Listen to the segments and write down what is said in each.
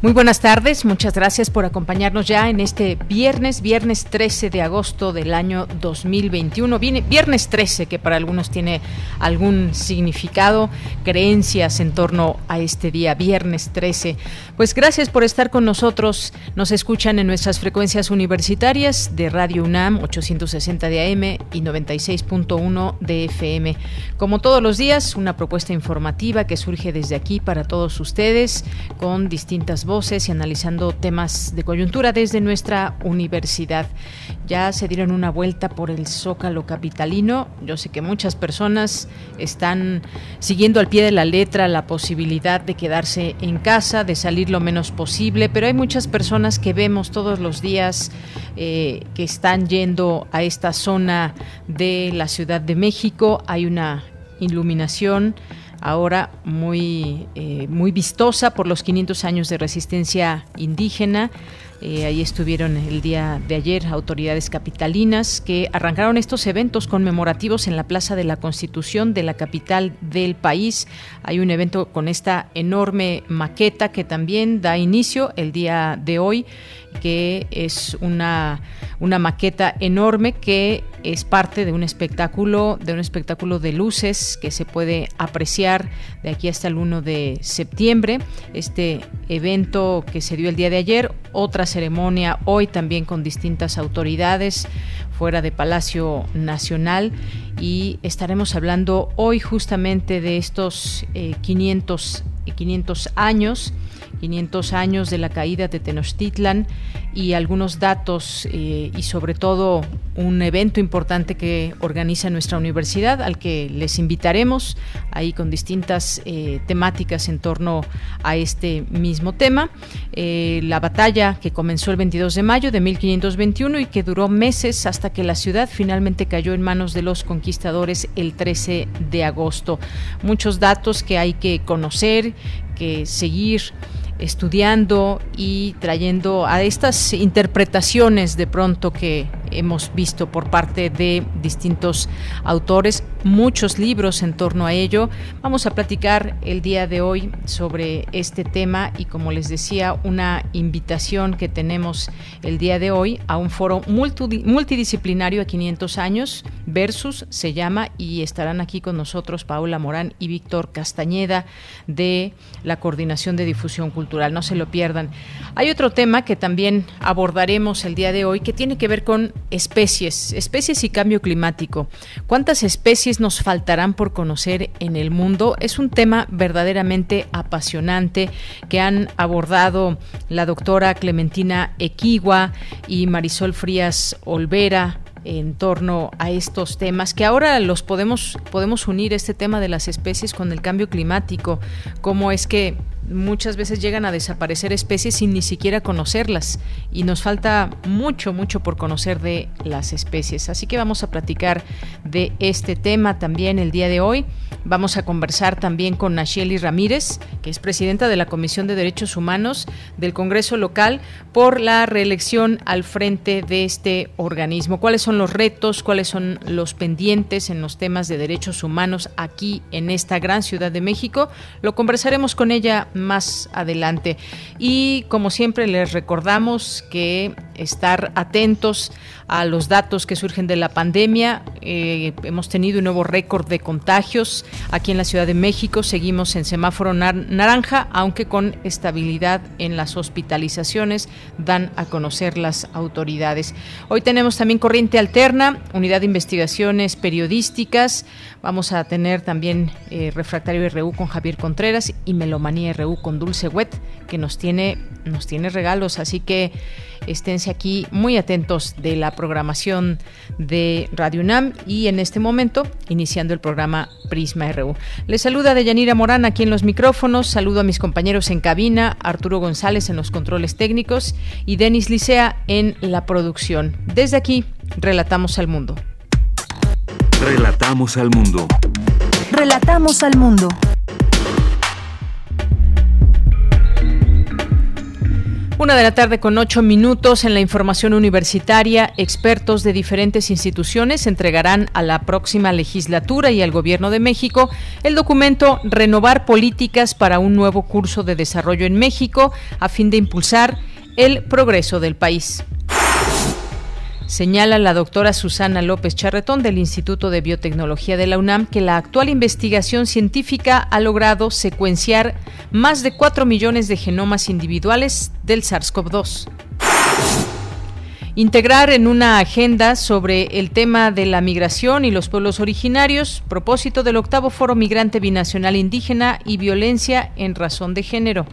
Muy buenas tardes, muchas gracias por acompañarnos ya en este viernes, viernes 13 de agosto del año 2021. Viene viernes 13, que para algunos tiene algún significado, creencias en torno a este día, viernes 13. Pues gracias por estar con nosotros. Nos escuchan en nuestras frecuencias universitarias de Radio UNAM 860 de AM y 96.1 de FM. Como todos los días, una propuesta informativa que surge desde aquí para todos ustedes con distintas voces y analizando temas de coyuntura desde nuestra universidad. Ya se dieron una vuelta por el Zócalo capitalino. Yo sé que muchas personas están siguiendo al pie de la letra la posibilidad de quedarse en casa, de salir lo menos posible, pero hay muchas personas que vemos todos los días eh, que están yendo a esta zona de la Ciudad de México. Hay una iluminación ahora muy, eh, muy vistosa por los 500 años de resistencia indígena. Eh, ahí estuvieron el día de ayer autoridades capitalinas que arrancaron estos eventos conmemorativos en la Plaza de la Constitución de la capital del país. Hay un evento con esta enorme maqueta que también da inicio el día de hoy que es una, una maqueta enorme que es parte de un espectáculo, de un espectáculo de luces que se puede apreciar de aquí hasta el 1 de septiembre. Este evento que se dio el día de ayer, otra ceremonia hoy también con distintas autoridades fuera de Palacio Nacional y estaremos hablando hoy justamente de estos 500, eh, 500 años 500 años de la caída de Tenochtitlan y algunos datos eh, y sobre todo un evento importante que organiza nuestra universidad al que les invitaremos ahí con distintas eh, temáticas en torno a este mismo tema. Eh, la batalla que comenzó el 22 de mayo de 1521 y que duró meses hasta que la ciudad finalmente cayó en manos de los conquistadores el 13 de agosto. Muchos datos que hay que conocer, que seguir estudiando y trayendo a estas interpretaciones de pronto que hemos visto por parte de distintos autores, muchos libros en torno a ello. Vamos a platicar el día de hoy sobre este tema y como les decía, una invitación que tenemos el día de hoy a un foro multidisciplinario a 500 años versus se llama y estarán aquí con nosotros Paula Morán y Víctor Castañeda de la Coordinación de Difusión Cultural. No se lo pierdan. Hay otro tema que también abordaremos el día de hoy que tiene que ver con especies, especies y cambio climático. ¿Cuántas especies nos faltarán por conocer en el mundo? Es un tema verdaderamente apasionante que han abordado la doctora Clementina Equigua y Marisol Frías Olvera, en torno a estos temas que ahora los podemos podemos unir este tema de las especies con el cambio climático cómo es que muchas veces llegan a desaparecer especies sin ni siquiera conocerlas y nos falta mucho, mucho por conocer de las especies. Así que vamos a platicar de este tema también el día de hoy. Vamos a conversar también con Nacheli Ramírez, que es presidenta de la Comisión de Derechos Humanos del Congreso Local por la reelección al frente de este organismo. ¿Cuáles son los retos? ¿Cuáles son los pendientes en los temas de derechos humanos aquí en esta gran ciudad de México? Lo conversaremos con ella más adelante. Y como siempre les recordamos que estar atentos a los datos que surgen de la pandemia. Eh, hemos tenido un nuevo récord de contagios aquí en la Ciudad de México. Seguimos en semáforo naranja, aunque con estabilidad en las hospitalizaciones, dan a conocer las autoridades. Hoy tenemos también corriente alterna, unidad de investigaciones periodísticas. Vamos a tener también eh, Refractario RU con Javier Contreras y Melomanía RU con Dulce Wet que nos tiene, nos tiene regalos, así que esténse aquí muy atentos de la programación de Radio UNAM y en este momento iniciando el programa Prisma RU. Les saluda Deyanira Morán aquí en los micrófonos, saludo a mis compañeros en cabina, Arturo González en los controles técnicos y Denis Licea en la producción. Desde aquí, relatamos al mundo. Relatamos al mundo. Relatamos al mundo. Una de la tarde con ocho minutos en la información universitaria, expertos de diferentes instituciones entregarán a la próxima legislatura y al Gobierno de México el documento Renovar Políticas para un nuevo curso de desarrollo en México a fin de impulsar el progreso del país. Señala la doctora Susana López Charretón del Instituto de Biotecnología de la UNAM que la actual investigación científica ha logrado secuenciar más de 4 millones de genomas individuales del SARS-CoV-2 integrar en una agenda sobre el tema de la migración y los pueblos originarios, propósito del octavo Foro Migrante Binacional Indígena y Violencia en Razón de Género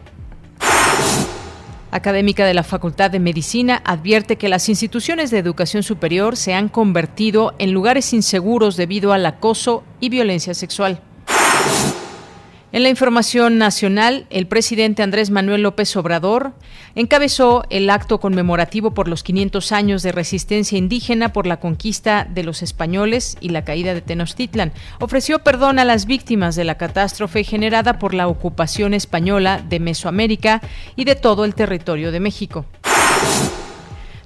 académica de la Facultad de Medicina, advierte que las instituciones de educación superior se han convertido en lugares inseguros debido al acoso y violencia sexual. En la información nacional, el presidente Andrés Manuel López Obrador encabezó el acto conmemorativo por los 500 años de resistencia indígena por la conquista de los españoles y la caída de Tenochtitlan. Ofreció perdón a las víctimas de la catástrofe generada por la ocupación española de Mesoamérica y de todo el territorio de México.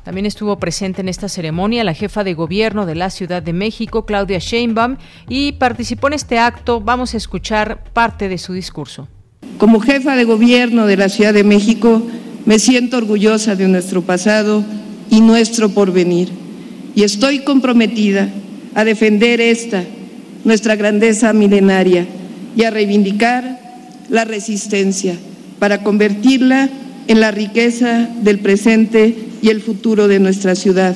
También estuvo presente en esta ceremonia la jefa de gobierno de la Ciudad de México, Claudia Sheinbaum, y participó en este acto. Vamos a escuchar parte de su discurso. Como jefa de gobierno de la Ciudad de México, me siento orgullosa de nuestro pasado y nuestro porvenir. Y estoy comprometida a defender esta, nuestra grandeza milenaria, y a reivindicar la resistencia para convertirla en la riqueza del presente y el futuro de nuestra ciudad,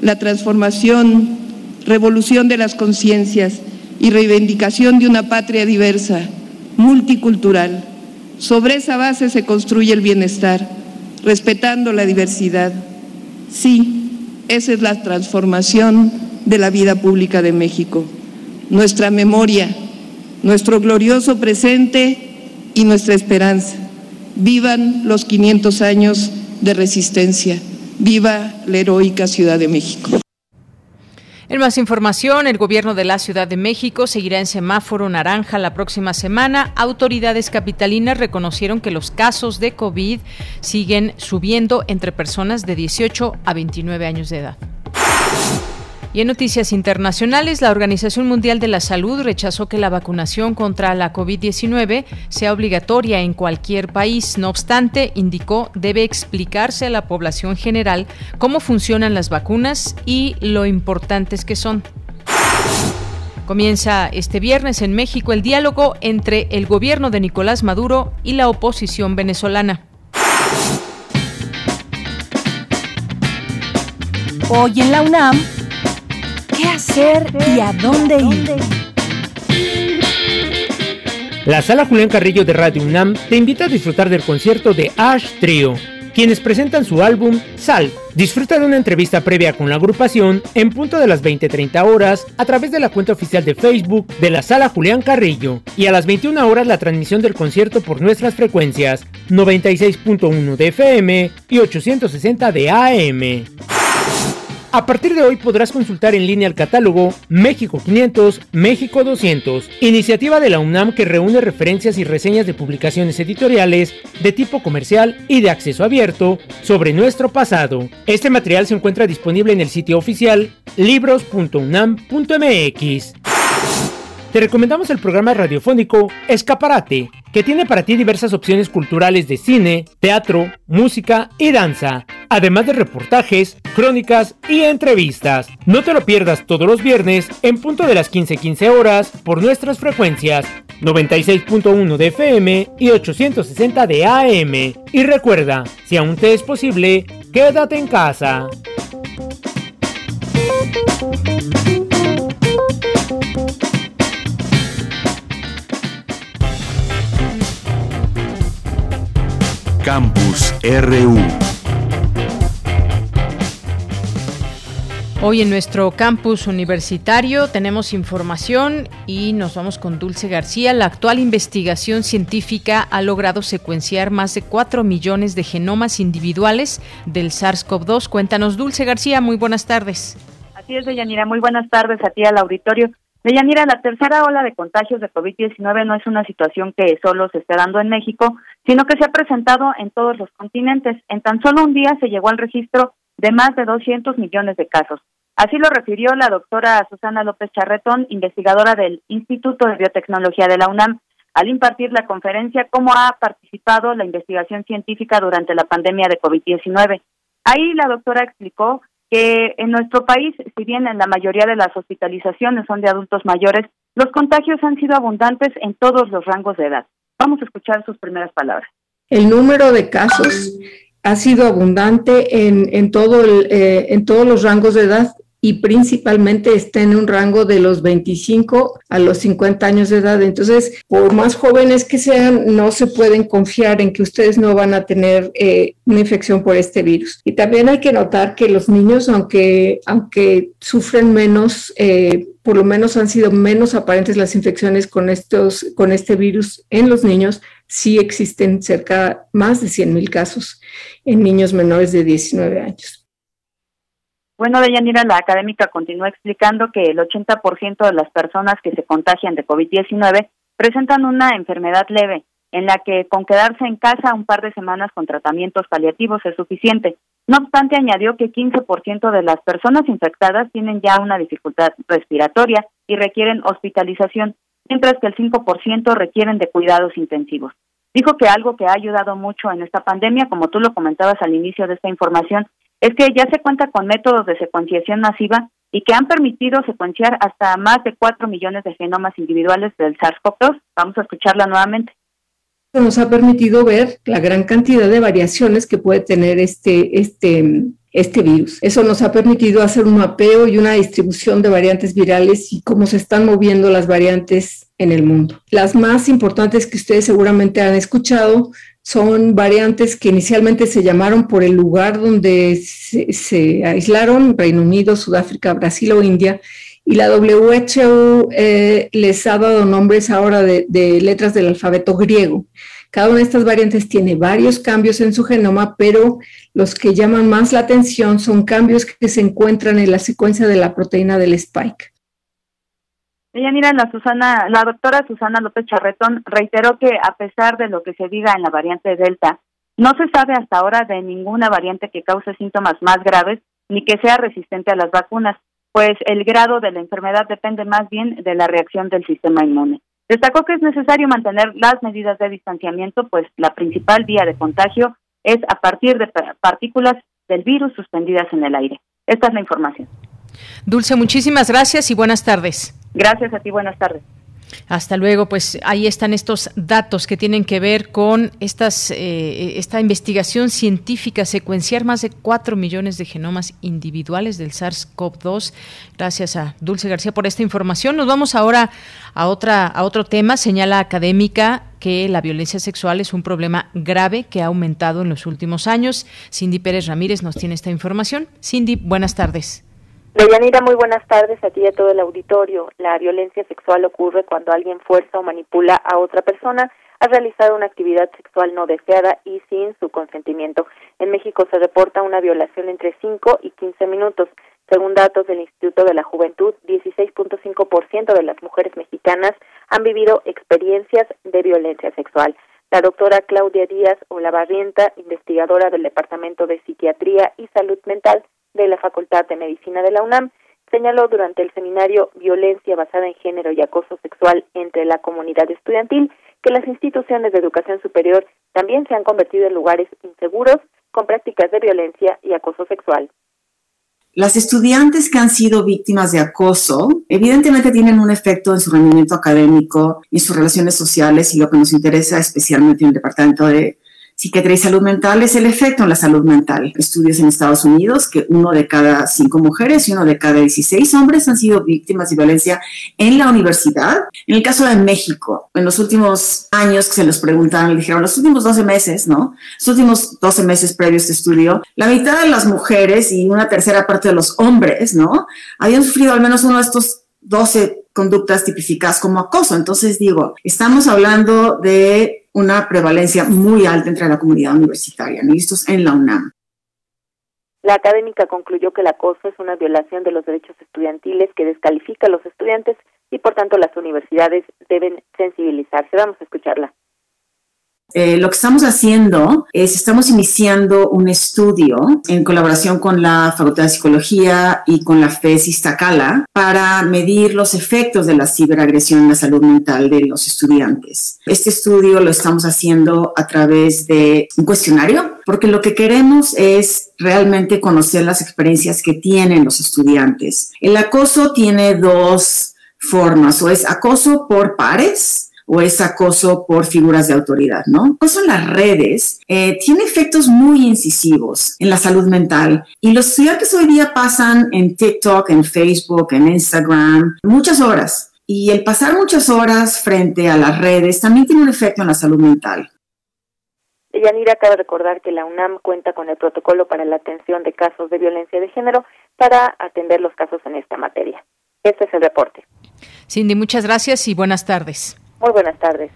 la transformación, revolución de las conciencias y reivindicación de una patria diversa, multicultural. Sobre esa base se construye el bienestar, respetando la diversidad. Sí, esa es la transformación de la vida pública de México. Nuestra memoria, nuestro glorioso presente y nuestra esperanza. Vivan los 500 años de resistencia. Viva la heroica Ciudad de México. En más información, el gobierno de la Ciudad de México seguirá en semáforo naranja la próxima semana. Autoridades capitalinas reconocieron que los casos de COVID siguen subiendo entre personas de 18 a 29 años de edad. Y en noticias internacionales, la Organización Mundial de la Salud rechazó que la vacunación contra la COVID-19 sea obligatoria en cualquier país. No obstante, indicó debe explicarse a la población general cómo funcionan las vacunas y lo importantes que son. Comienza este viernes en México el diálogo entre el gobierno de Nicolás Maduro y la oposición venezolana. Hoy en la UNAM, ¿Qué hacer y a dónde ir? La sala Julián Carrillo de Radio UNAM te invita a disfrutar del concierto de Ash Trio, quienes presentan su álbum Sal. Disfruta de una entrevista previa con la agrupación en punto de las 20:30 horas a través de la cuenta oficial de Facebook de la Sala Julián Carrillo y a las 21 horas la transmisión del concierto por nuestras frecuencias 96.1 de FM y 860 de AM. A partir de hoy podrás consultar en línea el catálogo México 500, México 200, iniciativa de la UNAM que reúne referencias y reseñas de publicaciones editoriales de tipo comercial y de acceso abierto sobre nuestro pasado. Este material se encuentra disponible en el sitio oficial libros.unam.mx. Te recomendamos el programa radiofónico Escaparate, que tiene para ti diversas opciones culturales de cine, teatro, música y danza, además de reportajes, crónicas y entrevistas. No te lo pierdas todos los viernes en punto de las 15:15 horas por nuestras frecuencias 96.1 de FM y 860 de AM. Y recuerda, si aún te es posible, quédate en casa. Campus RU. Hoy en nuestro campus universitario tenemos información y nos vamos con Dulce García. La actual investigación científica ha logrado secuenciar más de 4 millones de genomas individuales del SARS-CoV-2. Cuéntanos, Dulce García, muy buenas tardes. Así es, Deyanira, muy buenas tardes a ti al auditorio. Deyanira, la tercera ola de contagios de COVID-19 no es una situación que solo se esté dando en México, sino que se ha presentado en todos los continentes. En tan solo un día se llegó al registro de más de 200 millones de casos. Así lo refirió la doctora Susana López Charretón, investigadora del Instituto de Biotecnología de la UNAM, al impartir la conferencia cómo ha participado la investigación científica durante la pandemia de COVID-19. Ahí la doctora explicó que en nuestro país, si bien en la mayoría de las hospitalizaciones son de adultos mayores, los contagios han sido abundantes en todos los rangos de edad. Vamos a escuchar sus primeras palabras. El número de casos ha sido abundante en, en, todo eh, en todos los rangos de edad y principalmente está en un rango de los 25 a los 50 años de edad. Entonces, por más jóvenes que sean, no se pueden confiar en que ustedes no van a tener eh, una infección por este virus. Y también hay que notar que los niños, aunque, aunque sufren menos, eh, por lo menos han sido menos aparentes las infecciones con, estos, con este virus en los niños, sí existen cerca más de 100 mil casos en niños menores de 19 años. Bueno, Deyanira, la académica continúa explicando que el 80% de las personas que se contagian de COVID-19 presentan una enfermedad leve, en la que con quedarse en casa un par de semanas con tratamientos paliativos es suficiente. No obstante, añadió que 15% de las personas infectadas tienen ya una dificultad respiratoria y requieren hospitalización, mientras que el 5% requieren de cuidados intensivos. Dijo que algo que ha ayudado mucho en esta pandemia, como tú lo comentabas al inicio de esta información, es que ya se cuenta con métodos de secuenciación masiva y que han permitido secuenciar hasta más de 4 millones de genomas individuales del SARS-CoV-2. Vamos a escucharla nuevamente. Nos ha permitido ver la gran cantidad de variaciones que puede tener este, este, este virus. Eso nos ha permitido hacer un mapeo y una distribución de variantes virales y cómo se están moviendo las variantes en el mundo. Las más importantes que ustedes seguramente han escuchado son variantes que inicialmente se llamaron por el lugar donde se, aislaron, Reino Unido, Sudáfrica, Brasil o India, y la WHO eh, les ha dado nombres ahora de, de, letras del alfabeto griego. Cada una de estas variantes tiene varios cambios en su genoma, pero los que llaman más la atención son cambios que se encuentran en la secuencia de la proteína del spike. Ella mira, la Susana, la doctora Susana López Charretón reiteró que a pesar de lo que se diga en la variante Delta, no se sabe hasta ahora de ninguna variante que cause síntomas más graves ni que sea resistente a las vacunas, pues el grado de la enfermedad depende más bien de la reacción del sistema inmune. Destacó que es necesario mantener las medidas de distanciamiento, pues la principal vía de contagio es a partir de partículas del virus suspendidas en el aire. Esta es la información. Dulce, muchísimas gracias y buenas tardes. Gracias a ti, buenas tardes. Hasta luego, pues ahí están estos datos que tienen que ver con estas, eh, esta investigación científica, secuenciar más de 4 millones de genomas individuales del SARS-CoV-2. Gracias a Dulce García por esta información. Nos vamos ahora a, otra, a otro tema. Señala académica que la violencia sexual es un problema grave que ha aumentado en los últimos años. Cindy Pérez Ramírez nos tiene esta información. Cindy, buenas tardes. Deyanira, muy buenas tardes a ti y a todo el auditorio. La violencia sexual ocurre cuando alguien fuerza o manipula a otra persona a realizar una actividad sexual no deseada y sin su consentimiento. En México se reporta una violación entre 5 y 15 minutos. Según datos del Instituto de la Juventud, 16.5% de las mujeres mexicanas han vivido experiencias de violencia sexual. La doctora Claudia Díaz Olavarrienta, investigadora del Departamento de Psiquiatría y Salud Mental de la Facultad de Medicina de la UNAM, señaló durante el seminario Violencia basada en género y acoso sexual entre la comunidad estudiantil que las instituciones de educación superior también se han convertido en lugares inseguros con prácticas de violencia y acoso sexual. Las estudiantes que han sido víctimas de acoso evidentemente tienen un efecto en su rendimiento académico y sus relaciones sociales y lo que nos interesa especialmente en el Departamento de psiquiatría y salud mental es el efecto en la salud mental. Estudios en Estados Unidos que uno de cada cinco mujeres y uno de cada 16 hombres han sido víctimas de violencia en la universidad. En el caso de México, en los últimos años que se los preguntaron, dijeron, los últimos 12 meses, ¿no? Los últimos 12 meses previos a este estudio, la mitad de las mujeres y una tercera parte de los hombres, ¿no? Habían sufrido al menos uno de estos 12 conductas tipificadas como acoso. Entonces digo, estamos hablando de una prevalencia muy alta entre la comunidad universitaria, ¿no? en la UNAM. La académica concluyó que el acoso es una violación de los derechos estudiantiles que descalifica a los estudiantes y por tanto las universidades deben sensibilizarse. Vamos a escucharla. Eh, lo que estamos haciendo es, estamos iniciando un estudio en colaboración con la Facultad de Psicología y con la FES Iztacala para medir los efectos de la ciberagresión en la salud mental de los estudiantes. Este estudio lo estamos haciendo a través de un cuestionario, porque lo que queremos es realmente conocer las experiencias que tienen los estudiantes. El acoso tiene dos formas, o es acoso por pares, o es acoso por figuras de autoridad, ¿no? Acoso en las redes eh, tiene efectos muy incisivos en la salud mental y los estudiantes hoy día pasan en TikTok, en Facebook, en Instagram, muchas horas. Y el pasar muchas horas frente a las redes también tiene un efecto en la salud mental. Yanira acaba de recordar que la UNAM cuenta con el protocolo para la atención de casos de violencia de género para atender los casos en esta materia. Este es el reporte. Cindy, muchas gracias y buenas tardes. Muy buenas tardes.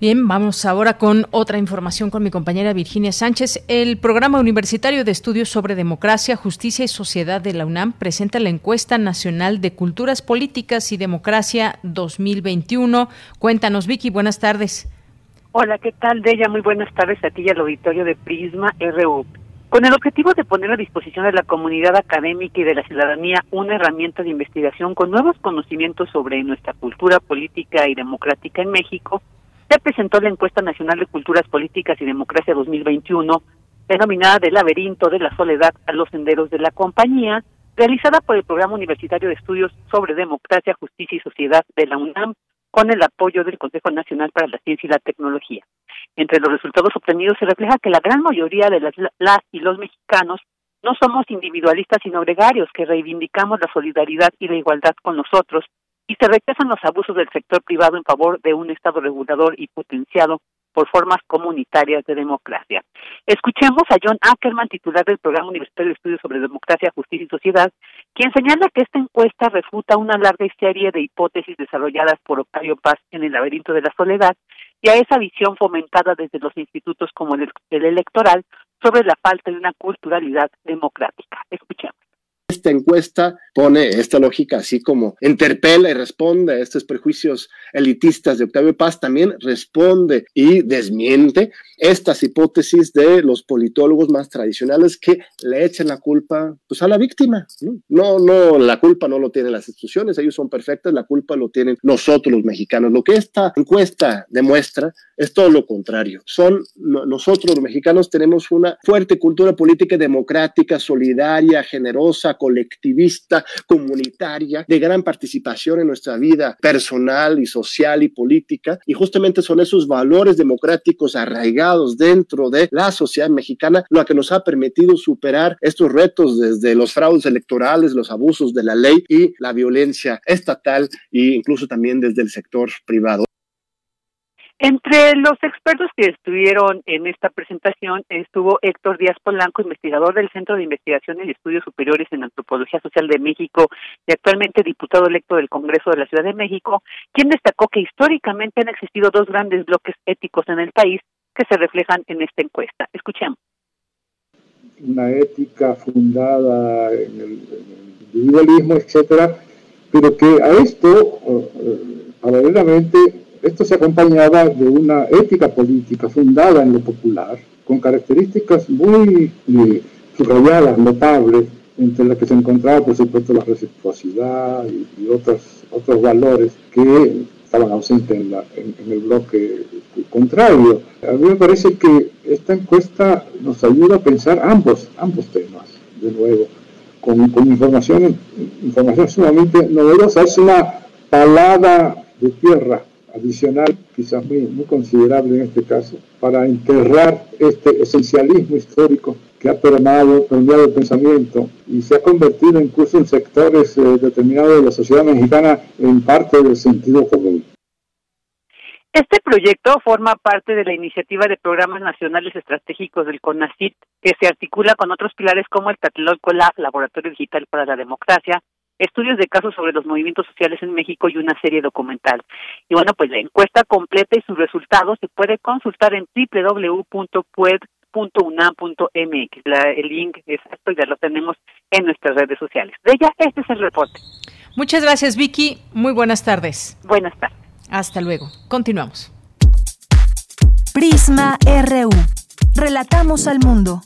Bien, vamos ahora con otra información con mi compañera Virginia Sánchez. El Programa Universitario de Estudios sobre Democracia, Justicia y Sociedad de la UNAM presenta la encuesta nacional de Culturas Políticas y Democracia 2021. Cuéntanos, Vicky, buenas tardes. Hola, ¿qué tal, Deya? Muy buenas tardes a ti y al auditorio de Prisma RU. Con el objetivo de poner a disposición de la comunidad académica y de la ciudadanía una herramienta de investigación con nuevos conocimientos sobre nuestra cultura política y democrática en México, se presentó la encuesta nacional de culturas políticas y democracia 2021, denominada del laberinto de la soledad a los senderos de la compañía, realizada por el Programa Universitario de Estudios sobre Democracia, Justicia y Sociedad de la UNAM, con el apoyo del Consejo Nacional para la Ciencia y la Tecnología. Entre los resultados obtenidos se refleja que la gran mayoría de las, las y los mexicanos no somos individualistas sino gregarios que reivindicamos la solidaridad y la igualdad con nosotros y se rechazan los abusos del sector privado en favor de un Estado regulador y potenciado por formas comunitarias de democracia. Escuchemos a John Ackerman, titular del Programa Universitario de Estudios sobre Democracia, Justicia y Sociedad, quien señala que esta encuesta refuta una larga serie de hipótesis desarrolladas por Octavio Paz en el laberinto de la soledad y a esa visión fomentada desde los institutos como el, el electoral sobre la falta de una culturalidad democrática. Escuchemos. Esta encuesta pone esta lógica así como interpela y responde a estos prejuicios elitistas de Octavio Paz, también responde y desmiente estas hipótesis de los politólogos más tradicionales que le echan la culpa pues, a la víctima. ¿no? no, la culpa no lo tienen las instituciones, ellos son perfectos, la culpa lo tienen nosotros los mexicanos. Lo que esta encuesta demuestra es todo lo contrario. Son nosotros los mexicanos tenemos una fuerte cultura política democrática, solidaria, generosa, colectivista, comunitaria, de gran participación en nuestra vida personal y social y política. Y justamente son esos valores democráticos arraigados dentro de la sociedad mexicana lo que nos ha permitido superar estos retos desde los fraudes electorales, los abusos de la ley y la violencia estatal e incluso también desde el sector privado. Entre los expertos que estuvieron en esta presentación estuvo Héctor Díaz Polanco, investigador del Centro de Investigación y Estudios Superiores en Antropología Social de México y actualmente diputado electo del Congreso de la Ciudad de México, quien destacó que históricamente han existido dos grandes bloques éticos en el país que se reflejan en esta encuesta. Escuchemos. Una ética fundada en el, individualismo, etcétera, pero que a esto, eh, paralelamente, esto se acompañaba de una ética política fundada en lo popular, con características muy eh, subrayadas, notables, entre las que se encontraba, por supuesto, la reciprocidad y, otros, otros valores que estaban ausentes en, el bloque contrario. A mí me parece que esta encuesta nos ayuda a pensar ambos, ambos temas, de nuevo, con, con información, información sumamente novedosa. Es una palada de tierra adicional, quizás muy, muy considerable en este caso, para enterrar este esencialismo histórico que ha permeado, el pensamiento y se ha convertido incluso en sectores eh, determinados de la sociedad mexicana en parte del sentido común. Este proyecto forma parte de la iniciativa de programas nacionales estratégicos del CONACIT, que se articula con otros pilares como el Tlatelolco Lab, Laboratorio Digital para la Democracia, estudios de casos sobre los movimientos sociales en México y una serie documental. Y bueno, pues la encuesta completa y sus resultados se puede consultar en www.pued.unam.mx. el link exacto ya lo tenemos en nuestras redes sociales. De ella, este es el reporte. Muchas gracias, Vicky. Muy buenas tardes. Buenas tardes. Hasta luego. Continuamos. Prisma RU. Relatamos al mundo.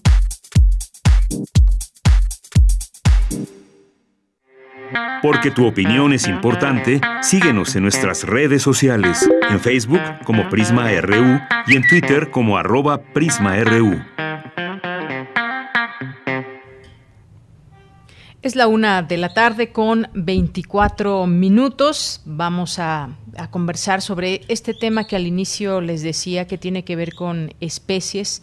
Porque tu opinión es importante, síguenos en nuestras redes sociales, en Facebook como Prisma RU y en Twitter como arroba PrismaRU. Es la una de la tarde con 24 minutos. Vamos a, a, conversar sobre este tema que al inicio les decía que tiene que ver con especies.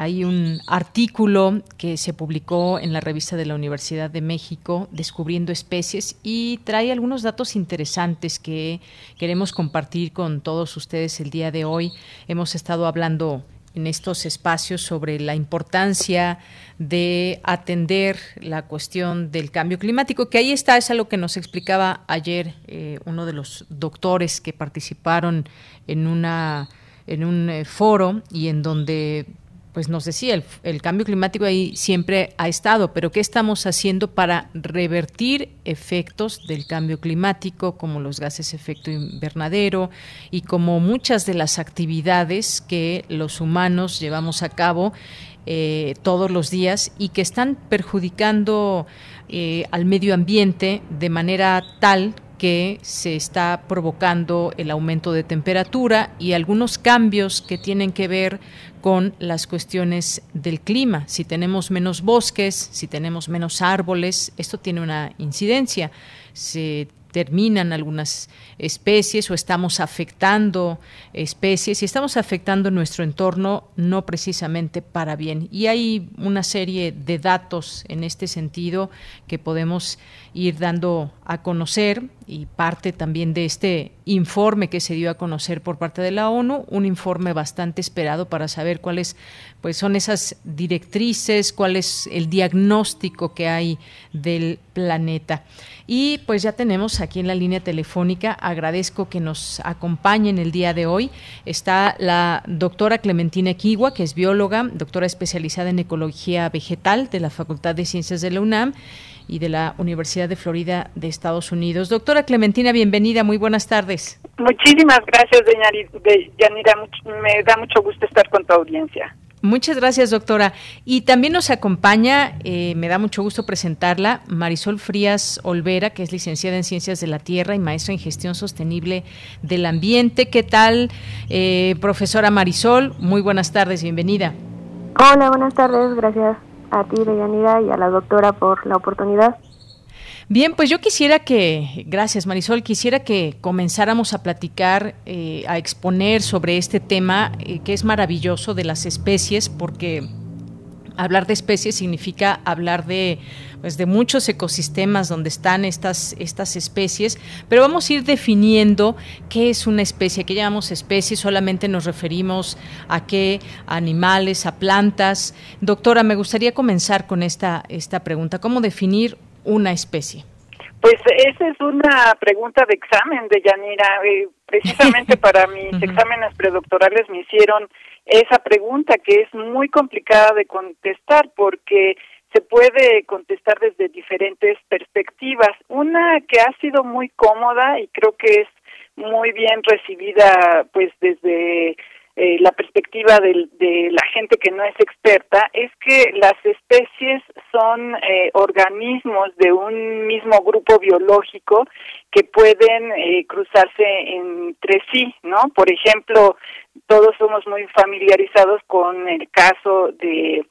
Hay un artículo que se publicó en la revista de la Universidad de México, Descubriendo especies, y trae algunos datos interesantes que queremos compartir con todos ustedes el día de hoy. Hemos estado hablando en estos espacios sobre la importancia de atender la cuestión del cambio climático, que ahí está, es algo que nos explicaba ayer eh, uno de los doctores que participaron en una en un eh, foro y en donde pues nos decía, el, cambio climático ahí siempre ha estado, pero ¿qué estamos haciendo para revertir efectos del cambio climático, como los gases efecto invernadero y como muchas de las actividades que los humanos llevamos a cabo eh, todos los días y que están perjudicando eh, al medio ambiente de manera tal que se está provocando el aumento de temperatura y algunos cambios que tienen que ver con las cuestiones del clima. Si tenemos menos bosques, si tenemos menos árboles, esto tiene una incidencia. Se terminan algunas especies o estamos afectando especies y estamos afectando nuestro entorno no precisamente para bien. Y hay una serie de datos en este sentido que podemos ir dando a conocer y parte también de este informe que se dio a conocer por parte de la ONU, un informe bastante esperado para saber cuáles pues son esas directrices, cuál es el diagnóstico que hay del planeta. Y pues ya tenemos aquí en la línea telefónica, agradezco que nos acompañen el día de hoy, está la doctora Clementina Equigua, que es bióloga, doctora especializada en ecología vegetal de la Facultad de Ciencias de la UNAM y de la Universidad de Florida de Estados Unidos. Doctora Clementina, bienvenida, muy buenas tardes. Muchísimas gracias, Yanira. Me da mucho gusto estar con tu audiencia. Muchas gracias, doctora. Y también nos acompaña, eh, me da mucho gusto presentarla, Marisol Frías Olvera, que es licenciada en Ciencias de la Tierra y maestra en Gestión Sostenible del Ambiente. ¿Qué tal, eh, profesora Marisol? Muy buenas tardes, bienvenida. Hola, buenas tardes, gracias a ti, Deyanira, y a la doctora por la oportunidad. Bien, pues yo quisiera que, gracias Marisol, quisiera que comenzáramos a platicar, eh, a exponer sobre este tema eh, que es maravilloso de las especies, porque hablar de especies significa hablar de, pues, de muchos ecosistemas donde están estas, estas especies, pero vamos a ir definiendo qué es una especie, qué llamamos especie, solamente nos referimos a qué animales, a plantas. Doctora, me gustaría comenzar con esta, esta pregunta, ¿cómo definir una especie? Pues esa es una pregunta de examen de Yanira. Eh, precisamente para mis exámenes predoctorales me hicieron esa pregunta que es muy complicada de contestar porque se puede contestar desde diferentes perspectivas. Una que ha sido muy cómoda y creo que es muy bien recibida pues desde eh, la perspectiva de, de, la gente que no es experta es que las especies son eh, organismos de un mismo grupo biológico que pueden eh, cruzarse entre sí, ¿no? Por ejemplo, todos somos muy familiarizados con el caso de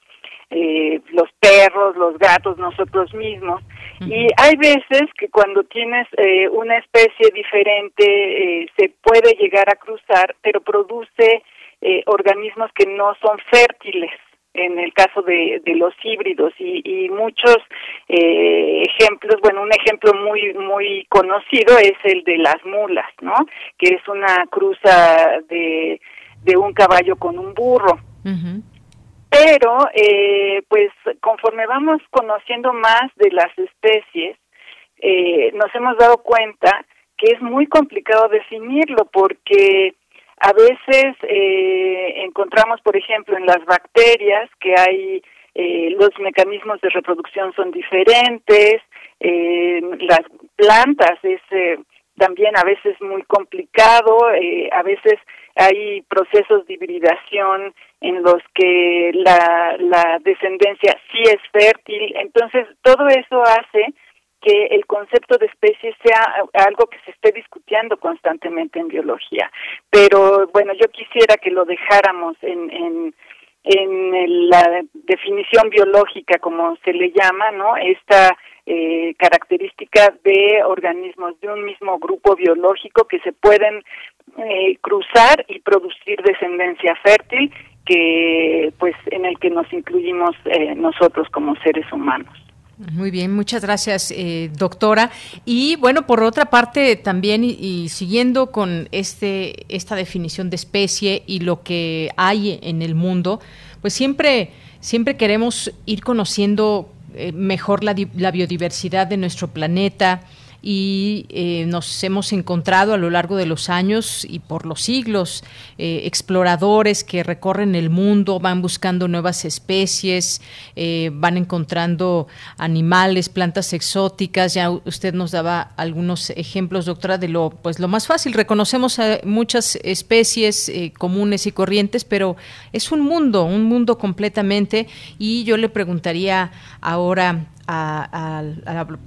eh, los perros, los gatos, nosotros mismos. Y hay veces que cuando tienes eh, una especie diferente eh, se puede llegar a cruzar, pero produce eh, organismos que no son fértiles en el caso de, de los híbridos y, y muchos eh, ejemplos, bueno, un ejemplo muy muy conocido es el de las mulas, ¿no? Que es una cruza de, de un caballo con un burro. Pero, eh, pues, conforme vamos conociendo más de las especies, eh, nos hemos dado cuenta que es muy complicado definirlo porque a veces eh, encontramos, por ejemplo, en las bacterias que hay eh, los mecanismos de reproducción son diferentes, eh, las plantas es eh, también a veces muy complicado, eh, a veces hay procesos de hibridación en los que la, descendencia sí es fértil, entonces todo eso hace que el concepto de especie sea algo que se esté discutiendo constantemente en biología. Pero bueno, yo quisiera que lo dejáramos en, en, en la definición biológica, como se le llama, ¿no? Esta eh, característica de organismos de un mismo grupo biológico que se pueden eh, cruzar y producir descendencia fértil que pues en el que nos incluimos eh, nosotros como seres humanos. Muy bien, muchas gracias, eh, doctora. Y bueno, por otra parte, también y, siguiendo con este esta definición de especie y lo que hay en el mundo, pues siempre siempre queremos ir conociendo eh, mejor la biodiversidad de nuestro planeta y eh, nos hemos encontrado a lo largo de los años y por los siglos eh, exploradores que recorren el mundo, van buscando nuevas especies, eh, van encontrando animales, plantas exóticas. Ya usted nos daba algunos ejemplos, doctora, de lo pues lo más fácil. Reconocemos muchas especies comunes y corrientes, pero es un mundo, un mundo completamente. Y yo le preguntaría ahora a,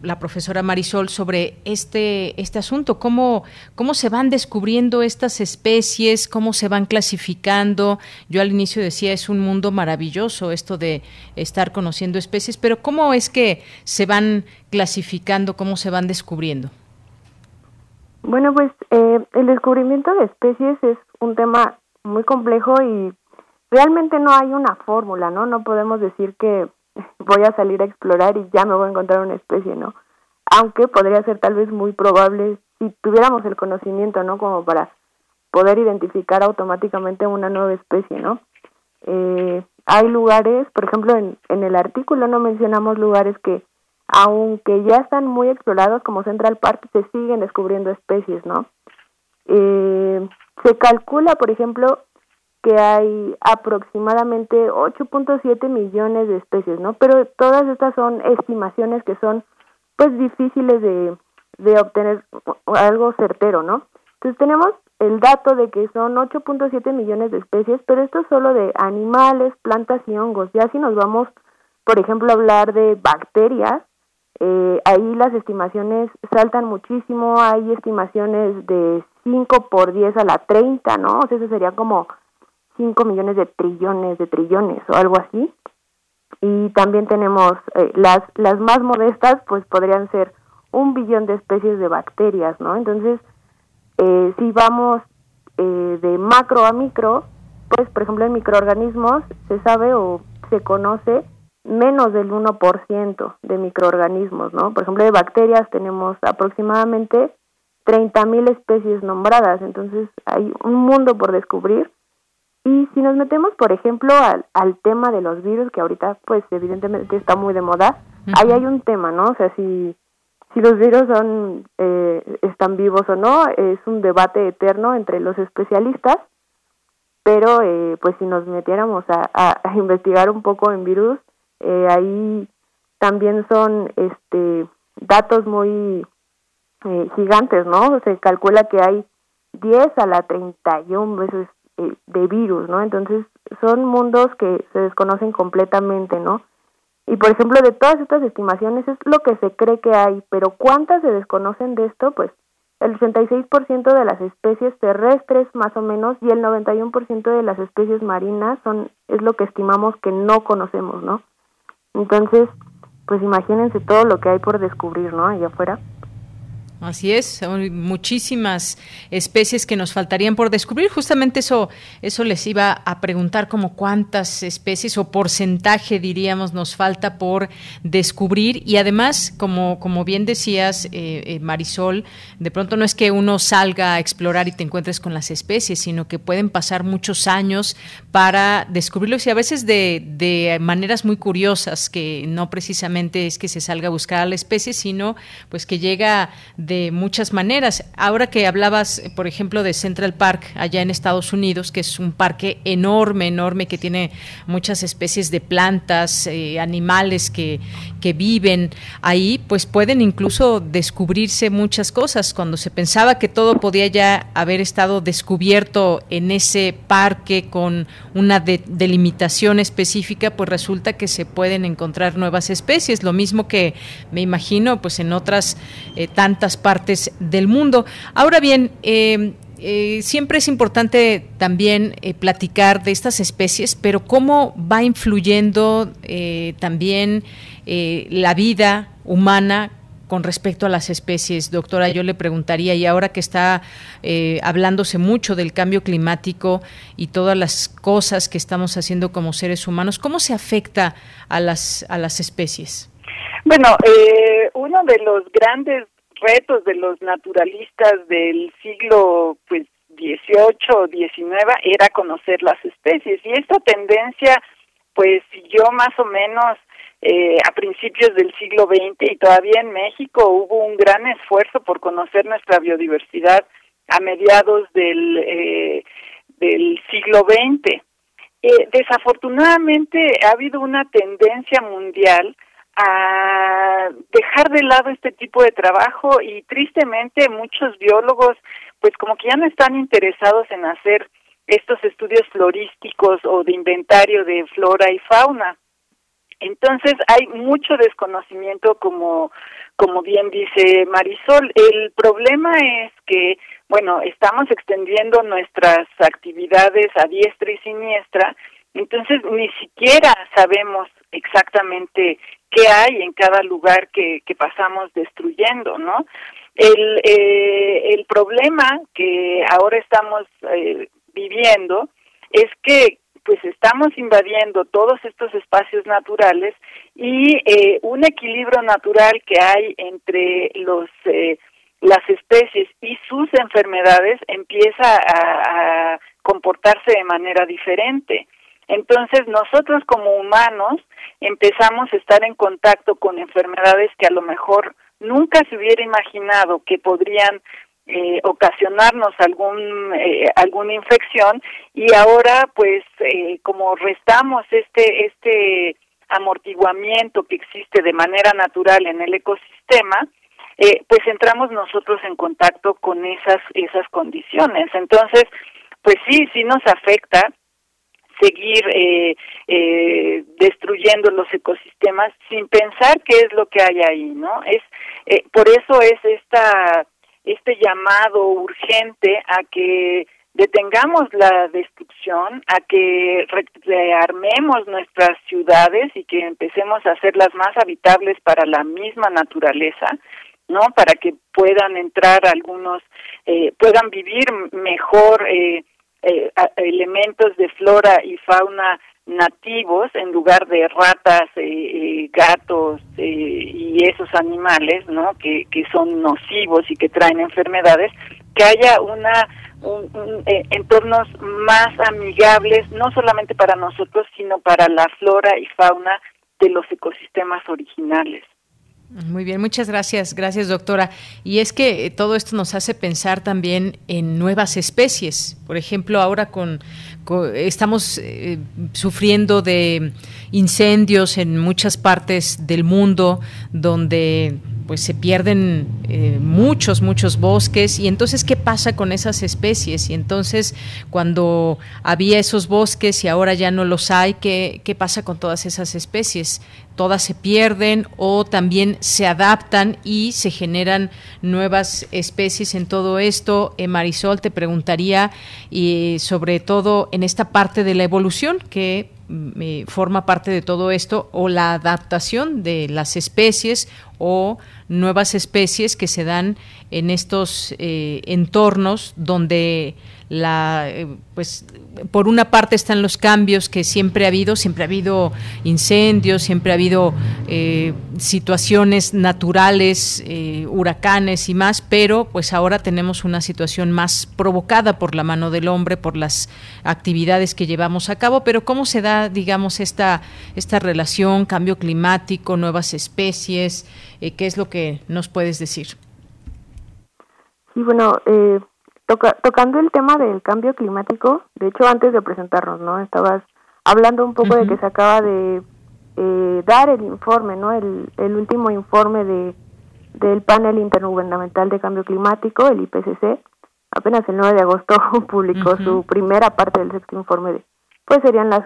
la, profesora Marisol sobre este, este asunto, cómo, cómo se van descubriendo estas especies, cómo se van clasificando. Yo al inicio decía, es un mundo maravilloso esto de estar conociendo especies, pero ¿cómo es que se van clasificando, cómo se van descubriendo? Bueno, pues eh, el descubrimiento de especies es un tema muy complejo y realmente no hay una fórmula, ¿no? No podemos decir que voy a salir a explorar y ya me voy a encontrar una especie, ¿no? Aunque podría ser tal vez muy probable si tuviéramos el conocimiento, ¿no? Como para poder identificar automáticamente una nueva especie, ¿no? Eh, hay lugares, por ejemplo, en, en el artículo no mencionamos lugares que, aunque ya están muy explorados como Central Park, se siguen descubriendo especies, ¿no? Eh, se calcula, por ejemplo, que hay aproximadamente 8.7 millones de especies, ¿no? Pero todas estas son estimaciones que son pues difíciles de, de obtener algo certero, ¿no? Entonces tenemos el dato de que son 8.7 millones de especies, pero esto es solo de animales, plantas y hongos. Ya si nos vamos, por ejemplo, a hablar de bacterias, eh, ahí las estimaciones saltan muchísimo, hay estimaciones de 5 por 10 a la 30, ¿no? O sea, eso sería como 5 millones de trillones de trillones o algo así. Y también tenemos eh, las, las más modestas, pues podrían ser un billón de especies de bacterias, ¿no? Entonces, eh, si vamos eh, de macro a micro, pues por ejemplo en microorganismos se sabe o se conoce menos del 1% de microorganismos, ¿no? Por ejemplo, de bacterias tenemos aproximadamente 30.000 especies nombradas, entonces hay un mundo por descubrir y si nos metemos, por ejemplo, al, al tema de los virus, que ahorita, pues, evidentemente está muy de moda, uh -huh. ahí hay un tema, ¿no? O sea, si, si los virus son, eh, están vivos o no, es un debate eterno entre los especialistas, pero, eh, pues, si nos metiéramos a, a, a, investigar un poco en virus, eh, ahí también son, este, datos muy eh, gigantes, ¿no? Se calcula que hay 10 a la 31 veces de virus, ¿no? Entonces son mundos que se desconocen completamente, ¿no? Y por ejemplo, de todas estas estimaciones es lo que se cree que hay, pero cuántas se desconocen de esto, pues el 86% de las especies terrestres más o menos y el 91% de las especies marinas son es lo que estimamos que no conocemos, ¿no? Entonces, pues imagínense todo lo que hay por descubrir, ¿no? Allá afuera. Así es, son muchísimas especies que nos faltarían por descubrir. Justamente eso, eso les iba a preguntar como cuántas especies o porcentaje diríamos nos falta por descubrir. Y además, como, como bien decías, eh, eh, Marisol, de pronto no es que uno salga a explorar y te encuentres con las especies, sino que pueden pasar muchos años para descubrirlos y a veces de, de maneras muy curiosas, que no precisamente es que se salga a buscar a la especie, sino pues que llega muchas maneras. Ahora que hablabas, por ejemplo, de Central Park allá en Estados Unidos, que es un parque enorme, enorme, que tiene muchas especies de plantas, eh, animales que, que viven ahí, pues pueden incluso descubrirse muchas cosas. Cuando se pensaba que todo podía ya haber estado descubierto en ese parque con una delimitación específica, pues resulta que se pueden encontrar nuevas especies. Lo mismo que me imagino, pues en otras eh, tantas partes del mundo. Ahora bien, eh, eh, siempre es importante también eh, platicar de estas especies, pero cómo va influyendo también la vida humana con respecto a las especies. Doctora, yo le preguntaría, y ahora que está hablándose mucho del cambio climático y todas las cosas que estamos haciendo como seres humanos, ¿cómo se afecta a las, a las especies? Bueno, uno de los grandes retos de los naturalistas del siglo pues 18 o 19 era conocer las especies y esta tendencia pues siguió más o menos eh, a principios del siglo XX y todavía en México hubo un gran esfuerzo por conocer nuestra biodiversidad a mediados del eh, siglo XX. Eh, desafortunadamente ha habido una tendencia mundial a dejar de lado este tipo de trabajo y tristemente muchos biólogos pues como que ya no están interesados en hacer estos estudios florísticos o de inventario de flora y fauna. Entonces hay mucho desconocimiento como como bien dice Marisol, el problema es que bueno, estamos extendiendo nuestras actividades a diestra y siniestra, entonces ni siquiera sabemos exactamente qué hay en cada lugar que, que pasamos destruyendo, ¿no? El, eh, el problema que ahora estamos eh, viviendo es que pues estamos invadiendo todos estos espacios naturales y eh, un equilibrio natural que hay entre los eh, las especies y sus enfermedades empieza a, a comportarse de manera diferente. Entonces nosotros como humanos empezamos a estar en contacto con enfermedades que a lo mejor nunca se hubiera imaginado que podrían eh, ocasionarnos algún eh, alguna infección y ahora pues eh, como restamos este este amortiguamiento que existe de manera natural en el ecosistema eh, pues entramos nosotros en contacto con esas esas condiciones entonces pues sí sí nos afecta seguir eh, eh, destruyendo los ecosistemas sin pensar qué es lo que hay ahí, ¿no? Es eh, por eso es esta este llamado urgente a que detengamos la destrucción, a que rearmemos nuestras ciudades y que empecemos a hacerlas más habitables para la misma naturaleza, ¿no? Para que puedan entrar algunos, eh, puedan vivir mejor eh, eh, elementos de flora y fauna nativos en lugar de ratas, eh, eh gatos eh, y esos animales, ¿no? Que, que son nocivos y que traen enfermedades, que haya una un, entornos más amigables, no solamente para nosotros, sino para la flora y fauna de los ecosistemas originales. Muy bien, muchas gracias, gracias doctora. Y es que todo esto nos hace pensar también en nuevas especies. Por ejemplo, ahora con, estamos eh, sufriendo de incendios en muchas partes del mundo donde pues se pierden eh, muchos, muchos bosques. Y entonces, ¿qué pasa con esas especies? Y entonces, cuando había esos bosques y ahora ya no los hay, ¿qué, qué pasa con todas esas especies? Todas se pierden o también se adaptan y se generan nuevas especies en todo esto. Eh, Marisol, te preguntaría y sobre todo en esta parte de la evolución que mm, forma parte de todo esto o la adaptación de las especies o nuevas especies que se dan en estos eh, entornos donde la eh, pues por una parte están los cambios que siempre ha habido, siempre ha habido incendios, siempre ha habido eh, situaciones naturales, eh, huracanes y más, pero pues ahora tenemos una situación más provocada por la mano del hombre, por las actividades que llevamos a cabo, pero ¿cómo se da, digamos, esta, esta relación, cambio climático, nuevas especies? ¿Qué es lo que nos puedes decir? Sí, bueno, tocando el tema del cambio climático, de hecho antes de presentarnos, ¿no? Estabas hablando un poco de que se acaba de eh, dar el informe, ¿no? El, el último informe de del panel intergubernamental de cambio climático, el IPCC, apenas el 9 de agosto publicó su primera parte del sexto informe de, pues serían las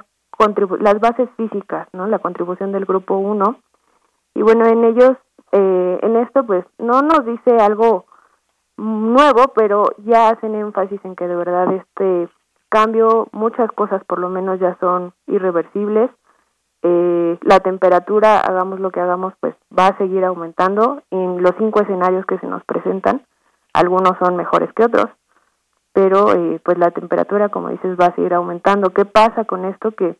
las bases físicas, ¿no? La contribución del grupo 1. Y bueno, en ellos eh, en esto pues no nos dice algo nuevo, pero ya hacen énfasis en que de verdad este cambio, muchas cosas por lo menos ya son irreversibles. Eh, la temperatura, hagamos lo que hagamos, pues va a seguir aumentando en los cinco escenarios que se nos presentan. Algunos son mejores que otros, pero eh, pues la temperatura, como dices, va a seguir aumentando. ¿Qué pasa con esto? Que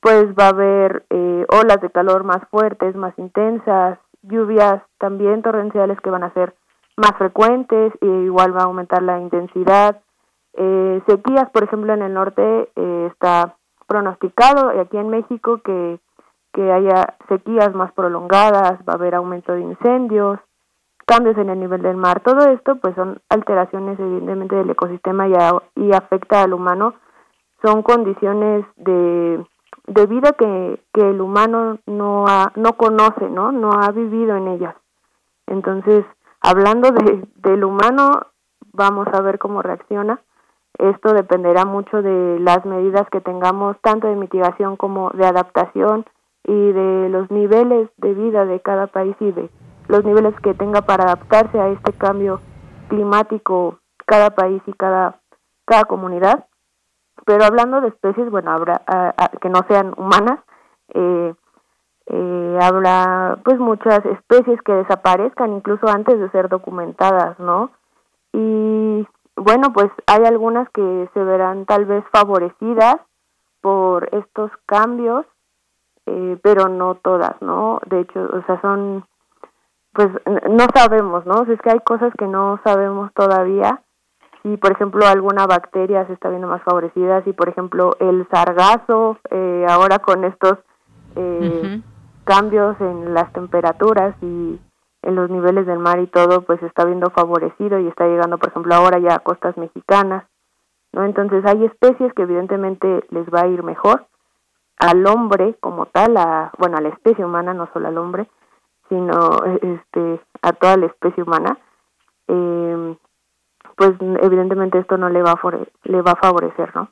pues va a haber eh, olas de calor más fuertes, más intensas, lluvias también torrenciales que van a ser más frecuentes, e igual va a aumentar la intensidad. Eh, sequías, por ejemplo, en el norte eh, está pronosticado, y aquí en México que, que haya sequías más prolongadas, va a haber aumento de incendios, cambios en el nivel del mar, todo esto pues son alteraciones evidentemente del ecosistema y, y afecta al humano, son condiciones de, de vida que, que el humano no, ha, no conoce, ¿no? no ha vivido en ellas. Entonces, Hablando de, del humano, vamos a ver cómo reacciona. Esto dependerá mucho de las medidas que tengamos, tanto de mitigación como de adaptación y de los niveles de vida de cada país y de los niveles que tenga para adaptarse a este cambio climático cada país y cada, cada comunidad. Pero hablando de especies, bueno, habrá que no sean humanas, eh, eh, habrá pues muchas especies que desaparezcan incluso antes de ser documentadas, ¿no? Y bueno, pues hay algunas que se verán tal vez favorecidas por estos cambios, eh, pero no todas, ¿no? De hecho, o sea, son, pues no sabemos, ¿no? es que hay cosas que no sabemos todavía. Si, por ejemplo, alguna bacteria se está viendo más favorecida, si, por ejemplo, el sargazo, eh, ahora con estos eh, cambios en las temperaturas y en los niveles del mar y todo, pues está viendo favorecido y está llegando, por ejemplo, ahora ya a costas mexicanas, ¿no? Entonces hay especies que evidentemente les va a ir mejor al hombre como tal, a, bueno, a la especie humana, no solo al hombre, sino este a toda la especie humana, eh, pues evidentemente esto no le va a le va a favorecer, ¿no?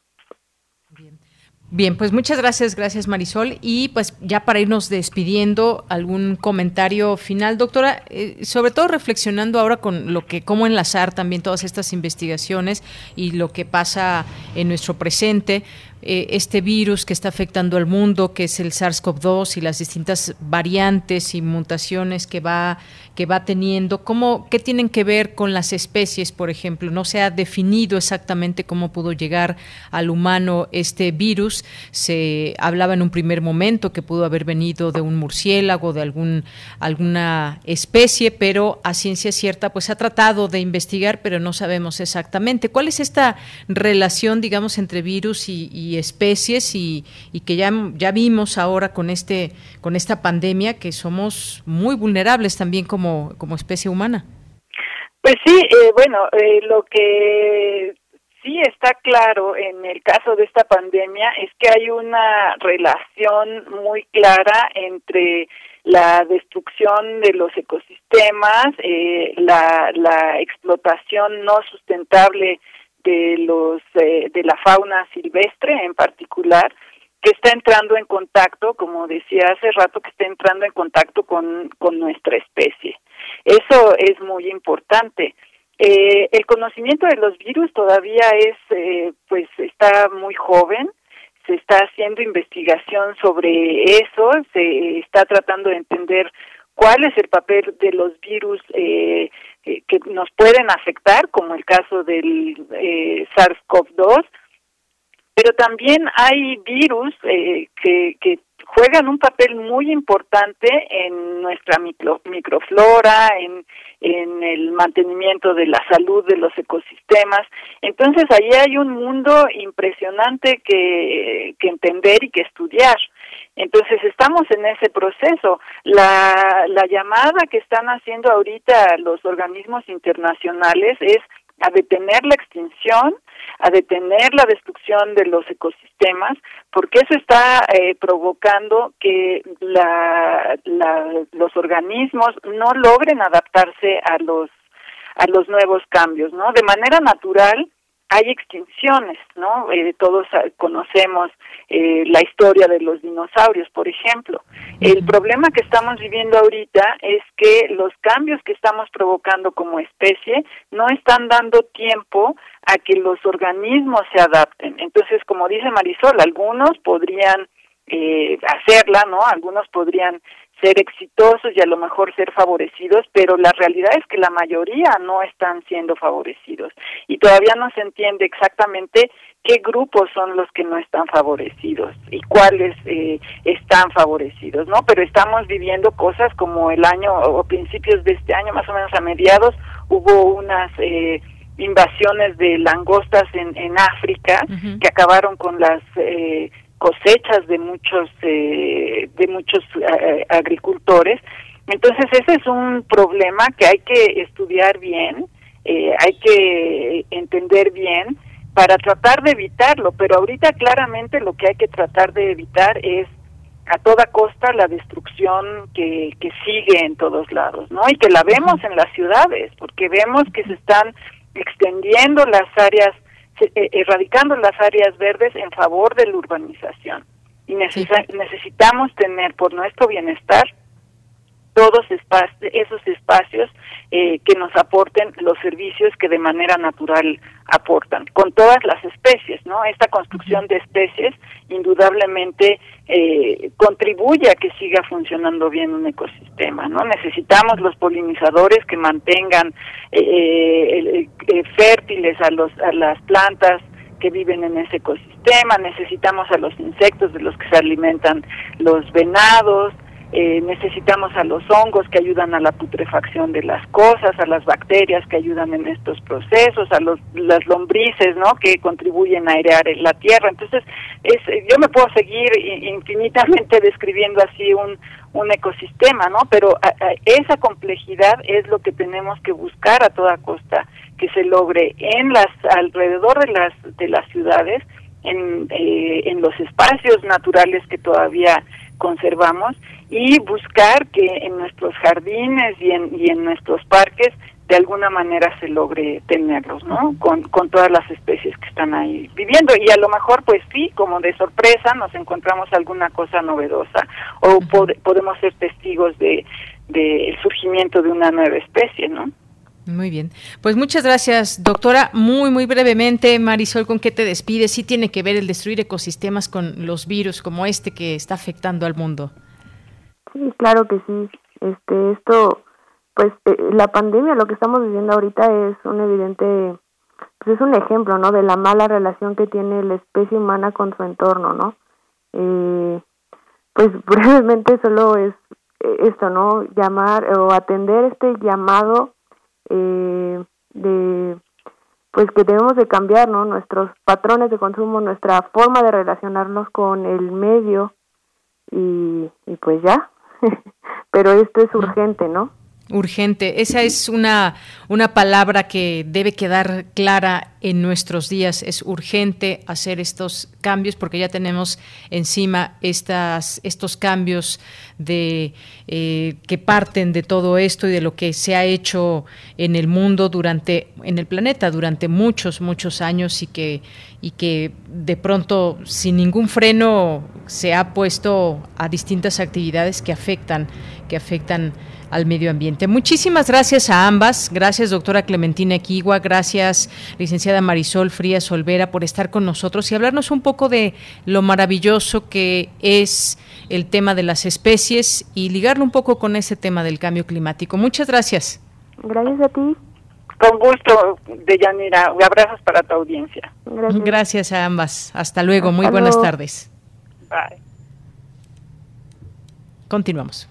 Bien, pues muchas gracias, gracias Marisol. Y pues ya para irnos despidiendo, algún comentario final, doctora, eh, sobre todo reflexionando ahora con lo que, cómo enlazar también todas estas investigaciones y lo que pasa en nuestro presente. Eh, este virus que está afectando al mundo, que es el SARS-CoV-2 y las distintas variantes y mutaciones que va que va teniendo, cómo qué tienen que ver con las especies, por ejemplo, no se ha definido exactamente cómo pudo llegar al humano este virus. Se hablaba en un primer momento que pudo haber venido de un murciélago, de algún alguna especie, pero a ciencia cierta pues ha tratado de investigar, pero no sabemos exactamente. Cuál es esta relación, digamos, entre virus y especies y, y que ya, ya vimos ahora con, este, con esta pandemia que somos muy vulnerables también como, como especie humana. Pues sí, eh, bueno, eh, lo que sí está claro en el caso de esta pandemia es que hay una relación muy clara entre la destrucción de los ecosistemas, eh, la, la explotación no sustentable de los eh, de la fauna silvestre en particular que está entrando en contacto, como decía hace rato, que está entrando en contacto con, con nuestra especie. Eso es muy importante. Eh, el conocimiento de los virus todavía es, eh, pues, está muy joven. Se está haciendo investigación sobre eso. Se está tratando de entender cuál es el papel de los virus eh, que nos pueden afectar, como el caso del SARS-CoV-2 pero también hay virus eh, que, juegan un papel muy importante en nuestra micro, microflora, en, en el mantenimiento de la salud de los ecosistemas. Entonces, ahí hay un mundo impresionante que, que entender y que estudiar. Entonces, estamos en ese proceso. La, la llamada que están haciendo ahorita los organismos internacionales es a detener la extinción, a detener la destrucción de los ecosistemas, porque eso está eh, provocando que la, los organismos no logren adaptarse a los a los nuevos cambios, ¿no? De manera natural, hay extinciones, ¿no? Eh, todos conocemos eh, la historia de los dinosaurios, por ejemplo. El problema que estamos viviendo ahorita es que los cambios que estamos provocando como especie no están dando tiempo a que los organismos se adapten. Entonces, como dice Marisol, algunos podrían eh, hacerla, ¿no? Algunos podrían ser exitosos y a lo mejor ser favorecidos, pero la realidad es que la mayoría no están siendo favorecidos y todavía no se entiende exactamente qué grupos son los que no están favorecidos y cuáles eh, están favorecidos, ¿no? Pero estamos viviendo cosas como el año o principios de este año, más o menos a mediados, hubo unas eh, invasiones de langostas en, en África que acabaron con las eh, cosechas de muchos eh, de muchos eh, agricultores. Entonces ese es un problema que hay que estudiar bien eh, hay que entender bien para tratar de evitarlo. Pero ahorita claramente lo que hay que tratar de evitar es a toda costa la destrucción que, que sigue en todos lados, ¿no? Y que la vemos en las ciudades, porque vemos que se están extendiendo las áreas eh, erradicando las áreas verdes en favor de la urbanización. Y necesitamos tener por nuestro bienestar todos esos espacios eh, que nos aporten los servicios que de manera natural aportan, con todas las especies, ¿no? Esta construcción de especies indudablemente eh, contribuye a que siga funcionando bien un ecosistema, ¿no? Necesitamos los polinizadores que mantengan eh, eh, fértiles a, los, a las plantas que viven en ese ecosistema, necesitamos a los insectos de los que se alimentan los venados, eh, necesitamos a los hongos que ayudan a la putrefacción de las cosas, a las bacterias que ayudan en estos procesos, a los, las lombrices, ¿no? Que contribuyen a airear la tierra. Entonces, es, yo me puedo seguir infinitamente describiendo así un, un ecosistema, ¿no? Pero esa complejidad es lo que tenemos que buscar a toda costa que se logre en las alrededor de las de las ciudades, en, eh, en los espacios naturales que todavía conservamos y buscar que en nuestros jardines y en, y en nuestros parques de alguna manera se logre tenerlos, ¿no? Con, con todas las especies que están ahí viviendo y a lo mejor pues sí, como de sorpresa nos encontramos alguna cosa novedosa o podemos ser testigos de del surgimiento de una nueva especie, ¿no? Muy bien. Pues muchas gracias, doctora. Muy, muy brevemente, Marisol, ¿con qué te despides? Sí tiene que ver el destruir ecosistemas con los virus como este que está afectando al mundo. Sí, claro que sí. Este, esto, pues eh, la pandemia, lo que estamos viviendo ahorita es un evidente, pues es un ejemplo, ¿no? De la mala relación que tiene la especie humana con su entorno, ¿no? Eh, pues brevemente solo es eh, esto, ¿no? Llamar o atender este llamado eh, de pues que debemos de cambiar ¿no? nuestros patrones de consumo, nuestra forma de relacionarnos con el medio y, y pues ya, pero esto es urgente, ¿no? Urgente. Esa es una, una palabra que debe quedar clara en nuestros días. Es urgente hacer estos cambios porque ya tenemos encima estas, estos cambios de, eh, que parten de todo esto y de lo que se ha hecho en el mundo durante, en el planeta durante muchos, muchos años y que, y que de pronto sin ningún freno se ha puesto a distintas actividades que afectan, que afectan al medio ambiente. Muchísimas gracias a ambas. Gracias, doctora Clementina Equigua. Gracias, licenciada Marisol Frías Olvera, por estar con nosotros y hablarnos un poco de lo maravilloso que es el tema de las especies y ligarlo un poco con ese tema del cambio climático. Muchas gracias. Gracias a ti. Con gusto, Deyanira. Abrazos para tu audiencia. Gracias, a ambas. Hasta luego. Muy buenas tardes. Bye. Continuamos.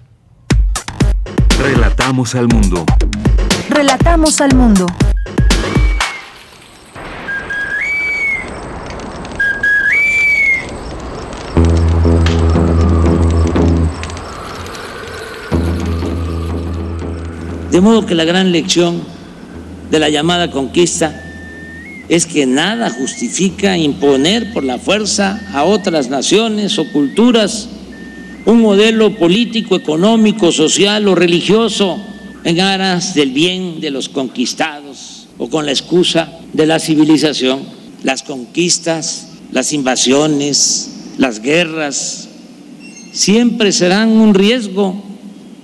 Relatamos al mundo. Relatamos al mundo. De modo que la gran lección de la llamada conquista es que nada justifica imponer por la fuerza a otras naciones o culturas un modelo político, económico, social o religioso en aras del bien de los conquistados o con la excusa de la civilización. Las conquistas, las invasiones, las guerras siempre serán un riesgo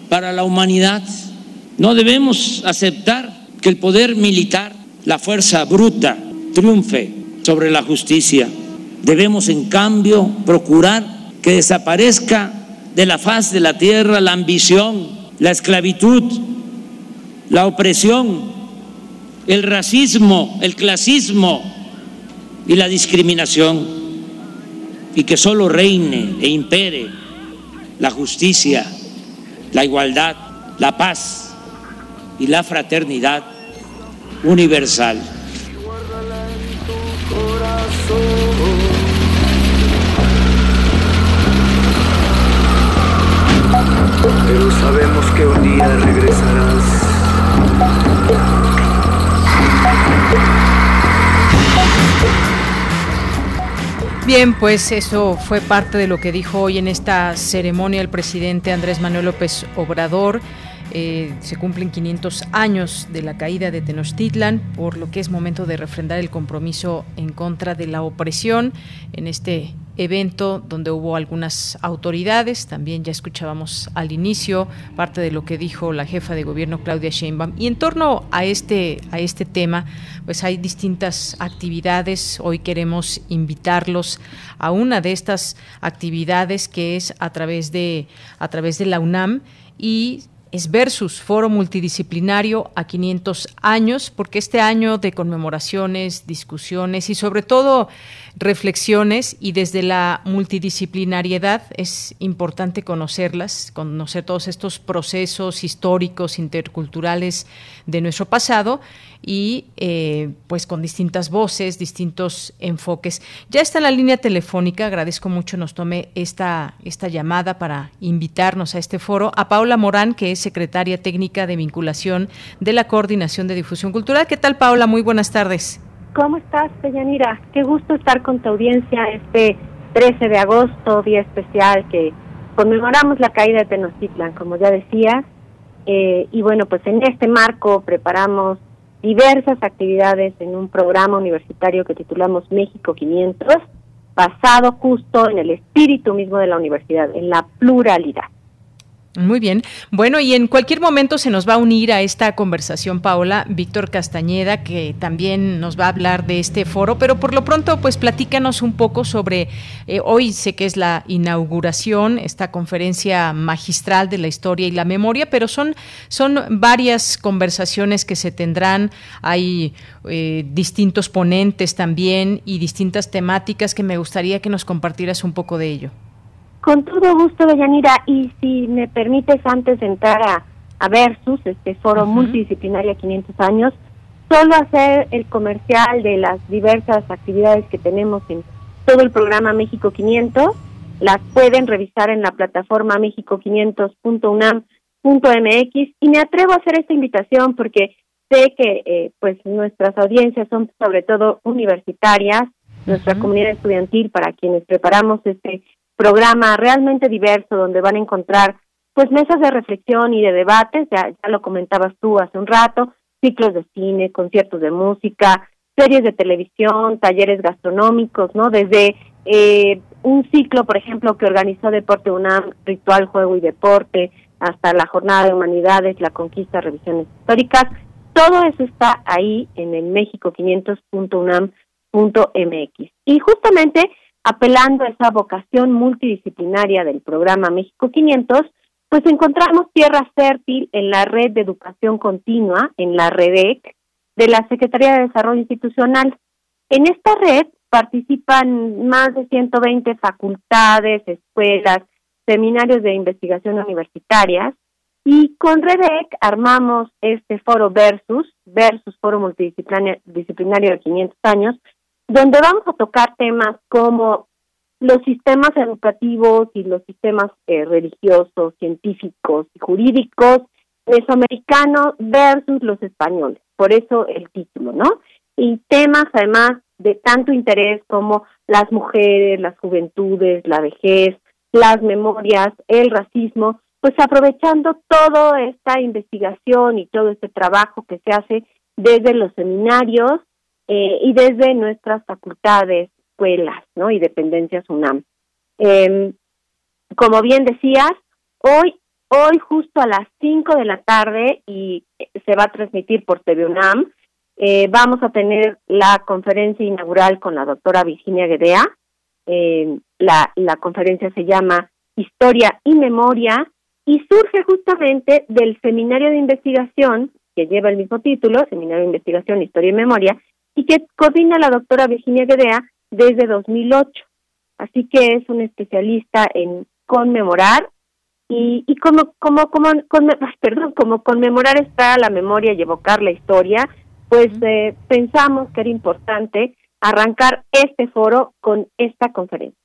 para la humanidad. No debemos aceptar que el poder militar, la fuerza bruta, triunfe sobre la justicia. Debemos, en cambio, procurar que desaparezca de la faz de la tierra la ambición, la esclavitud, la opresión, el racismo, el clasismo y la discriminación, y que solo reine e impere la justicia, la igualdad, la paz y la fraternidad universal. Pero sabemos que un día regresarás. Bien, pues eso fue parte de lo que dijo hoy en esta ceremonia el presidente Andrés Manuel López Obrador. Eh, se cumplen 500 años de la caída de Tenochtitlan, por lo que es momento de refrendar el compromiso en contra de la opresión en este evento donde hubo algunas autoridades, también ya escuchábamos al inicio parte de lo que dijo la jefa de gobierno Claudia Sheinbaum. Y en torno a este a este tema, pues hay distintas actividades, hoy queremos invitarlos a una de estas actividades que es a través de a través de la UNAM y es Versus, Foro Multidisciplinario a 500 años, porque este año de conmemoraciones, discusiones y sobre todo reflexiones y desde la multidisciplinariedad es importante conocerlas, conocer todos estos procesos históricos, interculturales de nuestro pasado y eh, pues con distintas voces, distintos enfoques. Ya está la línea telefónica, agradezco mucho nos tome esta, esta llamada para invitarnos a este foro, a Paula Morán, que es secretaria técnica de vinculación de la Coordinación de Difusión Cultural. ¿Qué tal, Paula? Muy buenas tardes. ¿Cómo estás, Peñanira? Qué gusto estar con tu audiencia este 13 de agosto, día especial que conmemoramos la caída de Tenochtitlan, como ya decía. Eh, y bueno, pues en este marco preparamos diversas actividades en un programa universitario que titulamos México 500, basado justo en el espíritu mismo de la universidad, en la pluralidad. Muy bien. Bueno, y en cualquier momento se nos va a unir a esta conversación, Paola, Víctor Castañeda, que también nos va a hablar de este foro, pero por lo pronto, pues platícanos un poco sobre, eh, hoy sé que es la inauguración, esta conferencia magistral de la historia y la memoria, pero son, son varias conversaciones que se tendrán, hay eh, distintos ponentes también y distintas temáticas que me gustaría que nos compartieras un poco de ello. Con todo gusto, Deyanira, y si me permites antes de entrar a, a Versus, este foro multidisciplinario a 500 años, solo hacer el comercial de las diversas actividades que tenemos en todo el programa México 500, las pueden revisar en la plataforma mexico500.unam.mx y me atrevo a hacer esta invitación porque sé que eh, pues nuestras audiencias son sobre todo universitarias, nuestra comunidad estudiantil para quienes preparamos este programa realmente diverso donde van a encontrar pues mesas de reflexión y de debates, ya, lo comentabas tú hace un rato, ciclos de cine, conciertos de música, series de televisión, talleres gastronómicos, ¿no? Desde eh, un ciclo, por ejemplo, que organizó Deporte UNAM, Ritual, Juego y Deporte, hasta la Jornada de Humanidades, la Conquista, Revisiones Históricas. Todo eso está ahí en el México500.unam.mx. Y justamente apelando a esa vocación multidisciplinaria del programa México 500, pues encontramos tierra fértil en la red de educación continua, en la REDEC, de la Secretaría de Desarrollo Institucional. En esta red participan más de 120 facultades, escuelas, seminarios de investigación universitarias y con REDEC armamos este foro Versus, Versus Foro Multidisciplinario de 500 años, donde vamos a tocar temas como los sistemas educativos y los sistemas eh, religiosos, científicos y jurídicos mesoamericanos versus los españoles. Por eso el título, ¿no? Y temas además de tanto interés como las mujeres, las juventudes, la vejez, las memorias, el racismo, pues aprovechando toda esta investigación y todo este trabajo que se hace desde los seminarios eh, y desde nuestras facultades, escuelas, ¿no? Y dependencias UNAM. Em, como bien decías, hoy hoy justo a las 5 de la tarde y se va a transmitir por TV UNAM, eh, vamos a tener la conferencia inaugural con la doctora Virginia Guedea. Eh, la, la conferencia se llama Historia y Memoria y surge justamente del seminario de investigación que lleva el mismo título, Seminario de Investigación, Historia y Memoria, y que coordina la doctora Virginia Guedea desde 2008. Así que es un especialista en conmemorar y, y como, como, como, perdón, como conmemorar está la memoria y evocar la historia, pues eh, pensamos que era importante arrancar este foro con esta conferencia.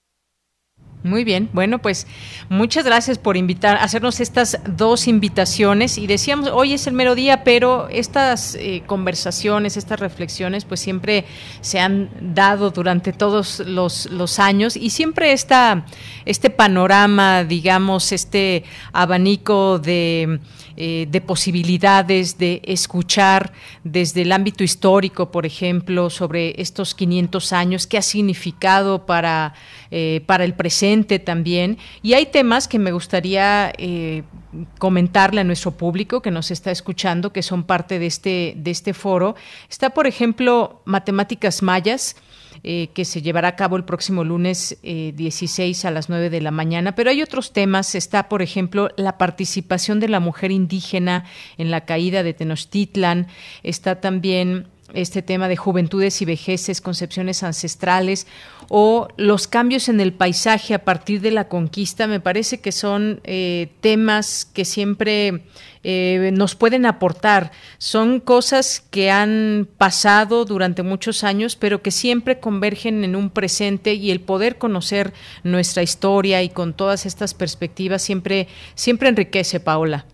Muy bien, bueno, pues muchas gracias por invitar, hacernos estas dos invitaciones. Y decíamos, hoy es el mero día, pero estas eh, conversaciones, estas reflexiones, pues siempre se han dado durante todos los, los años. Y siempre está este panorama, digamos, este abanico de eh, de posibilidades de escuchar desde el ámbito histórico, por ejemplo, sobre estos 500 años, qué ha significado para, eh, para el presente también. Y hay temas que me gustaría eh, comentarle a nuestro público que nos está escuchando, que son parte de este, de este foro. Está, por ejemplo, matemáticas mayas eh, que se llevará a cabo el próximo lunes 16 eh, a las 9 de la mañana. Pero hay otros temas. Está, por ejemplo, la participación de la mujer indígena en la caída de Tenochtitlan. Está también este tema de juventudes y vejeces, concepciones ancestrales o los cambios en el paisaje a partir de la conquista, me parece que son eh, temas que siempre eh, nos pueden aportar. Son cosas que han pasado durante muchos años, pero que siempre convergen en un presente y el poder conocer nuestra historia y con todas estas perspectivas siempre, siempre enriquece, Paola.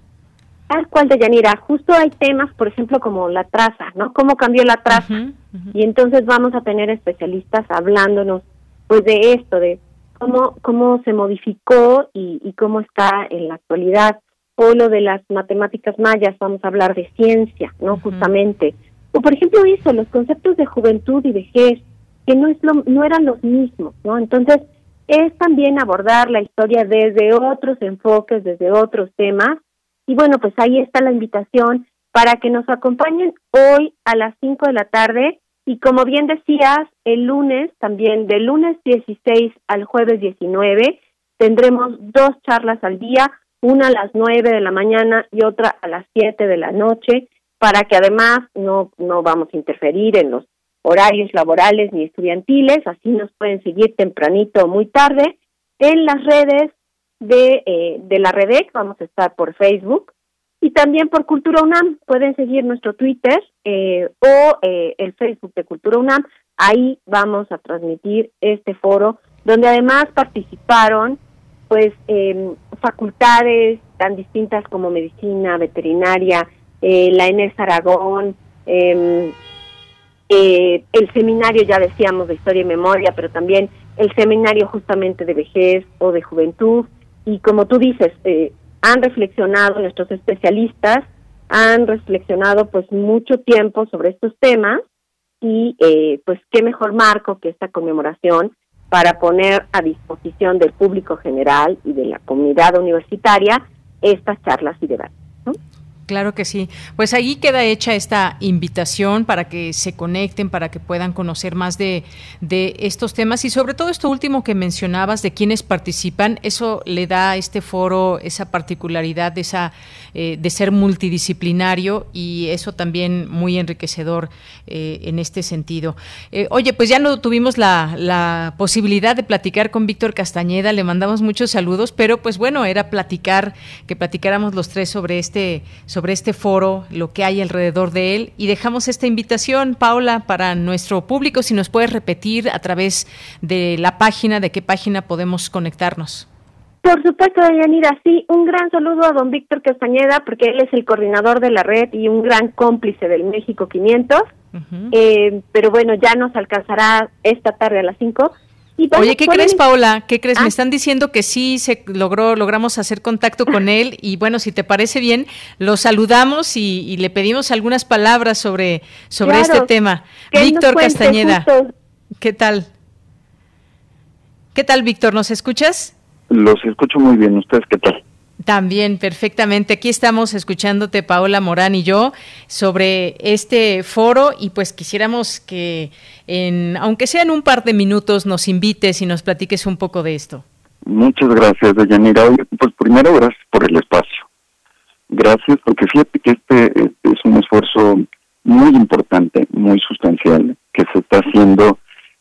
Tal cual de Yanira, justo hay temas, por ejemplo, como la traza, ¿no? ¿Cómo cambió la traza? Y entonces vamos a tener especialistas hablándonos, pues, de esto, de cómo, cómo se modificó y, y cómo está en la actualidad. O lo de las matemáticas mayas, vamos a hablar de ciencia, ¿no? Justamente. O, por ejemplo, eso, los conceptos de juventud y vejez, que no, es lo, no eran los mismos, ¿no? Entonces, es también abordar la historia desde otros enfoques, desde otros temas, y bueno, pues ahí está la invitación para que nos acompañen hoy a las 5 de la tarde. Y como bien decías, el lunes, también del lunes 16 al jueves 19, tendremos dos charlas al día, una a las 9 de la mañana y otra a las 7 de la noche, para que además no, no vamos a interferir en los horarios laborales ni estudiantiles, así nos pueden seguir tempranito o muy tarde en las redes de, eh, de la REDEC, vamos a estar por Facebook y también por Cultura UNAM. Pueden seguir nuestro Twitter eh, o eh, el Facebook de Cultura UNAM. Ahí vamos a transmitir este foro donde además participaron pues em, facultades tan distintas como medicina, veterinaria, eh, la ENES Aragón, em, eh, el seminario, ya decíamos, de historia y memoria, pero también el seminario justamente de vejez o de juventud. Y como tú dices, eh, han reflexionado nuestros especialistas, han reflexionado pues mucho tiempo sobre estos temas y eh, pues qué mejor marco que esta conmemoración para poner a disposición del público general y de la comunidad universitaria estas charlas y debates. Claro que sí. Pues ahí queda hecha esta invitación para que se conecten, para que puedan conocer más de, de, estos temas y sobre todo esto último que mencionabas de quienes participan, eso le da a este foro esa particularidad esa, eh, de ser multidisciplinario y eso también muy enriquecedor eh, en este sentido. Eh, oye, pues ya no tuvimos la, la posibilidad de platicar con Víctor Castañeda, le mandamos muchos saludos, pero pues bueno, era platicar, que platicáramos los tres sobre este sobre este foro, lo que hay alrededor de él. Y dejamos esta invitación, Paula, para nuestro público, si nos puedes repetir a través de la página, de qué página podemos conectarnos. Por supuesto, Yanira, sí, un gran saludo a don Víctor Castañeda, porque él es el coordinador de la red y un gran cómplice del México 500. eh, pero bueno, ya nos alcanzará esta tarde a las 5 Oye, ¿qué crees, Paola? ¿Qué crees? Me ah. están diciendo que sí se logró, logramos hacer contacto con él y bueno, si te parece bien, lo saludamos y, le pedimos algunas palabras sobre, sobre este tema. Víctor Castañeda, ¿qué tal? ¿Qué tal, Víctor? ¿Nos escuchas? Los escucho muy bien. ¿Ustedes qué tal? También, perfectamente. Aquí estamos escuchándote, Paola Morán y yo, sobre este foro y pues quisiéramos que, en, aunque sean un par de minutos, nos invites y nos platiques un poco de esto. Muchas gracias, Deyanira. Pues primero, gracias por el espacio. Gracias, porque fíjate que este, este es un esfuerzo muy importante, muy sustancial, que se está haciendo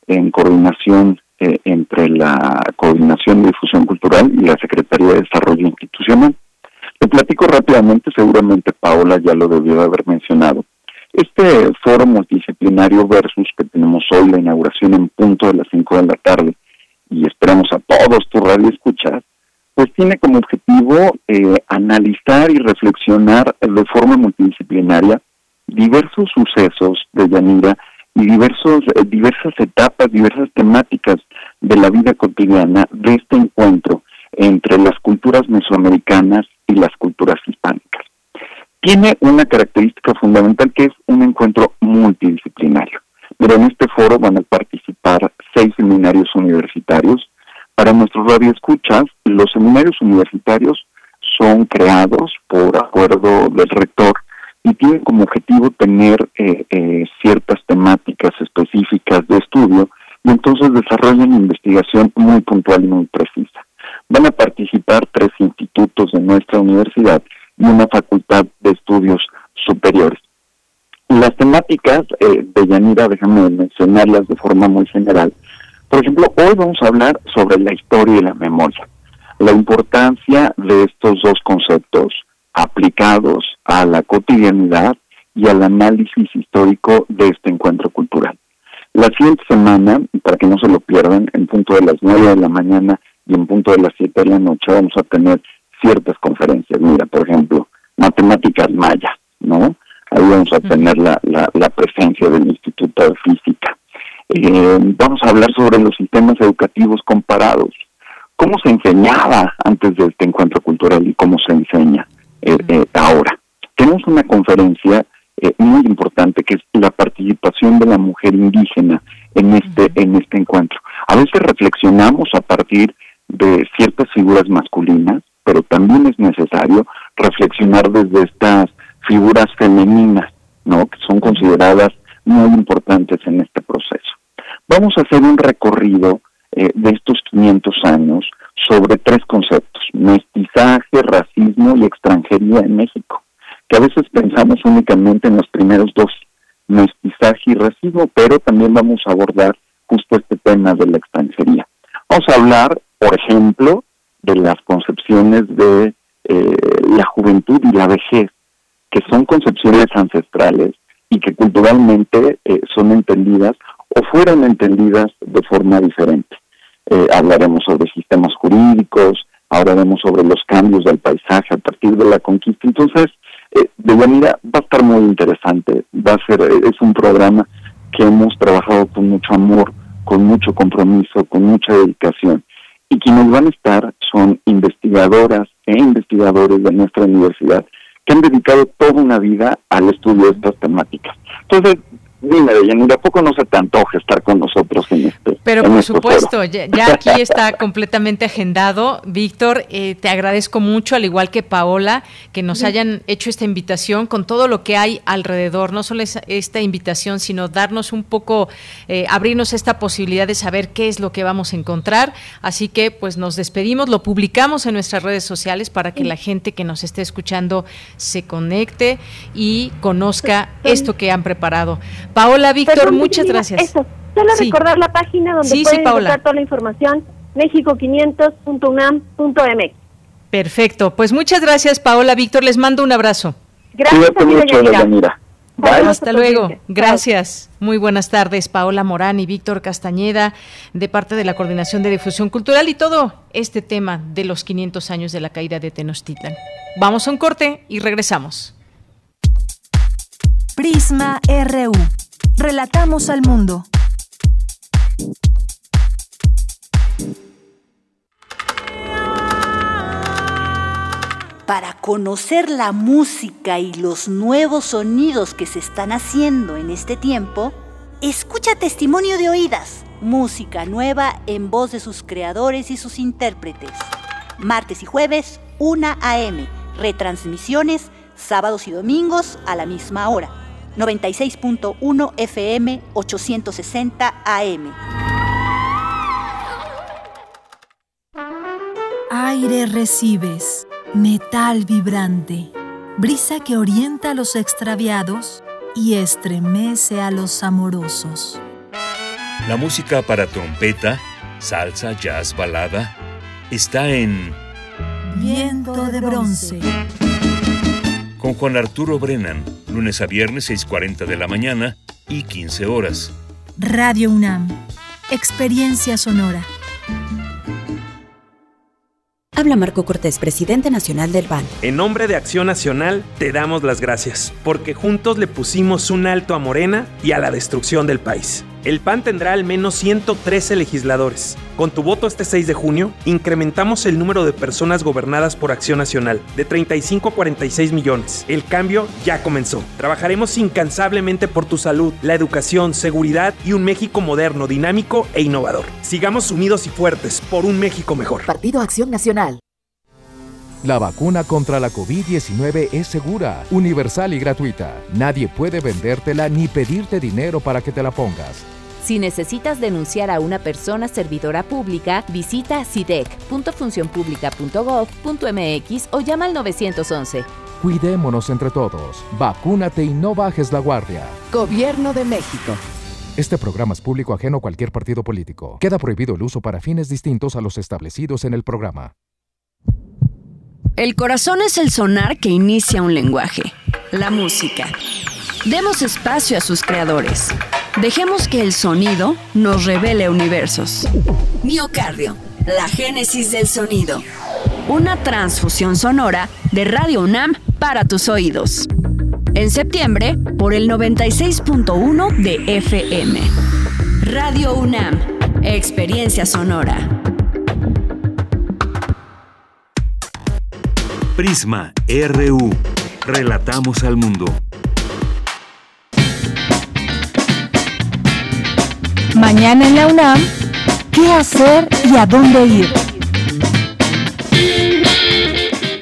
en coordinación eh, entre la Coordinación de Difusión Cultural y la Secretaría de Desarrollo Institucional. Le platico rápidamente, seguramente Paola ya lo debió de haber mencionado. Este foro multidisciplinario versus que tenemos hoy, la inauguración en punto de las 5 de la tarde, y esperamos a todos tu radio escuchar, pues tiene como objetivo eh, analizar y reflexionar de forma multidisciplinaria diversos sucesos de Yanira y diversos, eh, diversas etapas, diversas temáticas de la vida cotidiana de este encuentro entre las culturas mesoamericanas y las culturas hispánicas. Tiene una característica fundamental que es un encuentro multidisciplinario. Pero en este foro van a participar seis seminarios universitarios. Para nuestros radioescuchas, los seminarios universitarios son creados por acuerdo del rector y tienen como objetivo tener eh, eh, ciertas temáticas específicas de estudio y entonces desarrollan investigación muy puntual y muy precisa. Van a participar tres institutos de nuestra universidad y una facultad de estudios superiores. Las temáticas eh, de Yanira, déjame mencionarlas de forma muy general. Por ejemplo, hoy vamos a hablar sobre la historia y la memoria, la importancia de estos dos conceptos aplicados a la cotidianidad y al análisis histórico de este encuentro cultural. La siguiente semana, para que no se lo pierdan, en punto de las nueve de la mañana y en punto de las siete de la noche vamos a tener ciertas conferencias. Mira, por ejemplo, matemáticas maya, ¿no? Ahí vamos a tener la, la, presencia del Instituto de Física. Eh, vamos a hablar sobre los sistemas educativos comparados. ¿Cómo se enseñaba antes de este encuentro cultural y cómo se enseña eh, eh, ahora? Tenemos una conferencia eh, muy importante que es la participación de la mujer indígena en este en este encuentro. A veces reflexionamos a partir de ciertas figuras masculinas, pero también es necesario reflexionar desde estas figuras femeninas, ¿no? Que son consideradas muy importantes en este proceso. Vamos a hacer un recorrido eh, de estos 500 años sobre tres conceptos, mestizaje, racismo y extranjería en México que a veces pensamos únicamente en los primeros dos, mestizaje y racismo, pero también vamos a abordar justo este tema de la extranjería. Vamos a hablar, por ejemplo, de las concepciones de eh, la juventud y la vejez, que son concepciones ancestrales y que culturalmente eh, son entendidas o fueron entendidas de forma diferente. Eh, hablaremos sobre sistemas jurídicos, ahora vemos sobre los cambios del paisaje a partir de la conquista. Entonces, eh, de manera va a estar muy interesante, va a ser, eh, es un programa que hemos trabajado con mucho amor, con mucho compromiso, con mucha dedicación. Y quienes van a estar son investigadoras e investigadores de nuestra universidad que han dedicado toda una vida al estudio de estas temáticas. Entonces, Dime, Deyanira, ¿a poco no se te antoja estar con nosotros en este Pero por supuesto, ya, aquí está completamente agendado. Víctor, eh, te agradezco mucho, al igual que Paola, que nos hayan hecho esta invitación con todo lo que hay alrededor. No solo es esta invitación, sino darnos un poco, eh, abrirnos esta posibilidad de saber qué es lo que vamos a encontrar. Así que, pues nos despedimos, lo publicamos en nuestras redes sociales para que la gente que nos esté escuchando se conecte y conozca esto que han preparado. Paola, Víctor, muchas gracias. Eso, solo recordar la página donde pueden encontrar toda la información, mexico500.unam.mx. Perfecto, pues muchas gracias Paola, Víctor, les mando un abrazo. Gracias, mucho, Hasta luego. Gracias. Muy buenas tardes, Paola Morán y Víctor Castañeda, de parte de la Coordinación de Difusión Cultural y todo este tema de los 500 años de la caída de Tenochtitlan. Vamos a un corte y regresamos. Prisma RU. Relatamos al mundo. Para conocer la música y los nuevos sonidos que se están haciendo en este tiempo, escucha Testimonio de Oídas, música nueva en voz de sus creadores y sus intérpretes. Martes y jueves, 1 a.m. Retransmisiones, sábados y domingos a la misma hora 96.1 FM 860 AM. Aire recibes, metal vibrante, brisa que orienta a los extraviados y estremece a los amorosos. La música para trompeta, salsa, jazz, balada, está en Viento de bronce. Con Juan Arturo Brennan lunes a viernes 6.40 de la mañana y 15 horas. Radio UNAM, Experiencia Sonora. Habla Marco Cortés, presidente nacional del PAN. En nombre de Acción Nacional, te damos las gracias, porque juntos le pusimos un alto a Morena y a la destrucción del país. El PAN tendrá al menos 113 legisladores. Con tu voto este 6 de junio, incrementamos el número de personas gobernadas por Acción Nacional de 35 a 46 millones. El cambio ya comenzó. Trabajaremos incansablemente por tu salud, la educación, seguridad y un México moderno, dinámico e innovador. Sigamos unidos y fuertes por un México mejor. Partido Acción Nacional. La vacuna contra la COVID-19 es segura, universal y gratuita. Nadie puede vendértela ni pedirte dinero para que te la pongas. Si necesitas denunciar a una persona servidora pública, visita sidec.funcionpublica.gov.mx o llama al 911. Cuidémonos entre todos. Vacúnate y no bajes la guardia. Gobierno de México. Este programa es público ajeno a cualquier partido político. Queda prohibido el uso para fines distintos a los establecidos en el programa. El corazón es el sonar que inicia un lenguaje, la música. Demos espacio a sus creadores. Dejemos que el sonido nos revele universos. Miocardio, la génesis del sonido. Una transfusión sonora de Radio UNAM para tus oídos. En septiembre, por el 96.1 de FM. Radio UNAM, experiencia sonora. Prisma RU. Relatamos al mundo. Mañana en la UNAM, ¿qué hacer y a dónde ir?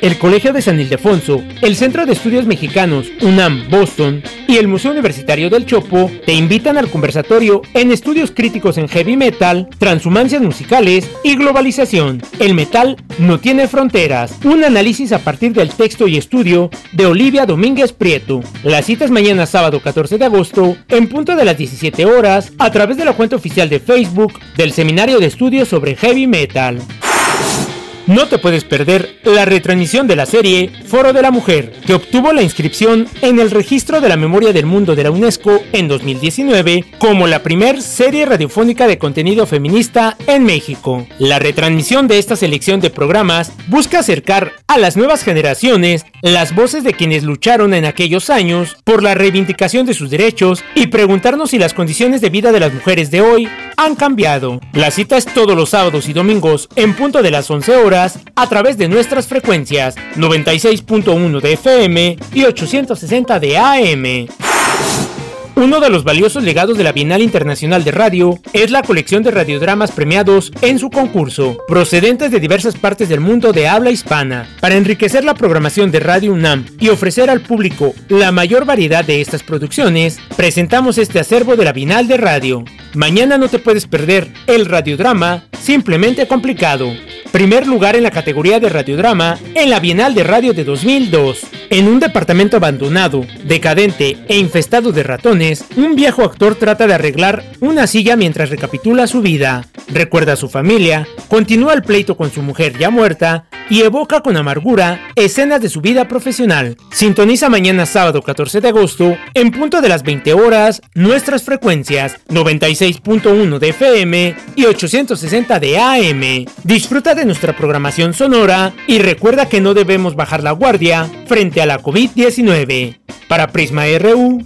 el Colegio de San Ildefonso, el Centro de Estudios Mexicanos UNAM Boston y el Museo Universitario del Chopo te invitan al conversatorio en estudios críticos en heavy metal, transhumancias musicales y globalización. El metal no tiene fronteras. Un análisis a partir del texto y estudio de Olivia Domínguez Prieto. La cita es mañana sábado 14 de agosto en punto de las 17 horas a través de la cuenta oficial de Facebook del Seminario de Estudios sobre Heavy Metal. No te puedes perder la retransmisión de la serie Foro de la Mujer, que obtuvo la inscripción en el Registro de la Memoria del Mundo de la UNESCO en 2019 como la primer serie radiofónica de contenido feminista en México. La retransmisión de esta selección de programas busca acercar a las nuevas generaciones las voces de quienes lucharon en aquellos años por la reivindicación de sus derechos y preguntarnos si las condiciones de vida de las mujeres de hoy han cambiado. La cita es todos los sábados y domingos en punto de las 11 horas a través de nuestras frecuencias 96.1 de FM y 860 de AM. Uno de los valiosos legados de la Bienal Internacional de Radio es la colección de radiodramas premiados en su concurso, procedentes de diversas partes del mundo de habla hispana. Para enriquecer la programación de Radio UNAM y ofrecer al público la mayor variedad de estas producciones, presentamos este acervo de la Bienal de Radio. Mañana no te puedes perder el radiodrama Simplemente Complicado, primer lugar en la categoría de radiodrama en la Bienal de Radio de 2002. En un departamento abandonado, decadente e infestado de ratones, un viejo actor trata de arreglar una silla mientras recapitula su vida, recuerda a su familia, continúa el pleito con su mujer ya muerta y evoca con amargura escenas de su vida profesional. Sintoniza mañana sábado 14 de agosto en punto de las 20 horas nuestras frecuencias 96.1 de FM y 860 de AM. Disfruta de nuestra programación sonora y recuerda que no debemos bajar la guardia frente a la COVID-19. Para Prisma RU,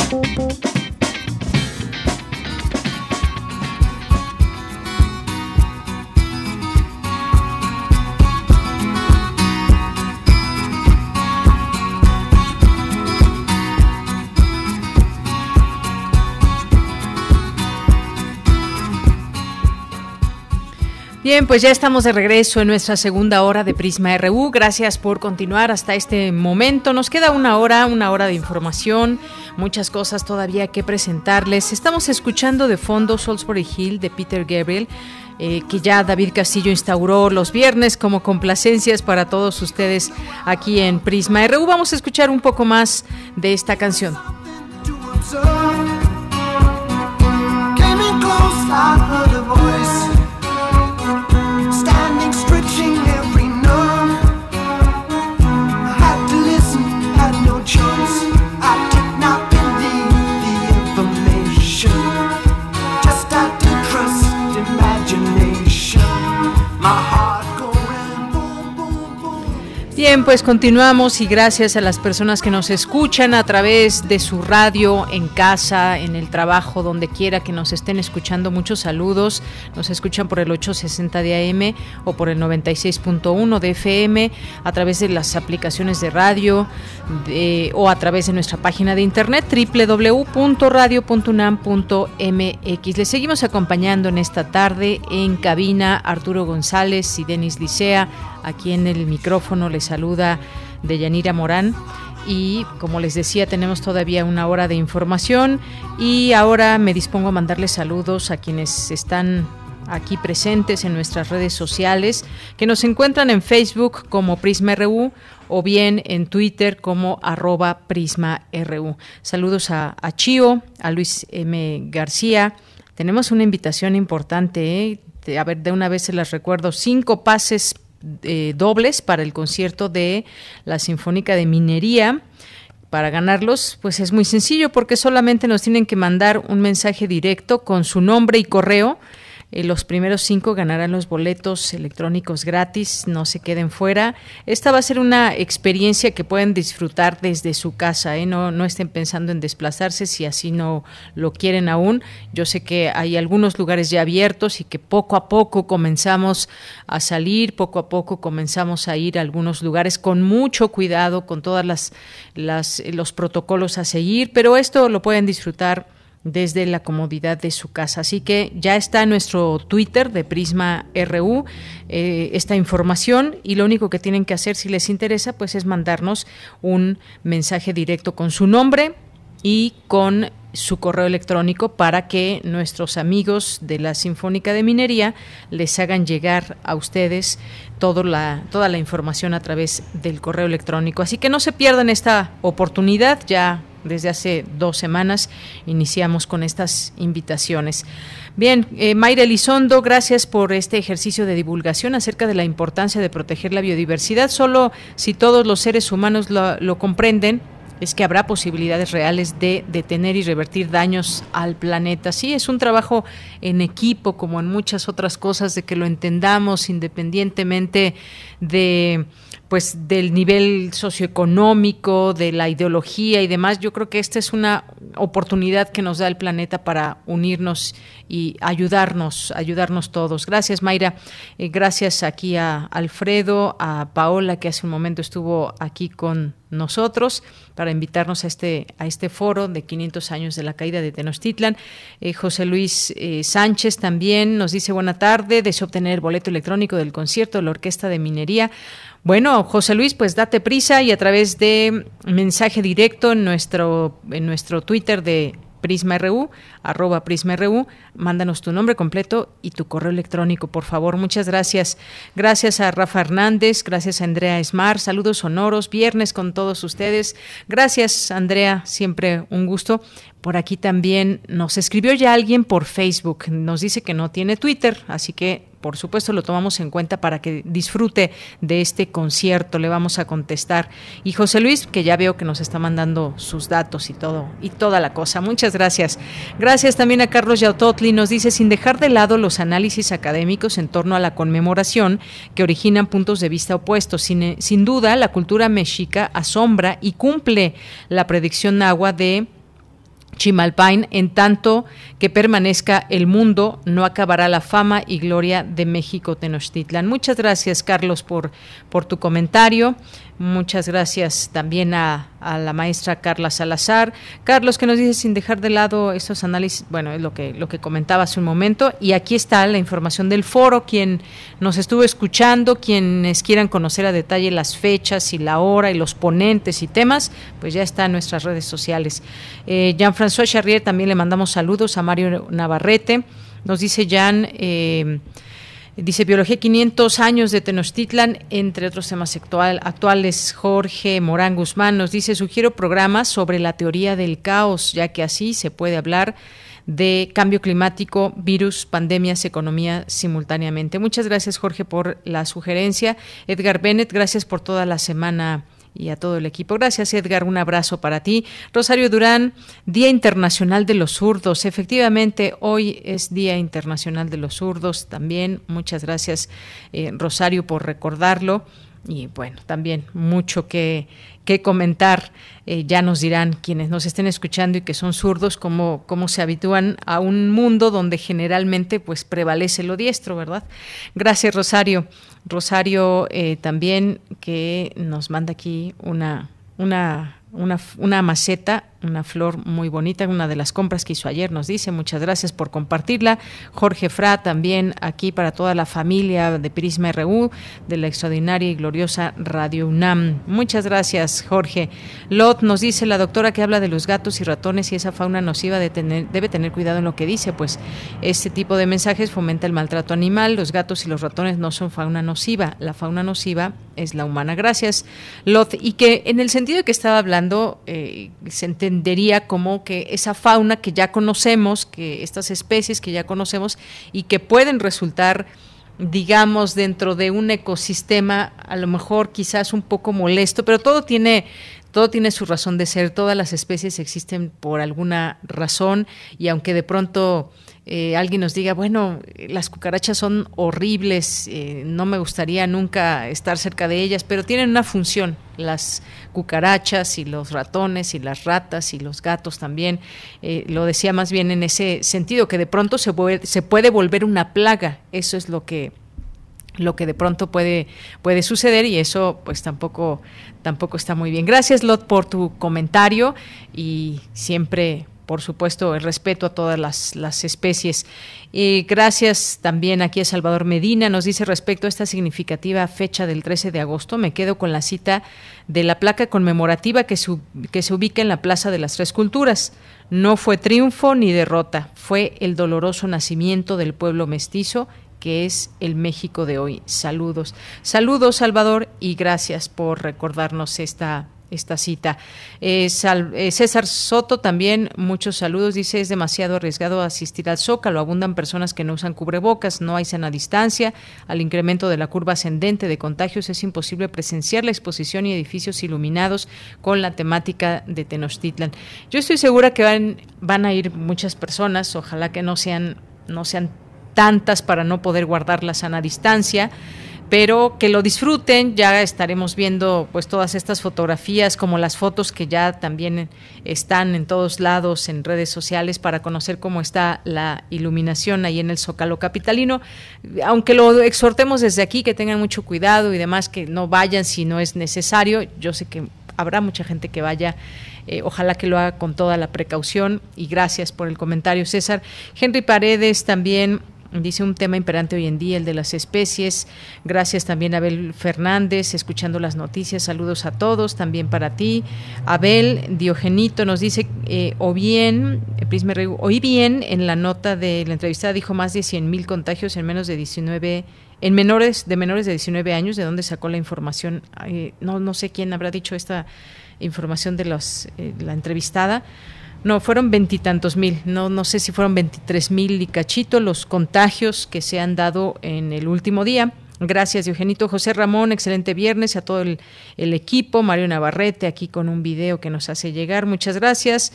Bien, pues ya estamos de regreso en nuestra segunda hora de Prisma RU. Gracias por continuar hasta este momento. Nos queda una hora, una hora de información, muchas cosas todavía que presentarles. Estamos escuchando de fondo Salisbury Hill de Peter Gabriel. Eh, que ya David Castillo instauró los viernes como complacencias para todos ustedes aquí en Prisma RU. Vamos a escuchar un poco más de esta canción. Pues continuamos y gracias a las personas que nos escuchan a través de su radio, en casa, en el trabajo, donde quiera que nos estén escuchando. Muchos saludos. Nos escuchan por el 860 de AM o por el 96.1 de FM, a través de las aplicaciones de radio o a través de nuestra página de internet www.radio.unam.mx. Les seguimos acompañando en esta tarde en cabina Arturo González y Denis Licea Aquí en el micrófono les saluda Deyanira Morán y como les decía tenemos todavía una hora de información y ahora me dispongo a mandarles saludos a quienes están aquí presentes en nuestras redes sociales que nos encuentran en Facebook como Prisma RU o bien en Twitter como arroba. Saludos a, a Chio, a Luis M. García. Tenemos una invitación importante, ¿eh? a ver, de una vez se las recuerdo, cinco pases eh, dobles para el concierto de la Sinfónica de Minería. Para ganarlos, pues es muy sencillo porque solamente nos tienen que mandar un mensaje directo con su nombre y correo eh, los primeros cinco ganarán los boletos electrónicos gratis, no se queden fuera. Esta va a ser una experiencia que pueden disfrutar desde su casa, ¿eh? no, no estén pensando en desplazarse si así no lo quieren aún. Yo sé que hay algunos lugares ya abiertos y que poco a poco comenzamos a salir, poco a poco comenzamos a ir a algunos lugares con mucho cuidado, con todas las, las los protocolos a seguir, pero esto lo pueden disfrutar desde la comodidad de su casa. Así que ya está en nuestro Twitter de Prisma RU eh, esta información y lo único que tienen que hacer si les interesa pues es mandarnos un mensaje directo con su nombre y con su correo electrónico para que nuestros amigos de la Sinfónica de Minería les hagan llegar a ustedes toda la, toda la información a través del correo electrónico. Así que no se pierdan esta oportunidad, ya desde hace dos semanas iniciamos con estas invitaciones. Bien, eh, Mayra Elizondo, gracias por este ejercicio de divulgación acerca de la importancia de proteger la biodiversidad. Solo si todos los seres humanos lo comprenden, es que habrá posibilidades reales de detener y revertir daños al planeta. Sí, es un trabajo en equipo, como en muchas otras cosas, de que lo entendamos independientemente de pues del nivel socioeconómico, de la ideología y demás, yo creo que esta es una oportunidad que nos da el planeta para unirnos y ayudarnos, ayudarnos todos. Gracias, Mayra. Eh, gracias aquí a Alfredo, a Paola, que hace un momento estuvo aquí con nosotros para invitarnos a este, a este foro de 500 años de la caída de Tenochtitlan. Eh, José Luis eh, Sánchez también nos dice buena tarde, deseo obtener el boleto electrónico del concierto de la Orquesta de Minería. Bueno, José Luis, pues date prisa y a través de mensaje directo en nuestro, en nuestro Twitter de Prisma RU, arroba Prisma RU, mándanos tu nombre completo y tu correo electrónico, por favor. Muchas gracias. Gracias a Rafa Hernández, gracias a Andrea Esmar, saludos sonoros, viernes con todos ustedes. Gracias, Andrea, siempre un gusto. Por aquí también nos escribió ya alguien por Facebook, nos dice que no tiene Twitter, así que por supuesto lo tomamos en cuenta para que disfrute de este concierto. Le vamos a contestar. Y José Luis, que ya veo que nos está mandando sus datos y todo, y toda la cosa. Muchas. Gracias también a Carlos Yautotli. Nos dice, sin dejar de lado los análisis académicos en torno a la conmemoración que originan puntos de vista opuestos. Sin, sin duda, la cultura mexica asombra y cumple la predicción agua de Chimalpain, en tanto que permanezca el mundo, no acabará la fama y gloria de México Tenochtitlan. Muchas gracias, Carlos, por tu comentario. Muchas gracias también a, la maestra Carla Salazar. Carlos, que nos dice sin dejar de lado esos análisis, bueno, es lo que, lo que comentaba hace un momento. Y aquí está la información del foro, quien nos estuvo escuchando, quienes quieran conocer a detalle las fechas y la hora y los ponentes y temas, pues ya está en nuestras redes sociales. Eh, Jean-François Charrier también le mandamos saludos a Mario Navarrete. Nos dice Jean... Eh, Dice Biología 500 años de Tenochtitlan, entre otros temas actuales. Jorge Morán Guzmán nos dice, sugiero programas sobre la teoría del caos, ya que así se puede hablar de cambio climático, virus, pandemias, economía simultáneamente. Muchas gracias Jorge por la sugerencia. Edgar Bennett, gracias por toda la semana y a todo el equipo. Gracias, Edgar. Un abrazo para ti. Rosario Durán, Día Internacional de los Zurdos. Efectivamente, hoy es Día Internacional de los Zurdos también. Muchas gracias, eh, Rosario, por recordarlo. Y bueno, también mucho que, que comentar. Eh, ya nos dirán quienes nos estén escuchando y que son zurdos cómo, cómo se habitúan a un mundo donde generalmente pues prevalece lo diestro, ¿verdad? Gracias, Rosario. Rosario eh, también que nos manda aquí una, una, una, una maceta una flor muy bonita, una de las compras que hizo ayer, nos dice. Muchas gracias por compartirla. Jorge Fra también aquí para toda la familia de Prisma RU, de la extraordinaria y gloriosa Radio UNAM. Muchas gracias, Jorge. Lot nos dice la doctora que habla de los gatos y ratones y esa fauna nociva debe tener cuidado en lo que dice, pues este tipo de mensajes fomenta el maltrato animal. Los gatos y los ratones no son fauna nociva. La fauna nociva es la humana. Gracias, Lot. Y que en el sentido que estaba hablando, eh, se entendería como que esa fauna que ya conocemos, que estas especies que ya conocemos y que pueden resultar digamos dentro de un ecosistema a lo mejor quizás un poco molesto, pero todo tiene todo tiene su razón de ser, todas las especies existen por alguna razón y aunque de pronto eh, alguien nos diga, bueno, las cucarachas son horribles, eh, no me gustaría nunca estar cerca de ellas, pero tienen una función, las cucarachas y los ratones y las ratas y los gatos también. Eh, lo decía más bien en ese sentido, que de pronto se, se puede volver una plaga, eso es lo que lo que de pronto puede, puede suceder y eso pues tampoco, tampoco está muy bien. Gracias Lot por tu comentario y siempre por supuesto, el respeto a todas las, especies. Y gracias también aquí a Salvador Medina, nos dice respecto a esta significativa fecha del 13 de agosto, me quedo con la cita de la placa conmemorativa que, que se ubica en la Plaza de las Tres Culturas. No fue triunfo ni derrota, fue el doloroso nacimiento del pueblo mestizo que es el México de hoy. Saludos. Saludos, Salvador, y gracias por recordarnos esta esta cita. Eh, eh, César Soto también, muchos saludos, dice, es demasiado arriesgado asistir al Zócalo, abundan personas que no usan cubrebocas, no hay sana distancia, al incremento de la curva ascendente de contagios es imposible presenciar la exposición y edificios iluminados con la temática de Tenochtitlan. Yo estoy segura que van, van a ir muchas personas, ojalá que no sean, no sean tantas para no poder guardar la sana distancia pero que lo disfruten. Ya estaremos viendo pues todas estas fotografías como las fotos que ya también están en todos lados en redes sociales para conocer cómo está la iluminación ahí en el Zócalo capitalino. Aunque lo exhortemos desde aquí que tengan mucho cuidado y demás que no vayan si no es necesario. Yo sé que habrá mucha gente que vaya eh, ojalá que lo haga con toda la precaución y gracias por el comentario, César. Henry Paredes también Dice un tema imperante hoy en día, el de las especies. Gracias también a Abel Fernández, escuchando las noticias. Saludos a todos, también para ti. Abel Diogenito nos dice, eh, o bien, oí bien en la nota de la entrevista, dijo más de 100 mil contagios en menos de 19 en menores de menores de 19 años, ¿de dónde sacó la información? no, no sé quién habrá dicho esta información de los, eh, la entrevistada. No, fueron veintitantos mil, no, no sé si fueron veintitrés mil y cachito los contagios que se han dado en el último día. Gracias, Eugenito. José Ramón, excelente viernes a todo el, equipo. Mario Navarrete aquí con un video que nos hace llegar. Muchas gracias.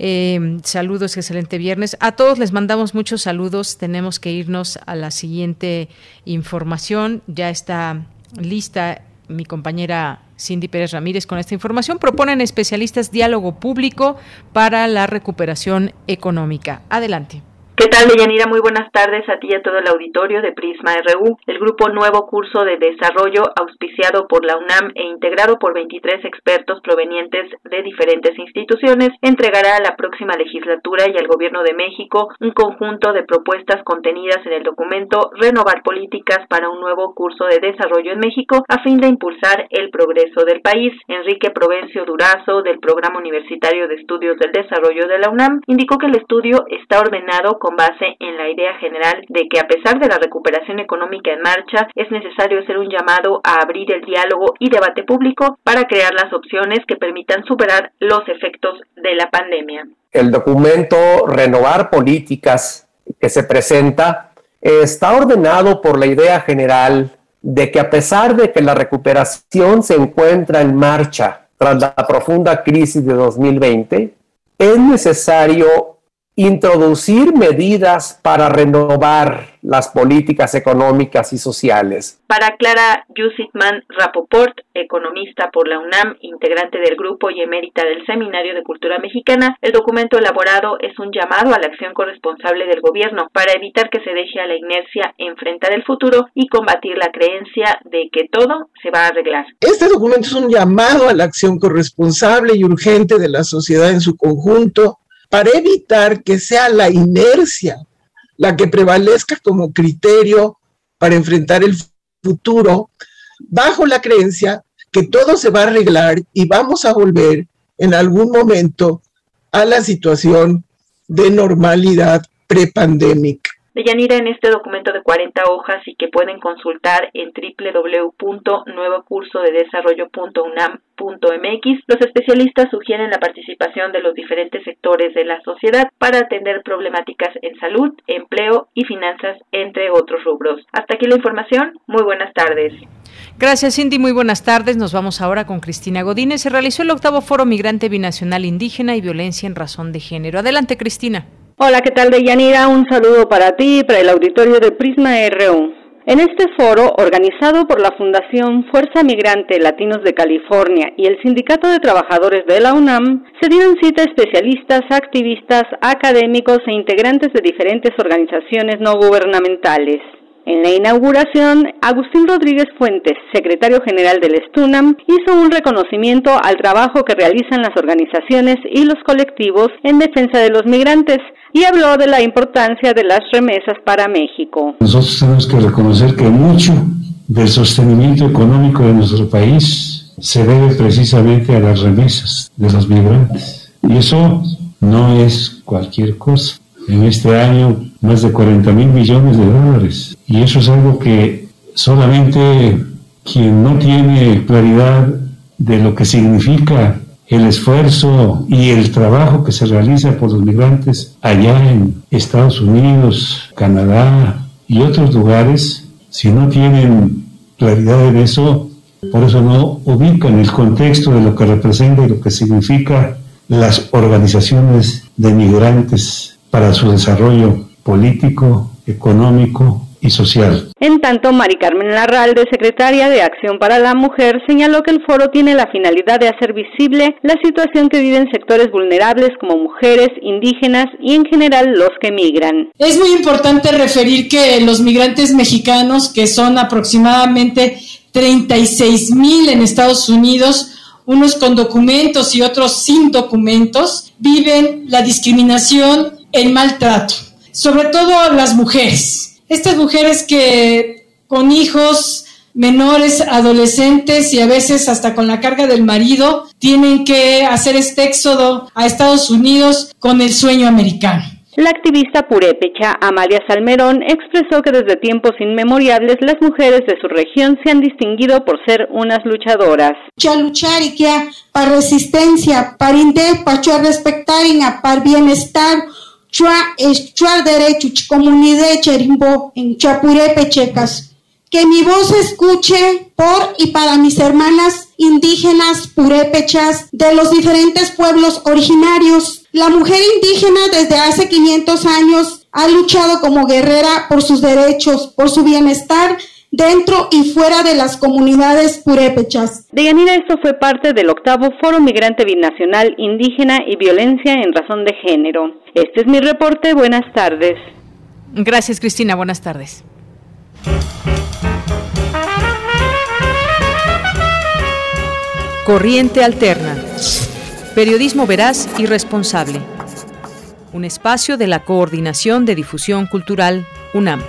Eh, saludos, excelente viernes. A todos les mandamos muchos saludos. Tenemos que irnos a la siguiente información. Ya está lista mi compañera Cindy Pérez Ramírez con esta información. Proponen especialistas diálogo público para la recuperación económica. Adelante. ¿Qué tal, Deyanira? Muy buenas tardes a ti y a todo el auditorio de Prisma RU. El grupo Nuevo Curso de Desarrollo, auspiciado por la UNAM e integrado por 23 expertos provenientes de diferentes instituciones, entregará a la próxima legislatura y al Gobierno de México un conjunto de propuestas contenidas en el documento Renovar Políticas para un nuevo curso de desarrollo en México a fin de impulsar el progreso del país. Enrique Provencio Durazo, del Programa Universitario de Estudios del Desarrollo de la UNAM, indicó que el estudio está ordenado con base en la idea general de que a pesar de la recuperación económica en marcha, es necesario hacer un llamado a abrir el diálogo y debate público para crear las opciones que permitan superar los efectos de la pandemia. El documento Renovar Políticas que se presenta está ordenado por la idea general de que a pesar de que la recuperación se encuentra en marcha tras la profunda crisis de 2020, es necesario introducir medidas para renovar las políticas económicas y sociales. Para Clara Yusitman Rapoport, economista por la UNAM, integrante del grupo y emérita del Seminario de Cultura Mexicana, el documento elaborado es un llamado a la acción corresponsable del gobierno para evitar que se deje a la inercia enfrentar el futuro y combatir la creencia de que todo se va a arreglar. Este documento es un llamado a la acción corresponsable y urgente de la sociedad en su conjunto para evitar que sea la inercia la que prevalezca como criterio para enfrentar el futuro, bajo la creencia que todo se va a arreglar y vamos a volver en algún momento a la situación de normalidad prepandémica. Deyanira en este documento de 40 hojas y que pueden consultar en www.nuevocurso-de-desarrollo.unam.mx, los especialistas sugieren la participación de los diferentes sectores de la sociedad para atender problemáticas en salud, empleo y finanzas, entre otros rubros. Hasta aquí la información. Muy buenas tardes. Gracias, Cindy. Muy buenas tardes. Nos vamos ahora con Cristina Godínez. Se realizó el octavo Foro Migrante Binacional Indígena y Violencia en Razón de Género. Adelante, Cristina. Hola, ¿qué tal, Deyanira? Un saludo para ti y para el auditorio de Prisma RU. En este foro, organizado por la Fundación Fuerza Migrante Latinos de California y el Sindicato de Trabajadores de la UNAM, se dieron cita especialistas, activistas, académicos e integrantes de diferentes organizaciones no gubernamentales. En la inauguración, Agustín Rodríguez Fuentes, secretario general del STUNAM, hizo un reconocimiento al trabajo que realizan las organizaciones y los colectivos en defensa de los migrantes y habló de la importancia de las remesas para México. Nosotros tenemos que reconocer que mucho del sostenimiento económico de nuestro país se debe precisamente a las remesas de los migrantes. Y eso no es cualquier cosa en este año más de 40 mil millones de dólares. Y eso es algo que solamente quien no tiene claridad de lo que significa el esfuerzo y el trabajo que se realiza por los migrantes allá en Estados Unidos, Canadá y otros lugares, si no tienen claridad en eso, por eso no ubican el contexto de lo que representa y lo que significa las organizaciones de migrantes para su desarrollo político, económico y social. En tanto, Mari Carmen Larralde, secretaria de Acción para la Mujer, señaló que el foro tiene la finalidad de hacer visible la situación que viven sectores vulnerables como mujeres, indígenas y en general los que migran. Es muy importante referir que los migrantes mexicanos, que son aproximadamente 36 mil en Estados Unidos, unos con documentos y otros sin documentos, viven la discriminación, el maltrato, sobre todo las mujeres estas mujeres que con hijos menores, adolescentes y a veces hasta con la carga del marido, tienen que hacer este éxodo a Estados Unidos con el sueño americano. La activista purépecha Amalia Salmerón expresó que desde tiempos inmemoriales las mujeres de su región se han distinguido por ser unas luchadoras. Ya luchar y que para resistencia, para inde, para respetar y para bienestar, chua es chua derecho comunidad cherimbo en Chapurepe Checas. Que mi voz escuche por y para mis hermanas indígenas purépechas de los diferentes pueblos originarios. La mujer indígena desde hace 500 años ha luchado como guerrera por sus derechos, por su bienestar dentro y fuera de las comunidades purépechas. Deyanira, esto fue parte del octavo Foro Migrante Binacional Indígena y Violencia en Razón de Género. Este es mi reporte. Buenas tardes. Gracias, Cristina. Buenas tardes. Corriente Alterna. Periodismo veraz y responsable. Un espacio de la Coordinación de Difusión Cultural, UNAM.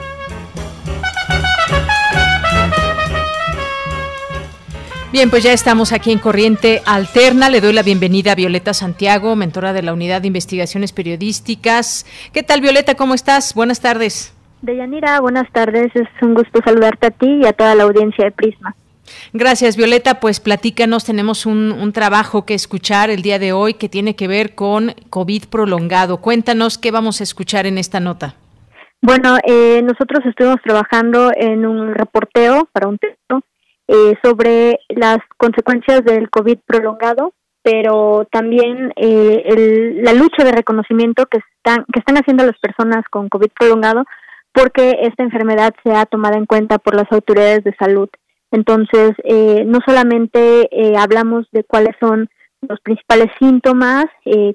Bien, pues ya estamos aquí en Corriente Alterna. Le doy la bienvenida a Violeta Santiago, mentora de la Unidad de Investigaciones Periodísticas. ¿Qué tal, Violeta? ¿Cómo estás? Buenas tardes. Deyanira, buenas tardes. Es un gusto saludarte a ti y a toda la audiencia de Prisma. Gracias, Violeta. Pues platícanos, tenemos un, trabajo que escuchar el día de hoy que tiene que ver con COVID prolongado. Cuéntanos qué vamos a escuchar en esta nota. Bueno, eh, nosotros estuvimos trabajando en un reporteo para un texto eh, sobre las consecuencias del COVID prolongado, pero también eh, la lucha de reconocimiento que están, que están haciendo las personas con COVID prolongado, porque esta enfermedad se ha tomado en cuenta por las autoridades de salud. Entonces, eh, no solamente hablamos de cuáles son los principales síntomas,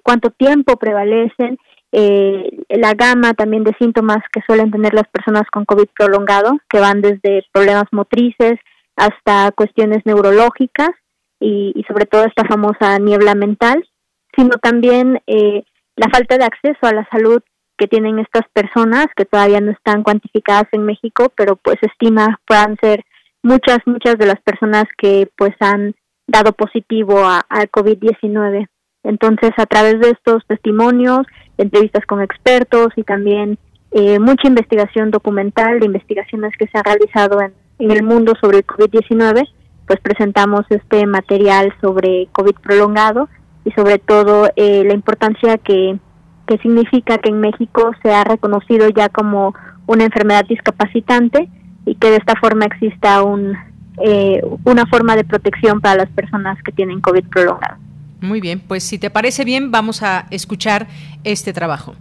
cuánto tiempo prevalecen, la gama también de síntomas que suelen tener las personas con COVID prolongado, que van desde problemas motrices, hasta cuestiones neurológicas y, sobre todo esta famosa niebla mental, sino también eh, la falta de acceso a la salud que tienen estas personas que todavía no están cuantificadas en México, pero pues estima puedan ser muchas, muchas de las personas que pues han dado positivo a, COVID-19. Entonces, a través de estos testimonios, entrevistas con expertos y también eh, mucha investigación documental de investigaciones que se han realizado en en el mundo sobre el COVID-19, pues presentamos este material sobre COVID prolongado y sobre todo eh, la importancia que, que significa que en México se ha reconocido ya como una enfermedad discapacitante y que de esta forma exista un, eh, una forma de protección para las personas que tienen COVID prolongado. Muy bien, pues si te parece bien, vamos a escuchar este trabajo.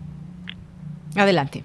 Adelante.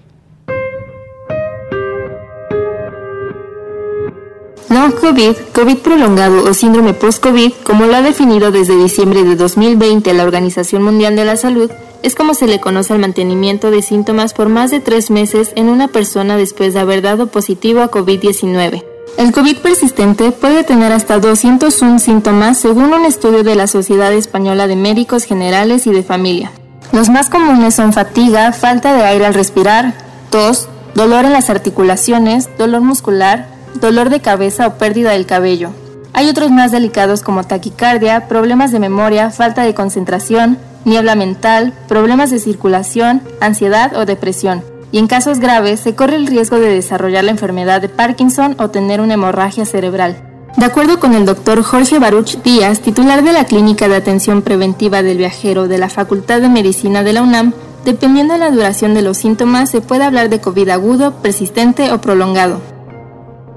Long COVID, COVID prolongado o síndrome post-COVID, como lo ha definido desde diciembre de 2020 la Organización Mundial de la Salud, es como se le conoce al mantenimiento de síntomas por más de tres meses en una persona después de haber dado positivo a COVID-19. El COVID persistente puede tener hasta 201 síntomas según un estudio de la Sociedad Española de Médicos Generales y de Familia. Los más comunes son fatiga, falta de aire al respirar, tos, dolor en las articulaciones, dolor muscular, dolor de cabeza o pérdida del cabello. Hay otros más delicados como taquicardia, problemas de memoria, falta de concentración, niebla mental, problemas de circulación, ansiedad o depresión. Y en casos graves se corre el riesgo de desarrollar la enfermedad de Parkinson o tener una hemorragia cerebral. De acuerdo con el doctor Jorge Baruch Díaz, titular de la Clínica de Atención Preventiva del Viajero de la Facultad de Medicina de la UNAM, dependiendo de la duración de los síntomas se puede hablar de COVID agudo, persistente o prolongado.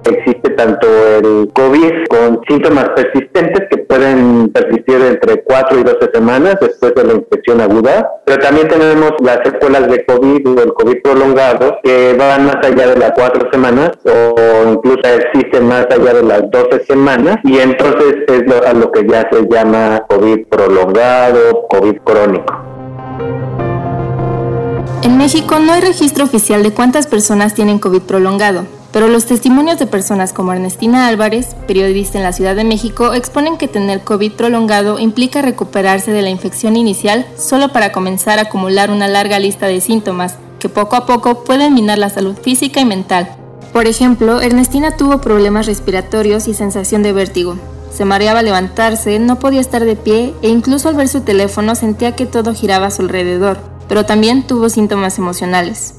Existe tanto el COVID con síntomas persistentes que pueden persistir entre 4 y 12 semanas después de la infección aguda, pero también tenemos las secuelas de COVID o el COVID prolongado que van más allá de las 4 semanas o incluso existen más allá de las 12 semanas y entonces es a lo que ya se llama COVID prolongado, COVID crónico. En México no hay registro oficial de cuántas personas tienen COVID prolongado pero los testimonios de personas como Ernestina Álvarez, periodista en la Ciudad de México, exponen que tener COVID prolongado implica recuperarse de la infección inicial solo para comenzar a acumular una larga lista de síntomas que poco a poco pueden minar la salud física y mental. Por ejemplo, Ernestina tuvo problemas respiratorios y sensación de vértigo. Se mareaba al levantarse, no podía estar de pie e incluso al ver su teléfono sentía que todo giraba a su alrededor, pero también tuvo síntomas emocionales.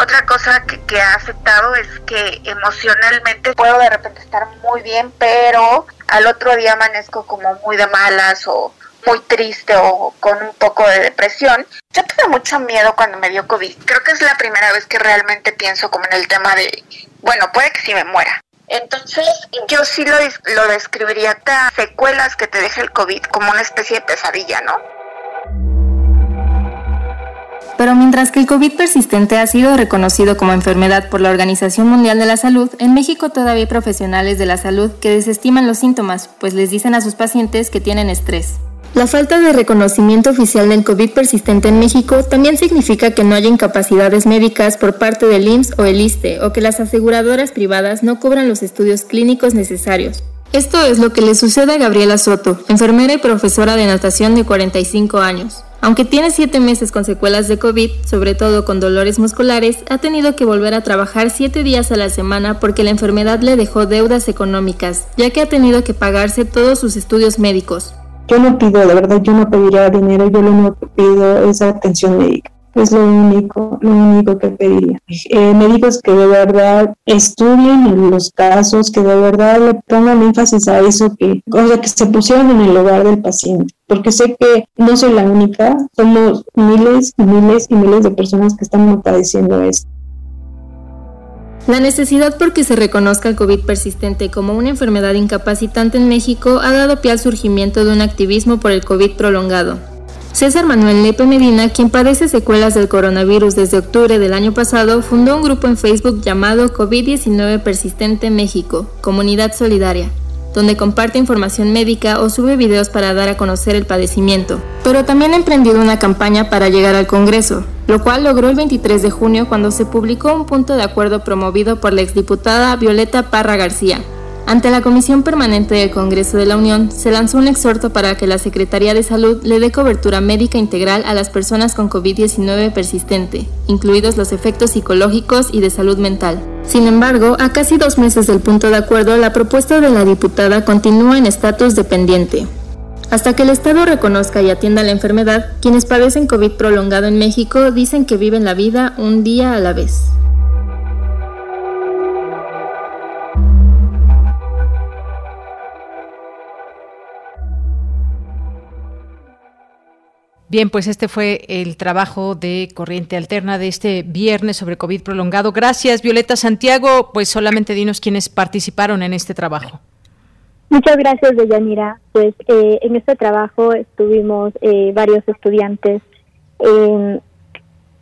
Otra cosa que, ha afectado es que emocionalmente puedo de repente estar muy bien, pero al otro día amanezco como muy de malas o muy triste o con un poco de depresión. Yo tuve mucho miedo cuando me dio COVID. Creo que es la primera vez que realmente pienso como en el tema de, bueno, puede que sí me muera. Entonces, yo sí lo, lo describiría, secuelas que te deja el COVID como una especie de pesadilla, ¿no? Pero mientras que el COVID persistente ha sido reconocido como enfermedad por la Organización Mundial de la Salud, en México todavía hay profesionales de la salud que desestiman los síntomas, pues les dicen a sus pacientes que tienen estrés. La falta de reconocimiento oficial del COVID persistente en México también significa que no hay incapacidades médicas por parte del IMSS o el ISTE o que las aseguradoras privadas no cobran los estudios clínicos necesarios. Esto es lo que le sucede a Gabriela Soto, enfermera y profesora de natación de 45 años. Aunque tiene siete meses con secuelas de COVID, sobre todo con dolores musculares, ha tenido que volver a trabajar siete días a la semana porque la enfermedad le dejó deudas económicas, ya que ha tenido que pagarse todos sus estudios médicos. Yo no pido, de verdad, yo no pediría dinero, yo lo único que pido atención médica. Es lo único, lo único que pediría. Eh, médicos que de verdad estudien los casos, que de verdad le pongan énfasis a eso, que, o sea, que se pusieron en el lugar del paciente. Porque sé que no soy la única, somos miles y miles y miles de personas que están padeciendo esto. La necesidad por que se reconozca el COVID persistente como una enfermedad incapacitante en México ha dado pie al surgimiento de un activismo por el COVID prolongado, César Manuel Lepe Medina, quien padece secuelas del coronavirus desde octubre del año pasado, fundó un grupo en Facebook llamado COVID-19 Persistente México, Comunidad Solidaria, donde comparte información médica o sube videos para dar a conocer el padecimiento. Pero también ha emprendido una campaña para llegar al Congreso, lo cual logró el 23 de junio cuando se publicó un punto de acuerdo promovido por la exdiputada Violeta Parra García, ante la Comisión Permanente del Congreso de la Unión, se lanzó un exhorto para que la Secretaría de Salud le dé cobertura médica integral a las personas con COVID-19 persistente, incluidos los efectos psicológicos y de salud mental. Sin embargo, a casi dos meses del punto de acuerdo, la propuesta de la diputada continúa en estatus dependiente. Hasta que el Estado reconozca y atienda la enfermedad, quienes padecen COVID prolongado en México dicen que viven la vida un día a la vez. Bien, pues este fue el trabajo de Corriente Alterna de este viernes sobre COVID prolongado. Gracias, Violeta Santiago. Pues solamente dinos quiénes participaron en este trabajo. Muchas gracias, Deyanira. Pues eh, en este trabajo estuvimos eh, varios estudiantes eh,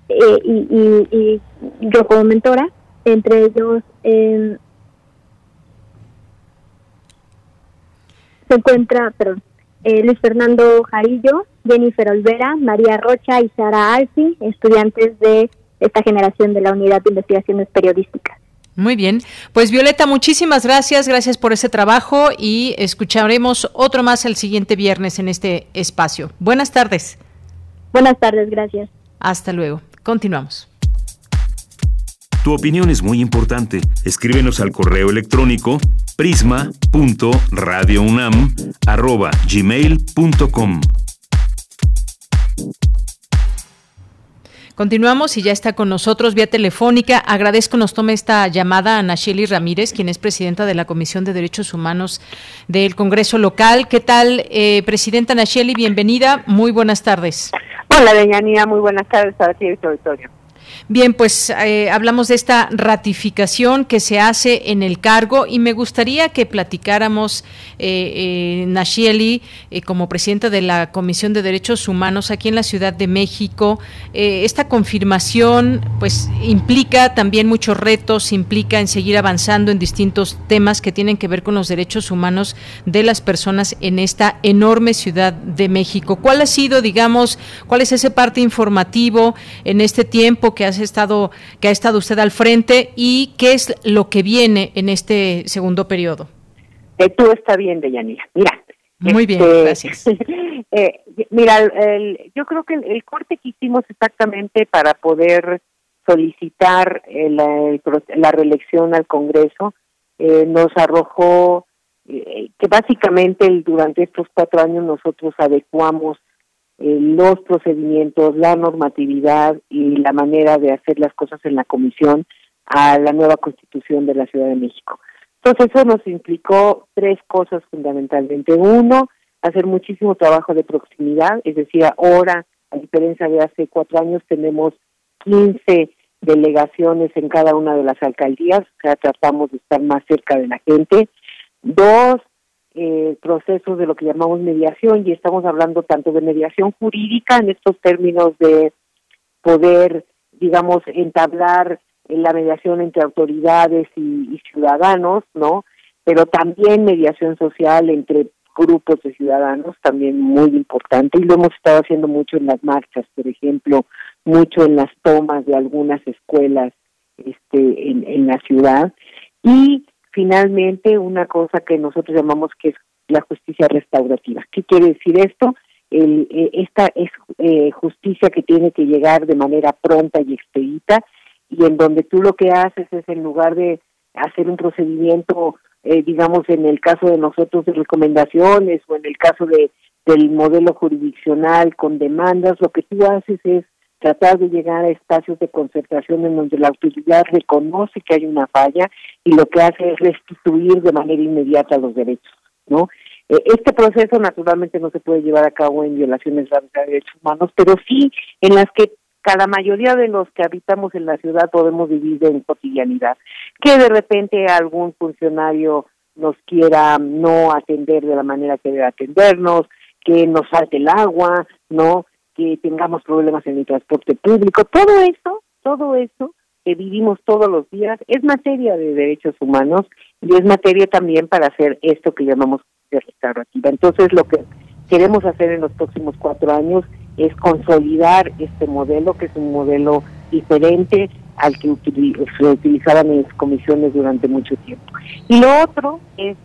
y, yo como mentora, entre ellos se encuentra, perdón, Luis Fernando Jarillo, Jennifer Olvera, María Rocha y Sara Alfi, estudiantes de esta generación de la Unidad de Investigaciones Periodísticas. Muy bien, pues Violeta, muchísimas gracias, gracias por ese trabajo y escucharemos otro más el siguiente viernes en este espacio. Buenas tardes. Buenas tardes, gracias. Hasta luego. Continuamos. Tu opinión es muy importante. Escríbenos al correo electrónico prisma.radiounam@gmail.com. Continuamos y ya está con nosotros vía telefónica. Agradezco nos tome esta llamada a Nacheli Ramírez, quien es presidenta de la Comisión de Derechos Humanos del Congreso Local. ¿Qué tal, eh, presidenta Nacheli? Bienvenida. Muy buenas tardes. Hola, Deñanía. Muy buenas tardes a ti y auditorio. Bien, pues eh, hablamos de esta ratificación que se hace en el cargo y me gustaría que platicáramos, eh, eh Nashieli, eh, como presidenta de la Comisión de Derechos Humanos aquí en la Ciudad de México. esta confirmación, pues, implica también muchos retos, implica en seguir avanzando en distintos temas que tienen que ver con los derechos humanos de las personas en esta enorme Ciudad de México. ¿Cuál ha sido, digamos, cuál es ese parte informativo en este tiempo que has estado, que ha estado usted al frente y qué es lo que viene en este segundo periodo. Eh, tú está bien, Deyanira. Mira. Muy bien, este, gracias. Eh, mira, yo creo que el, corte que hicimos exactamente para poder solicitar la reelección al Congreso eh, nos arrojó que básicamente durante estos cuatro años nosotros adecuamos eh, los procedimientos, la normatividad y la manera de hacer las cosas en la comisión a la nueva constitución de la Ciudad de México. Entonces eso nos implicó tres cosas fundamentalmente. Uno, hacer muchísimo trabajo de proximidad, es decir, ahora, a diferencia de hace cuatro años, tenemos 15 delegaciones en cada una de las alcaldías, o sea, tratamos de estar más cerca de la gente. Dos, eh, procesos de lo que llamamos mediación y estamos hablando tanto de mediación jurídica en estos términos de poder, digamos, entablar la mediación entre autoridades y, ciudadanos, ¿no? Pero también mediación social entre grupos de ciudadanos, también muy importante, y lo hemos estado haciendo mucho en las marchas, por ejemplo, mucho en las tomas de algunas escuelas este, en, en la ciudad. Y finalmente una cosa que nosotros llamamos que es la justicia restaurativa. ¿Qué quiere decir esto? El, eh, esta es eh, justicia que tiene que llegar de manera pronta y expedita y en donde tú lo que haces es en lugar de hacer un procedimiento, eh, digamos en el caso de nosotros de recomendaciones o en el caso de del modelo jurisdiccional con demandas, lo que tú haces es tratar de llegar a espacios de concertación en donde la autoridad reconoce que hay una falla y lo que hace es restituir de manera inmediata los derechos, ¿no? Eh, este proceso naturalmente no se puede llevar a cabo en violaciones de derechos humanos, pero sí en las que cada mayoría de los que habitamos en la ciudad podemos vivir en cotidianidad. Que de repente algún funcionario nos quiera no atender de la manera que debe atendernos, que nos falte el agua, ¿no? Que tengamos problemas en el transporte público, todo eso, todo eso que vivimos todos los días es materia de derechos humanos y es materia también para hacer esto que llamamos de restaurativa. Entonces, lo que queremos hacer en los próximos cuatro años es consolidar este modelo, que es un modelo diferente al que se utilizaban las comisiones durante mucho tiempo. Y lo otro es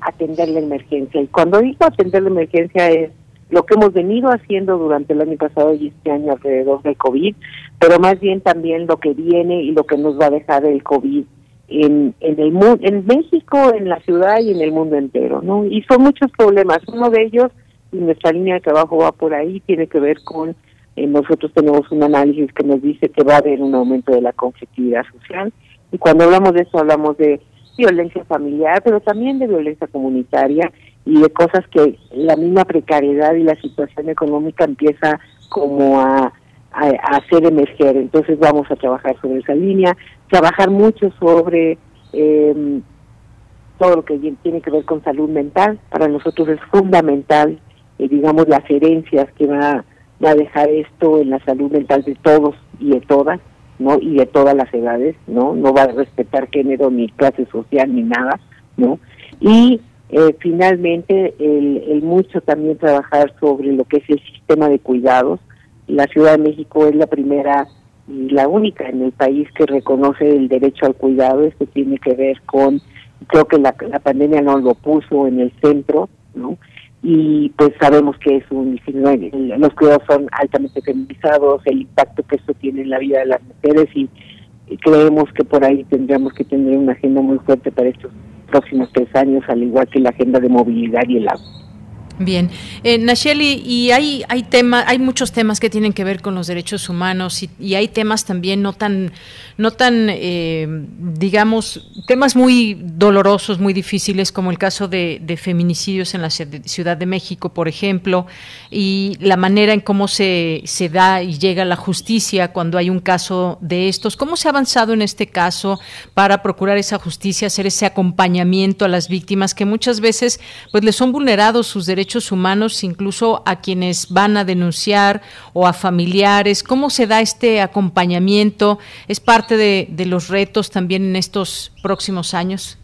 atender la emergencia. Y cuando digo atender la emergencia es lo que hemos venido haciendo durante el año pasado y este año alrededor del COVID, pero más bien también lo que viene y lo que nos va a dejar el COVID en, en el en México, en la ciudad y en el mundo entero, ¿no? Y son muchos problemas. Uno de ellos, y nuestra línea de trabajo va por ahí, tiene que ver con eh, nosotros tenemos un análisis que nos dice que va a haber un aumento de la conflictividad social y cuando hablamos de eso hablamos de violencia familiar, pero también de violencia comunitaria y de cosas que la misma precariedad y la situación económica empieza como a, hacer emerger. Entonces vamos a trabajar sobre esa línea, trabajar mucho sobre em, todo lo que tiene que ver con salud mental. Para nosotros es fundamental, eh, digamos, las herencias que va, va a dejar esto en la salud mental de todos y de todas. ¿no? y de todas las edades, ¿no? No va a respetar género ni clase social ni nada, ¿no? Y eh, finalmente, el, mucho también trabajar sobre lo que es el sistema de cuidados. La Ciudad de México es la primera y la única en el país que reconoce el derecho al cuidado. Esto tiene que ver con, creo que la, la pandemia no lo puso en el centro, ¿no? Y pues sabemos que es un, los cuidados son altamente feminizados, el impacto que esto tiene en la vida de las mujeres y creemos que por ahí tendríamos que tener una agenda muy fuerte para estos próximos tres años, al igual que la agenda de movilidad y el agua. Bien, eh, Nacheli, y hay hay tema, hay muchos temas que tienen que ver con los derechos humanos y, hay temas también no tan no tan eh, digamos temas muy dolorosos, muy difíciles como el caso de, feminicidios en la Ciudad de México, por ejemplo, y la manera en cómo se se da y llega la justicia cuando hay un caso de estos. ¿Cómo se ha avanzado en este caso para procurar esa justicia, hacer ese acompañamiento a las víctimas que muchas veces pues les son vulnerados sus derechos humanos, incluso a quienes van a denunciar o a familiares? ¿Cómo se da este acompañamiento? ¿Es parte de, los retos también en estos próximos años?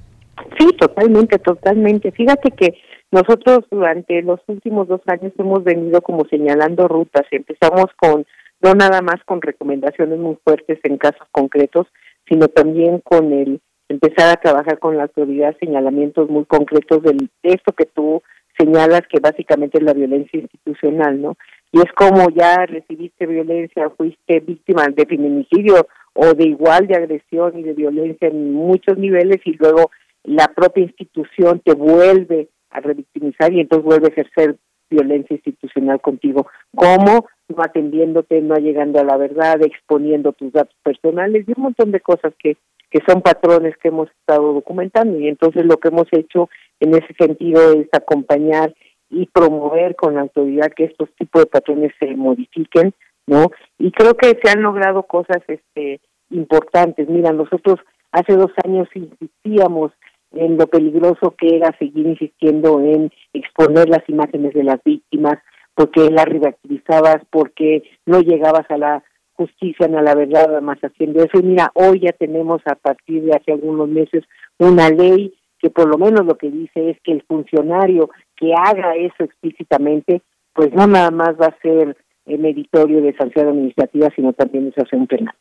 Sí, totalmente, totalmente. Fíjate que nosotros durante los últimos dos años hemos venido como señalando rutas. Empezamos con, no nada más con recomendaciones muy fuertes en casos concretos, sino también con el empezar a trabajar con la autoridad señalamientos muy concretos del, de esto que tú señalas que básicamente es la violencia institucional, ¿no? Y es como ya recibiste violencia, fuiste víctima de feminicidio o de igual de agresión y de violencia en muchos niveles y luego la propia institución te vuelve a revictimizar y entonces vuelve a ejercer violencia institucional contigo. ¿Cómo? No atendiéndote, no llegando a la verdad, exponiendo tus datos personales y un montón de cosas que, que son patrones que hemos estado documentando. Y entonces lo que hemos hecho en ese sentido es acompañar y promover con la autoridad que estos tipos de patrones se modifiquen, ¿no? Y creo que se han logrado cosas este importantes. Mira, nosotros hace dos años insistíamos en lo peligroso que era seguir insistiendo en exponer las imágenes de las víctimas, porque las reactivizabas, porque no llegabas a la justicia a la verdad, además haciendo eso. Y mira, hoy ya tenemos a partir de hace algunos meses una ley que por lo menos lo que dice es que el funcionario que haga eso explícitamente, pues no nada más va a ser el meritorio de sanción administrativa, sino también de sanción penal.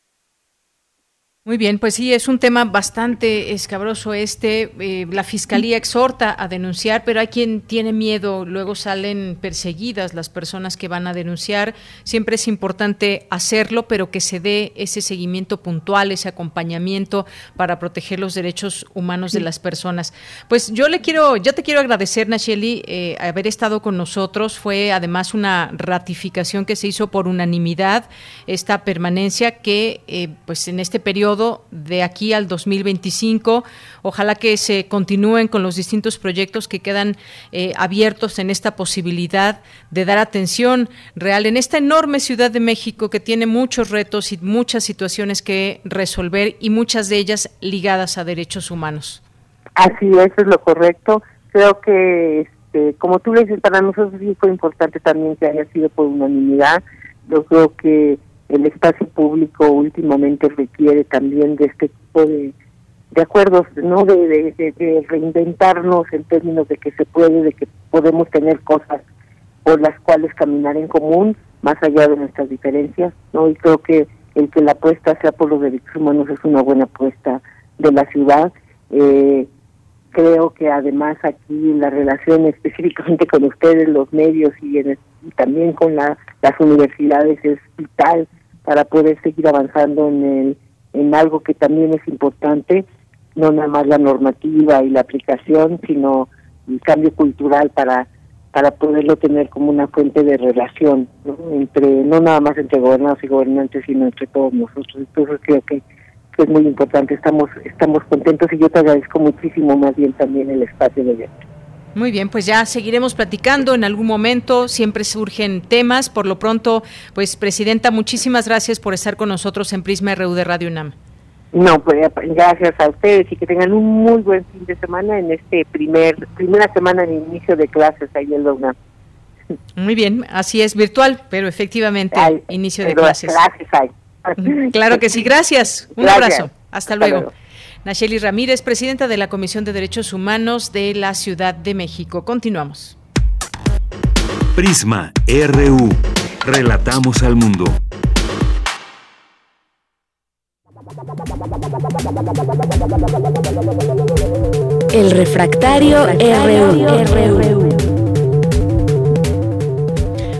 Muy bien, pues sí, es un tema bastante escabroso este. Eh, la fiscalía exhorta a denunciar, pero hay quien tiene miedo. Luego salen perseguidas las personas que van a denunciar. Siempre es importante hacerlo, pero que se dé ese seguimiento puntual, ese acompañamiento para proteger los derechos humanos de las personas. Pues yo le quiero, yo te quiero agradecer, Nacheli, eh, haber estado con nosotros. Fue además una ratificación que se hizo por unanimidad esta permanencia que, eh, pues en este periodo de aquí al 2025. Ojalá que se continúen con los distintos proyectos que quedan eh, abiertos en esta posibilidad de dar atención real en esta enorme Ciudad de México que tiene muchos retos y muchas situaciones que resolver y muchas de ellas ligadas a derechos humanos. Así es, es lo correcto. Creo que, este, como tú dices, para nosotros sí fue importante también que haya sido por unanimidad. Yo creo que el espacio público últimamente requiere también de este tipo de, de acuerdos, ¿no? De, de, reinventarnos en términos de que se puede, de que podemos tener cosas por las cuales caminar en común, más allá de nuestras diferencias, ¿no? Y creo que el que la apuesta sea por los derechos humanos es una buena apuesta de la ciudad. Eh, creo que además aquí la relación específicamente con ustedes, los medios y, y también con la, las universidades es vital para poder seguir avanzando en, el, en algo que también es importante, no nada más la normativa y la aplicación, sino el cambio cultural para para poderlo tener como una fuente de relación entre no nada más entre gobernados y gobernantes sino entre todos nosotros. Entonces creo que, es muy importante. Estamos estamos contentos y yo te agradezco muchísimo más bien también el espacio de evento muy bien, pues ya seguiremos platicando en algún momento, siempre surgen temas. Por lo pronto, pues Presidenta, muchísimas gracias por estar con nosotros en Prisma RU de Radio UNAM. No, pues gracias a ustedes y que tengan un muy buen fin de semana en este primer primera semana de inicio de clases ahí en la UNAM. Muy bien, así es, virtual, pero efectivamente, inicio de clases. Gracias, Claro que sí, gracias. Un abrazo. Hasta, luego. Nacheli Ramírez, presidenta de la Comisión de Derechos Humanos de la Ciudad de México. Continuamos. Prisma RU. Relatamos al mundo. El refractario, RU.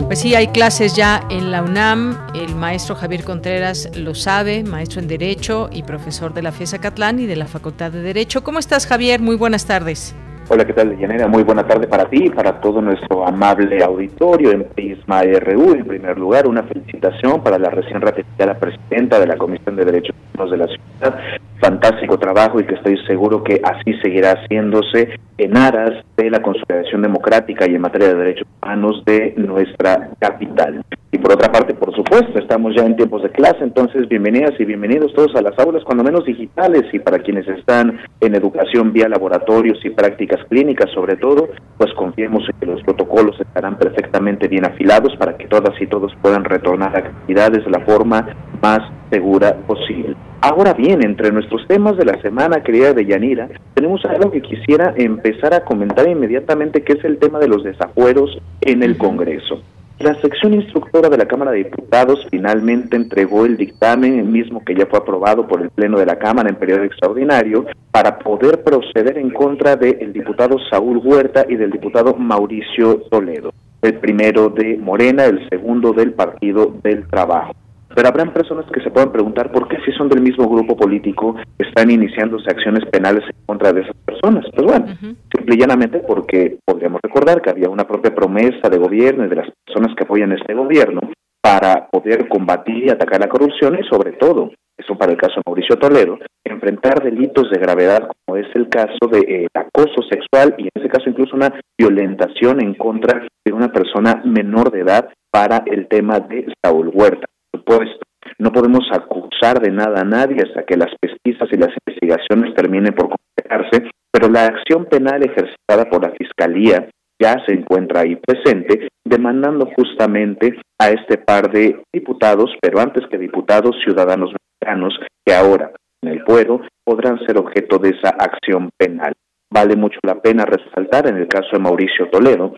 Pues sí, hay clases ya en la UNAM. El maestro Javier Contreras lo sabe, maestro en Derecho y profesor de la FESA Catlán y de la Facultad de Derecho. ¿Cómo estás, Javier? Muy buenas tardes. Hola, ¿qué tal, Yanera? Muy buena tarde para ti y para todo nuestro amable auditorio en Prisma RU. En primer lugar, una felicitación para la recién ratificada presidenta de la Comisión de Derechos Humanos de la Ciudad. Fantástico trabajo y que estoy seguro que así seguirá haciéndose en aras de la consolidación democrática y en materia de derechos humanos de nuestra capital. Y por otra parte, por supuesto, estamos ya en tiempos de clase, entonces bienvenidas y bienvenidos todos a las aulas, cuando menos digitales, y para quienes están en educación vía laboratorios y prácticas clínicas sobre todo, pues confiemos en que los protocolos estarán perfectamente bien afilados para que todas y todos puedan retornar a actividades de la forma más segura posible. Ahora bien, entre nuestros temas de la semana, querida Deyanira, tenemos algo que quisiera empezar a comentar inmediatamente, que es el tema de los desafueros en el Congreso. La sección instructora de la Cámara de Diputados finalmente entregó el dictamen mismo que ya fue aprobado por el Pleno de la Cámara en periodo extraordinario para poder proceder en contra del diputado Saúl Huerta y del diputado Mauricio Toledo, el primero de Morena, el segundo del Partido del Trabajo. Pero habrán personas que se puedan preguntar por qué si son del mismo grupo político están iniciándose acciones penales en contra de esas personas. Pues bueno, simple y llanamente porque podríamos recordar que había una propia promesa de gobierno y de las personas que apoyan este gobierno para poder combatir y atacar la corrupción y sobre todo, eso para el caso de Mauricio Toledo, enfrentar delitos de gravedad como es el caso de eh, acoso sexual y en ese caso incluso una violentación en contra de una persona menor de edad para el tema de Saúl Huerta supuesto. No podemos acusar de nada a nadie hasta que las pesquisas y las investigaciones terminen por completarse, pero la acción penal ejercitada por la Fiscalía ya se encuentra ahí presente, demandando justamente a este par de diputados, pero antes que diputados, ciudadanos mexicanos, que ahora en el pueblo podrán ser objeto de esa acción penal. Vale mucho la pena resaltar en el caso de Mauricio Toledo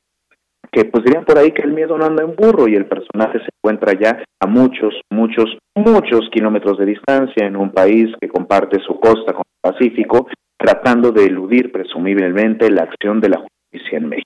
que pues dirían por ahí que el miedo no anda en burro y el personaje se encuentra ya a muchos, muchos, muchos kilómetros de distancia en un país que comparte su costa con el Pacífico, tratando de eludir presumiblemente la acción de la justicia en México.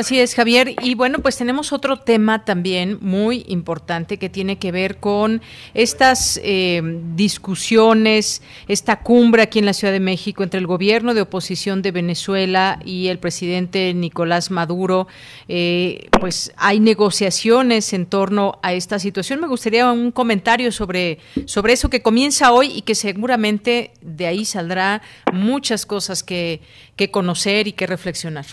Así es, Javier. Y bueno, pues tenemos otro tema también muy importante que tiene que ver con estas eh, discusiones, esta cumbre aquí en la Ciudad de México entre el gobierno de oposición de Venezuela y el presidente Nicolás Maduro. Eh, pues hay negociaciones en torno a esta situación. Me gustaría un comentario sobre, sobre eso que comienza hoy y que seguramente de ahí saldrá muchas cosas que, que conocer y que reflexionar.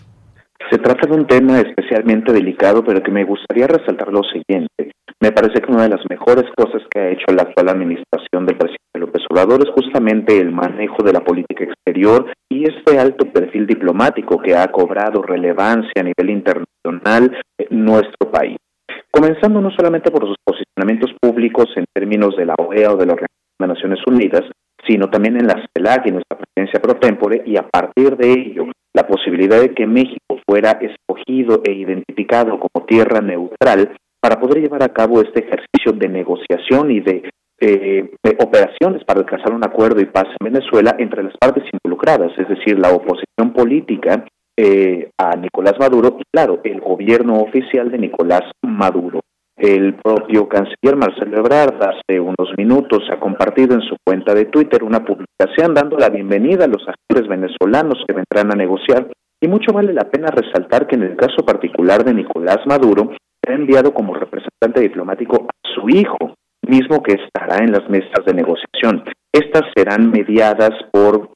Se trata de un tema especialmente delicado, pero que me gustaría resaltar lo siguiente. Me parece que una de las mejores cosas que ha hecho la actual administración del presidente López Obrador es justamente el manejo de la política exterior y este alto perfil diplomático que ha cobrado relevancia a nivel internacional en nuestro país. Comenzando no solamente por sus posicionamientos públicos en términos de la OEA o de la Organización de Naciones Unidas, sino también en la CELAC y nuestra presidencia pro tempore, y a partir de ello la posibilidad de que México fuera escogido e identificado como tierra neutral para poder llevar a cabo este ejercicio de negociación y de, eh, operaciones para alcanzar un acuerdo y paz en Venezuela entre las partes involucradas, es decir, la oposición política eh, a Nicolás Maduro y, claro, el gobierno oficial de Nicolás Maduro. El propio canciller Marcelo Ebrard hace unos minutos ha compartido en su cuenta de Twitter una publicación dando la bienvenida a los actores venezolanos que vendrán a negociar y mucho vale la pena resaltar que en el caso particular de Nicolás Maduro ha enviado como representante diplomático a su hijo, mismo que estará en las mesas de negociación. Estas serán mediadas por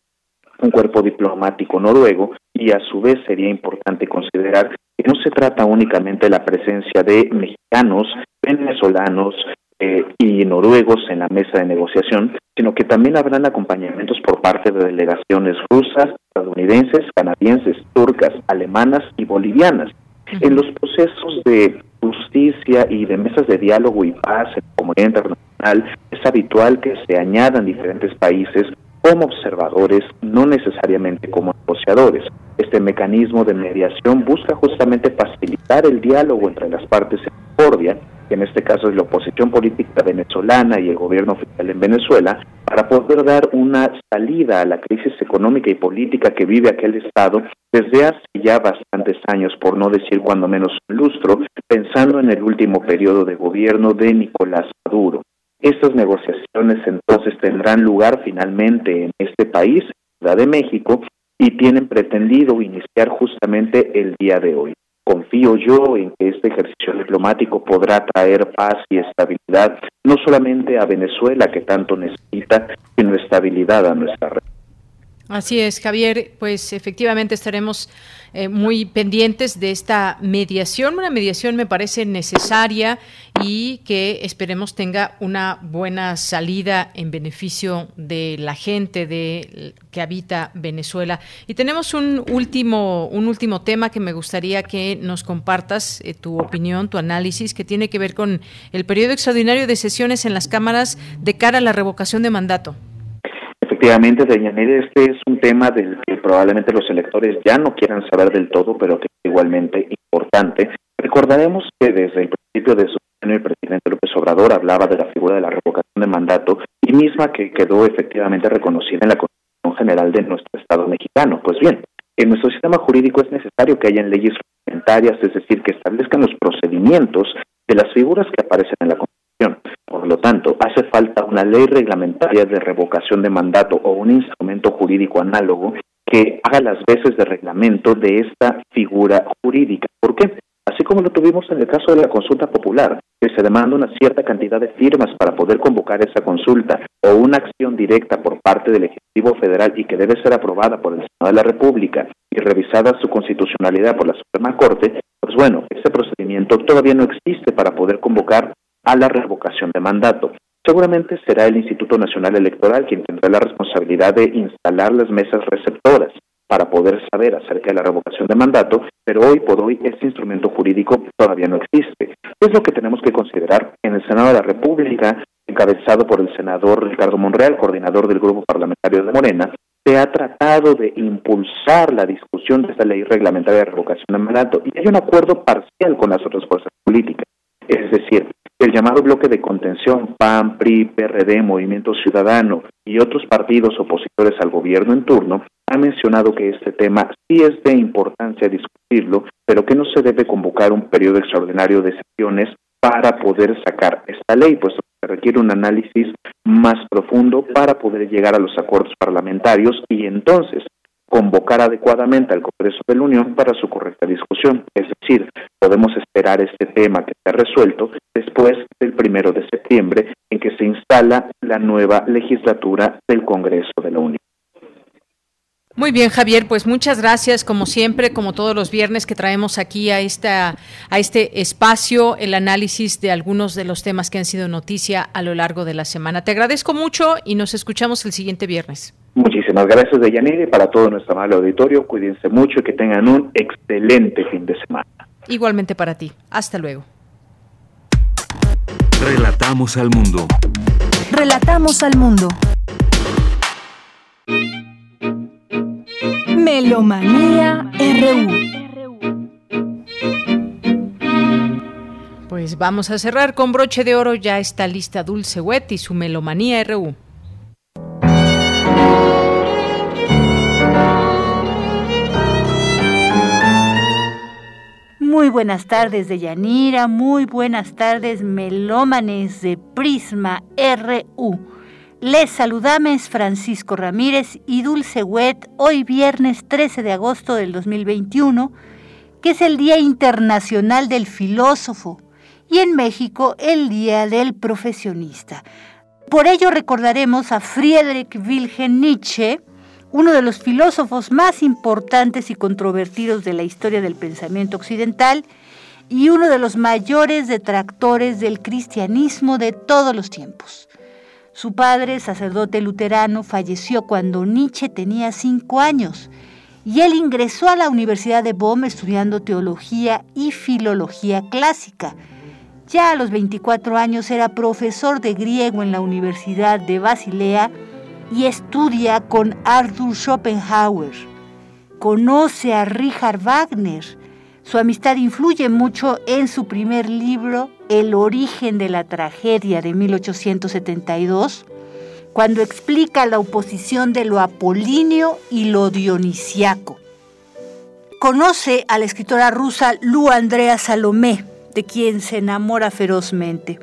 un cuerpo diplomático noruego y a su vez sería importante considerar que no se trata únicamente de la presencia de mexicanos, venezolanos eh, y noruegos en la mesa de negociación, sino que también habrán acompañamientos por parte de delegaciones rusas, estadounidenses, canadienses, turcas, alemanas y bolivianas. En los procesos de justicia y de mesas de diálogo y paz en la comunidad internacional es habitual que se añadan diferentes países como observadores, no necesariamente como negociadores. Este mecanismo de mediación busca justamente facilitar el diálogo entre las partes en discordia, que en este caso es la oposición política venezolana y el gobierno oficial en Venezuela, para poder dar una salida a la crisis económica y política que vive aquel Estado desde hace ya bastantes años, por no decir cuando menos un lustro, pensando en el último periodo de gobierno de Nicolás Maduro. Estas negociaciones entonces tendrán lugar finalmente en este país Ciudad de México y tienen pretendido iniciar justamente el día de hoy. Confío yo en que este ejercicio diplomático podrá traer paz y estabilidad no solamente a Venezuela que tanto necesita, sino estabilidad a nuestra región. Así es, Javier, pues efectivamente estaremos eh, muy pendientes de esta mediación. Una mediación me parece necesaria y que esperemos tenga una buena salida en beneficio de la gente de, que habita Venezuela. Y tenemos un último, un último tema que me gustaría que nos compartas eh, tu opinión, tu análisis, que tiene que ver con el periodo extraordinario de sesiones en las cámaras de cara a la revocación de mandato. Efectivamente, Deyanira, este es un tema del que probablemente los electores ya no quieran saber del todo, pero que es igualmente importante. Recordaremos que desde el principio de su año el presidente López Obrador hablaba de la figura de la revocación de mandato y misma que quedó efectivamente reconocida en la Constitución General de nuestro Estado mexicano. Pues bien, en nuestro sistema jurídico es necesario que hayan leyes reglamentarias, es decir, que establezcan los procedimientos de las figuras que aparecen en la Constitución lo tanto, hace falta una ley reglamentaria de revocación de mandato o un instrumento jurídico análogo que haga las veces de reglamento de esta figura jurídica. ¿Por qué? Así como lo tuvimos en el caso de la consulta popular, que se demanda una cierta cantidad de firmas para poder convocar esa consulta o una acción directa por parte del Ejecutivo Federal y que debe ser aprobada por el Senado de la República y revisada su constitucionalidad por la Suprema Corte, pues bueno, ese procedimiento todavía no existe para poder convocar a la revocación de mandato. Seguramente será el Instituto Nacional Electoral quien tendrá la responsabilidad de instalar las mesas receptoras para poder saber acerca de la revocación de mandato, pero hoy por hoy este instrumento jurídico todavía no existe. Es lo que tenemos que considerar en el Senado de la República, encabezado por el senador Ricardo Monreal, coordinador del Grupo Parlamentario de Morena, se ha tratado de impulsar la discusión de esta ley reglamentaria de revocación de mandato y hay un acuerdo parcial con las otras fuerzas el llamado bloque de contención PAN, PRI, PRD, Movimiento Ciudadano y otros partidos opositores al gobierno en turno ha mencionado que este tema sí es de importancia discutirlo, pero que no se debe convocar un periodo extraordinario de sesiones para poder sacar esta ley, puesto que requiere un análisis más profundo para poder llegar a los acuerdos parlamentarios y entonces convocar adecuadamente al Congreso de la Unión para su correcta discusión. Es decir, podemos esperar este tema que esté resuelto primero de septiembre, en que se instala la nueva legislatura del Congreso de la Unión. Muy bien, Javier, pues muchas gracias, como siempre, como todos los viernes que traemos aquí a esta a este espacio el análisis de algunos de los temas que han sido noticia a lo largo de la semana. Te agradezco mucho y nos escuchamos el siguiente viernes. Muchísimas gracias, Deyanire, para todo nuestro amable auditorio. Cuídense mucho y que tengan un excelente fin de semana. Igualmente para ti. Hasta luego. Relatamos al mundo. Relatamos al mundo. Melomanía RU. Pues vamos a cerrar con broche de oro. Ya está lista Dulce Wet y su Melomanía RU. Muy buenas tardes de Yanira, muy buenas tardes melómanes de Prisma RU. Les saludamos Francisco Ramírez y Dulce Wet hoy viernes 13 de agosto del 2021, que es el Día Internacional del Filósofo y en México el Día del Profesionista. Por ello recordaremos a Friedrich Wilhelm Nietzsche, uno de los filósofos más importantes y controvertidos de la historia del pensamiento occidental y uno de los mayores detractores del cristianismo de todos los tiempos. Su padre, sacerdote luterano, falleció cuando Nietzsche tenía cinco años y él ingresó a la Universidad de Bonn estudiando teología y filología clásica. Ya a los 24 años era profesor de griego en la Universidad de Basilea y estudia con Arthur Schopenhauer. Conoce a Richard Wagner. Su amistad influye mucho en su primer libro, El origen de la tragedia de 1872, cuando explica la oposición de lo apolíneo y lo dionisiaco. Conoce a la escritora rusa Lu Andrea Salomé, de quien se enamora ferozmente.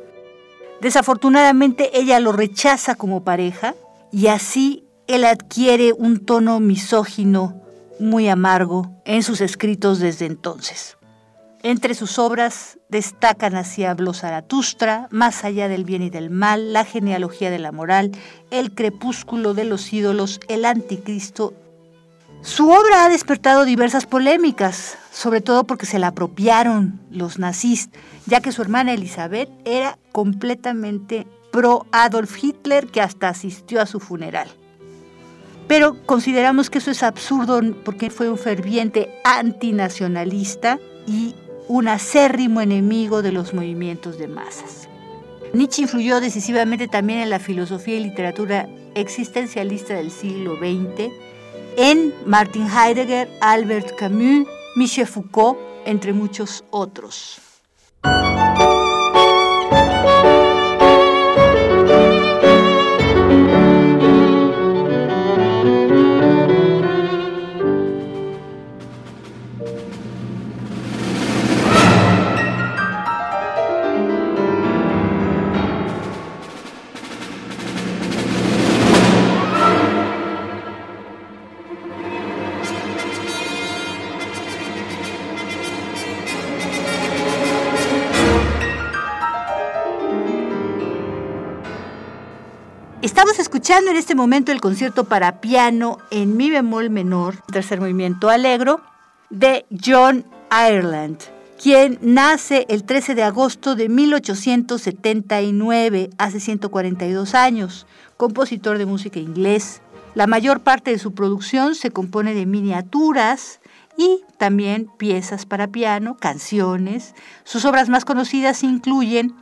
Desafortunadamente ella lo rechaza como pareja y así él adquiere un tono misógino muy amargo en sus escritos desde entonces. Entre sus obras destacan así habló Zaratustra, Más allá del bien y del mal, La genealogía de la moral, El crepúsculo de los ídolos, El anticristo. Su obra ha despertado diversas polémicas, sobre todo porque se la apropiaron los nazistas, ya que su hermana Elizabeth era completamente pro Adolf Hitler que hasta asistió a su funeral. Pero consideramos que eso es absurdo porque fue un ferviente antinacionalista y un acérrimo enemigo de los movimientos de masas. Nietzsche influyó decisivamente también en la filosofía y literatura existencialista del siglo XX, en Martin Heidegger, Albert Camus, Michel Foucault, entre muchos otros. Escuchando en este momento el concierto para piano en mi bemol menor, tercer movimiento alegro, de John Ireland, quien nace el 13 de agosto de 1879, hace 142 años, compositor de música inglés. La mayor parte de su producción se compone de miniaturas y también piezas para piano, canciones. Sus obras más conocidas incluyen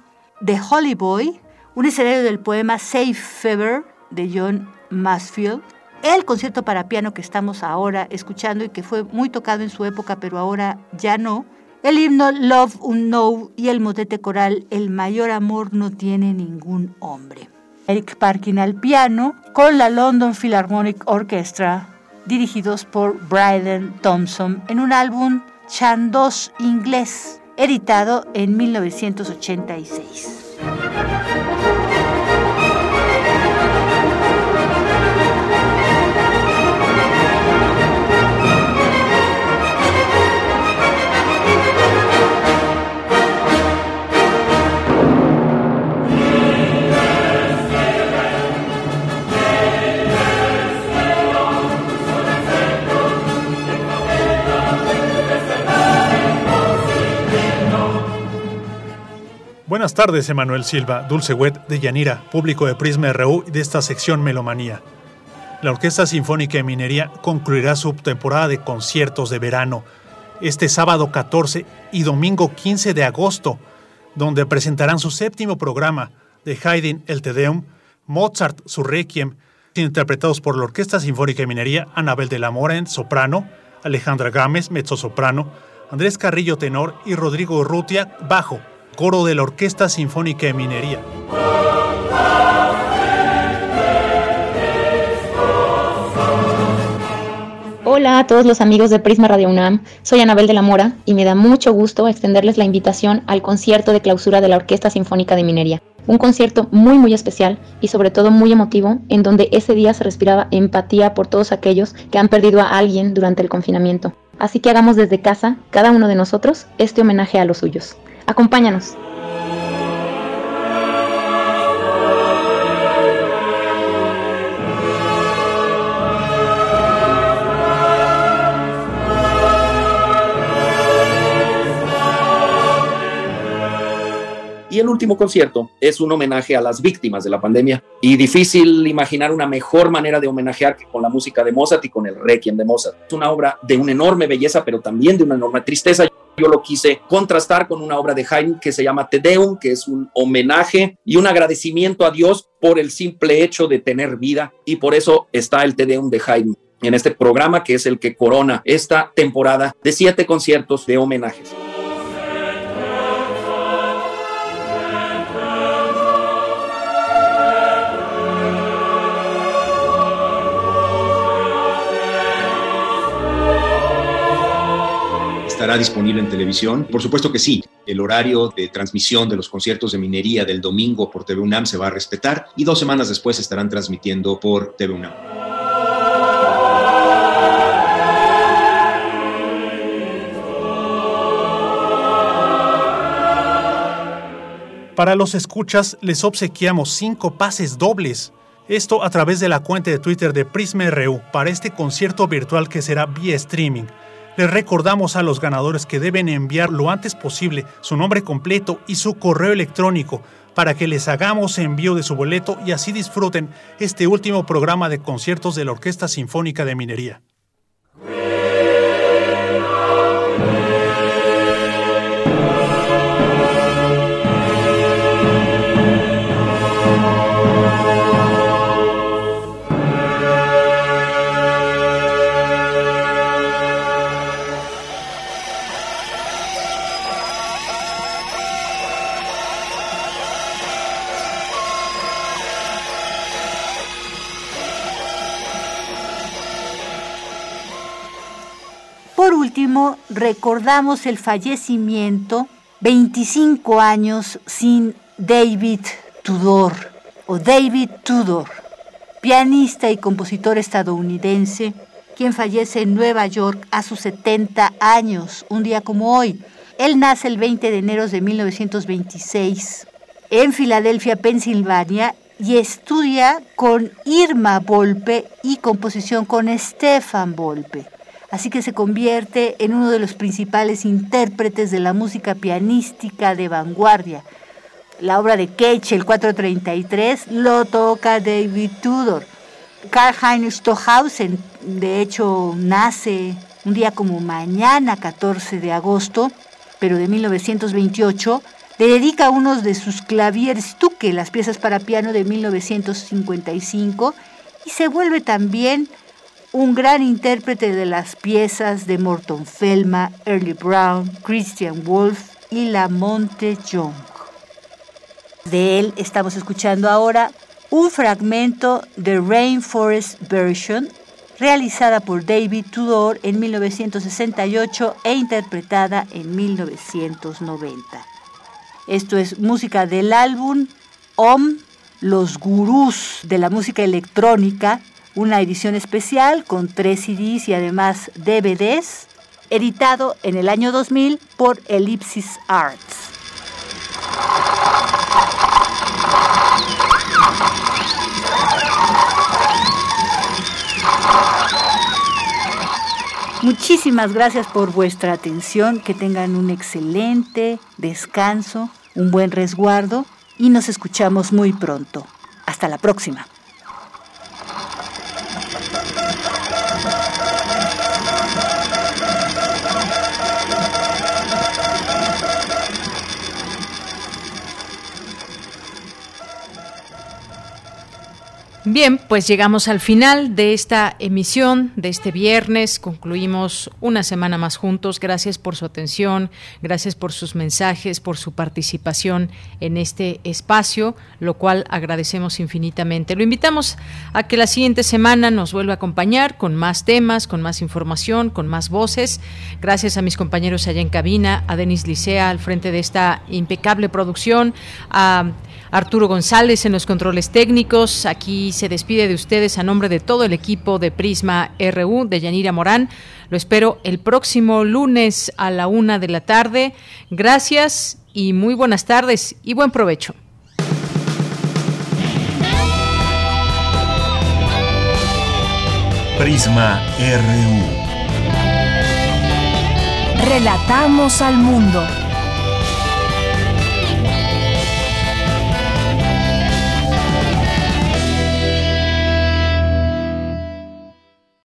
The Holly Boy, un escenario del poema Safe Fever de John Masfield, el concierto para piano que estamos ahora escuchando y que fue muy tocado en su época, pero ahora ya no, el himno Love Unknown y el motete coral El mayor amor no tiene ningún hombre. Eric Parkin al piano con la London Philharmonic Orchestra, dirigidos por Brian Thompson, en un álbum Chandos inglés, editado en 1986. Buenas tardes, Emanuel Silva, Dulce Wet de Yanira, público de Prisma RU y de esta sección Melomanía. La Orquesta Sinfónica de Minería concluirá su temporada de conciertos de verano este sábado 14 y domingo 15 de agosto, donde presentarán su séptimo programa de Haydn el Te Deum, Mozart su Requiem, interpretados por la Orquesta Sinfónica de Minería, Anabel de la Mora en soprano, Alejandra Gámez, mezzosoprano, Andrés Carrillo tenor y Rodrigo Urrutia bajo coro de la Orquesta Sinfónica de Minería. Hola a todos los amigos de Prisma Radio UNAM, soy Anabel de la Mora y me da mucho gusto extenderles la invitación al concierto de clausura de la Orquesta Sinfónica de Minería. Un concierto muy muy especial y sobre todo muy emotivo en donde ese día se respiraba empatía por todos aquellos que han perdido a alguien durante el confinamiento. Así que hagamos desde casa, cada uno de nosotros, este homenaje a los suyos. Acompáñanos. Y el último concierto es un homenaje a las víctimas de la pandemia. Y difícil imaginar una mejor manera de homenajear que con la música de Mozart y con el Requiem de Mozart. Es una obra de una enorme belleza, pero también de una enorme tristeza. Yo lo quise contrastar con una obra de Haydn que se llama Te Deum, que es un homenaje y un agradecimiento a Dios por el simple hecho de tener vida. Y por eso está el Te Deum de Haydn en este programa que es el que corona esta temporada de siete conciertos de homenajes. estará disponible en televisión? Por supuesto que sí. El horario de transmisión de los conciertos de minería del domingo por TV UNAM se va a respetar y dos semanas después estarán transmitiendo por TV UNAM. Para los escuchas les obsequiamos cinco pases dobles. Esto a través de la cuenta de Twitter de Prisma RU para este concierto virtual que será vía streaming. Les recordamos a los ganadores que deben enviar lo antes posible su nombre completo y su correo electrónico para que les hagamos envío de su boleto y así disfruten este último programa de conciertos de la Orquesta Sinfónica de Minería. Recordamos el fallecimiento 25 años sin David Tudor o David Tudor, pianista y compositor estadounidense, quien fallece en Nueva York a sus 70 años, un día como hoy. Él nace el 20 de enero de 1926 en Filadelfia, Pensilvania, y estudia con Irma Volpe y composición con Stefan Volpe así que se convierte en uno de los principales intérpretes de la música pianística de vanguardia. La obra de Cage, el 433, lo toca David Tudor. Karl-Heinz Stohausen, de hecho, nace un día como mañana, 14 de agosto, pero de 1928, le dedica uno de sus clavieres Tuque, las piezas para piano de 1955, y se vuelve también un gran intérprete de las piezas de Morton Felma, Early Brown, Christian Wolff y La Monte Young. De él estamos escuchando ahora un fragmento de Rainforest Version realizada por David Tudor en 1968 e interpretada en 1990. Esto es música del álbum OM, los gurús de la música electrónica, una edición especial con tres CDs y además DVDs, editado en el año 2000 por Ellipsis Arts. Muchísimas gracias por vuestra atención, que tengan un excelente descanso, un buen resguardo y nos escuchamos muy pronto. Hasta la próxima. Bien, pues llegamos al final de esta emisión de este viernes. Concluimos una semana más juntos. Gracias por su atención, gracias por sus mensajes, por su participación en este espacio, lo cual agradecemos infinitamente. Lo invitamos a que la siguiente semana nos vuelva a acompañar con más temas, con más información, con más voces. Gracias a mis compañeros allá en cabina, a Denis Licea al frente de esta impecable producción, a Arturo González en los controles técnicos. Aquí se despide de ustedes a nombre de todo el equipo de Prisma RU, de Yanira Morán. Lo espero el próximo lunes a la una de la tarde. Gracias y muy buenas tardes y buen provecho. Prisma RU. Relatamos al mundo.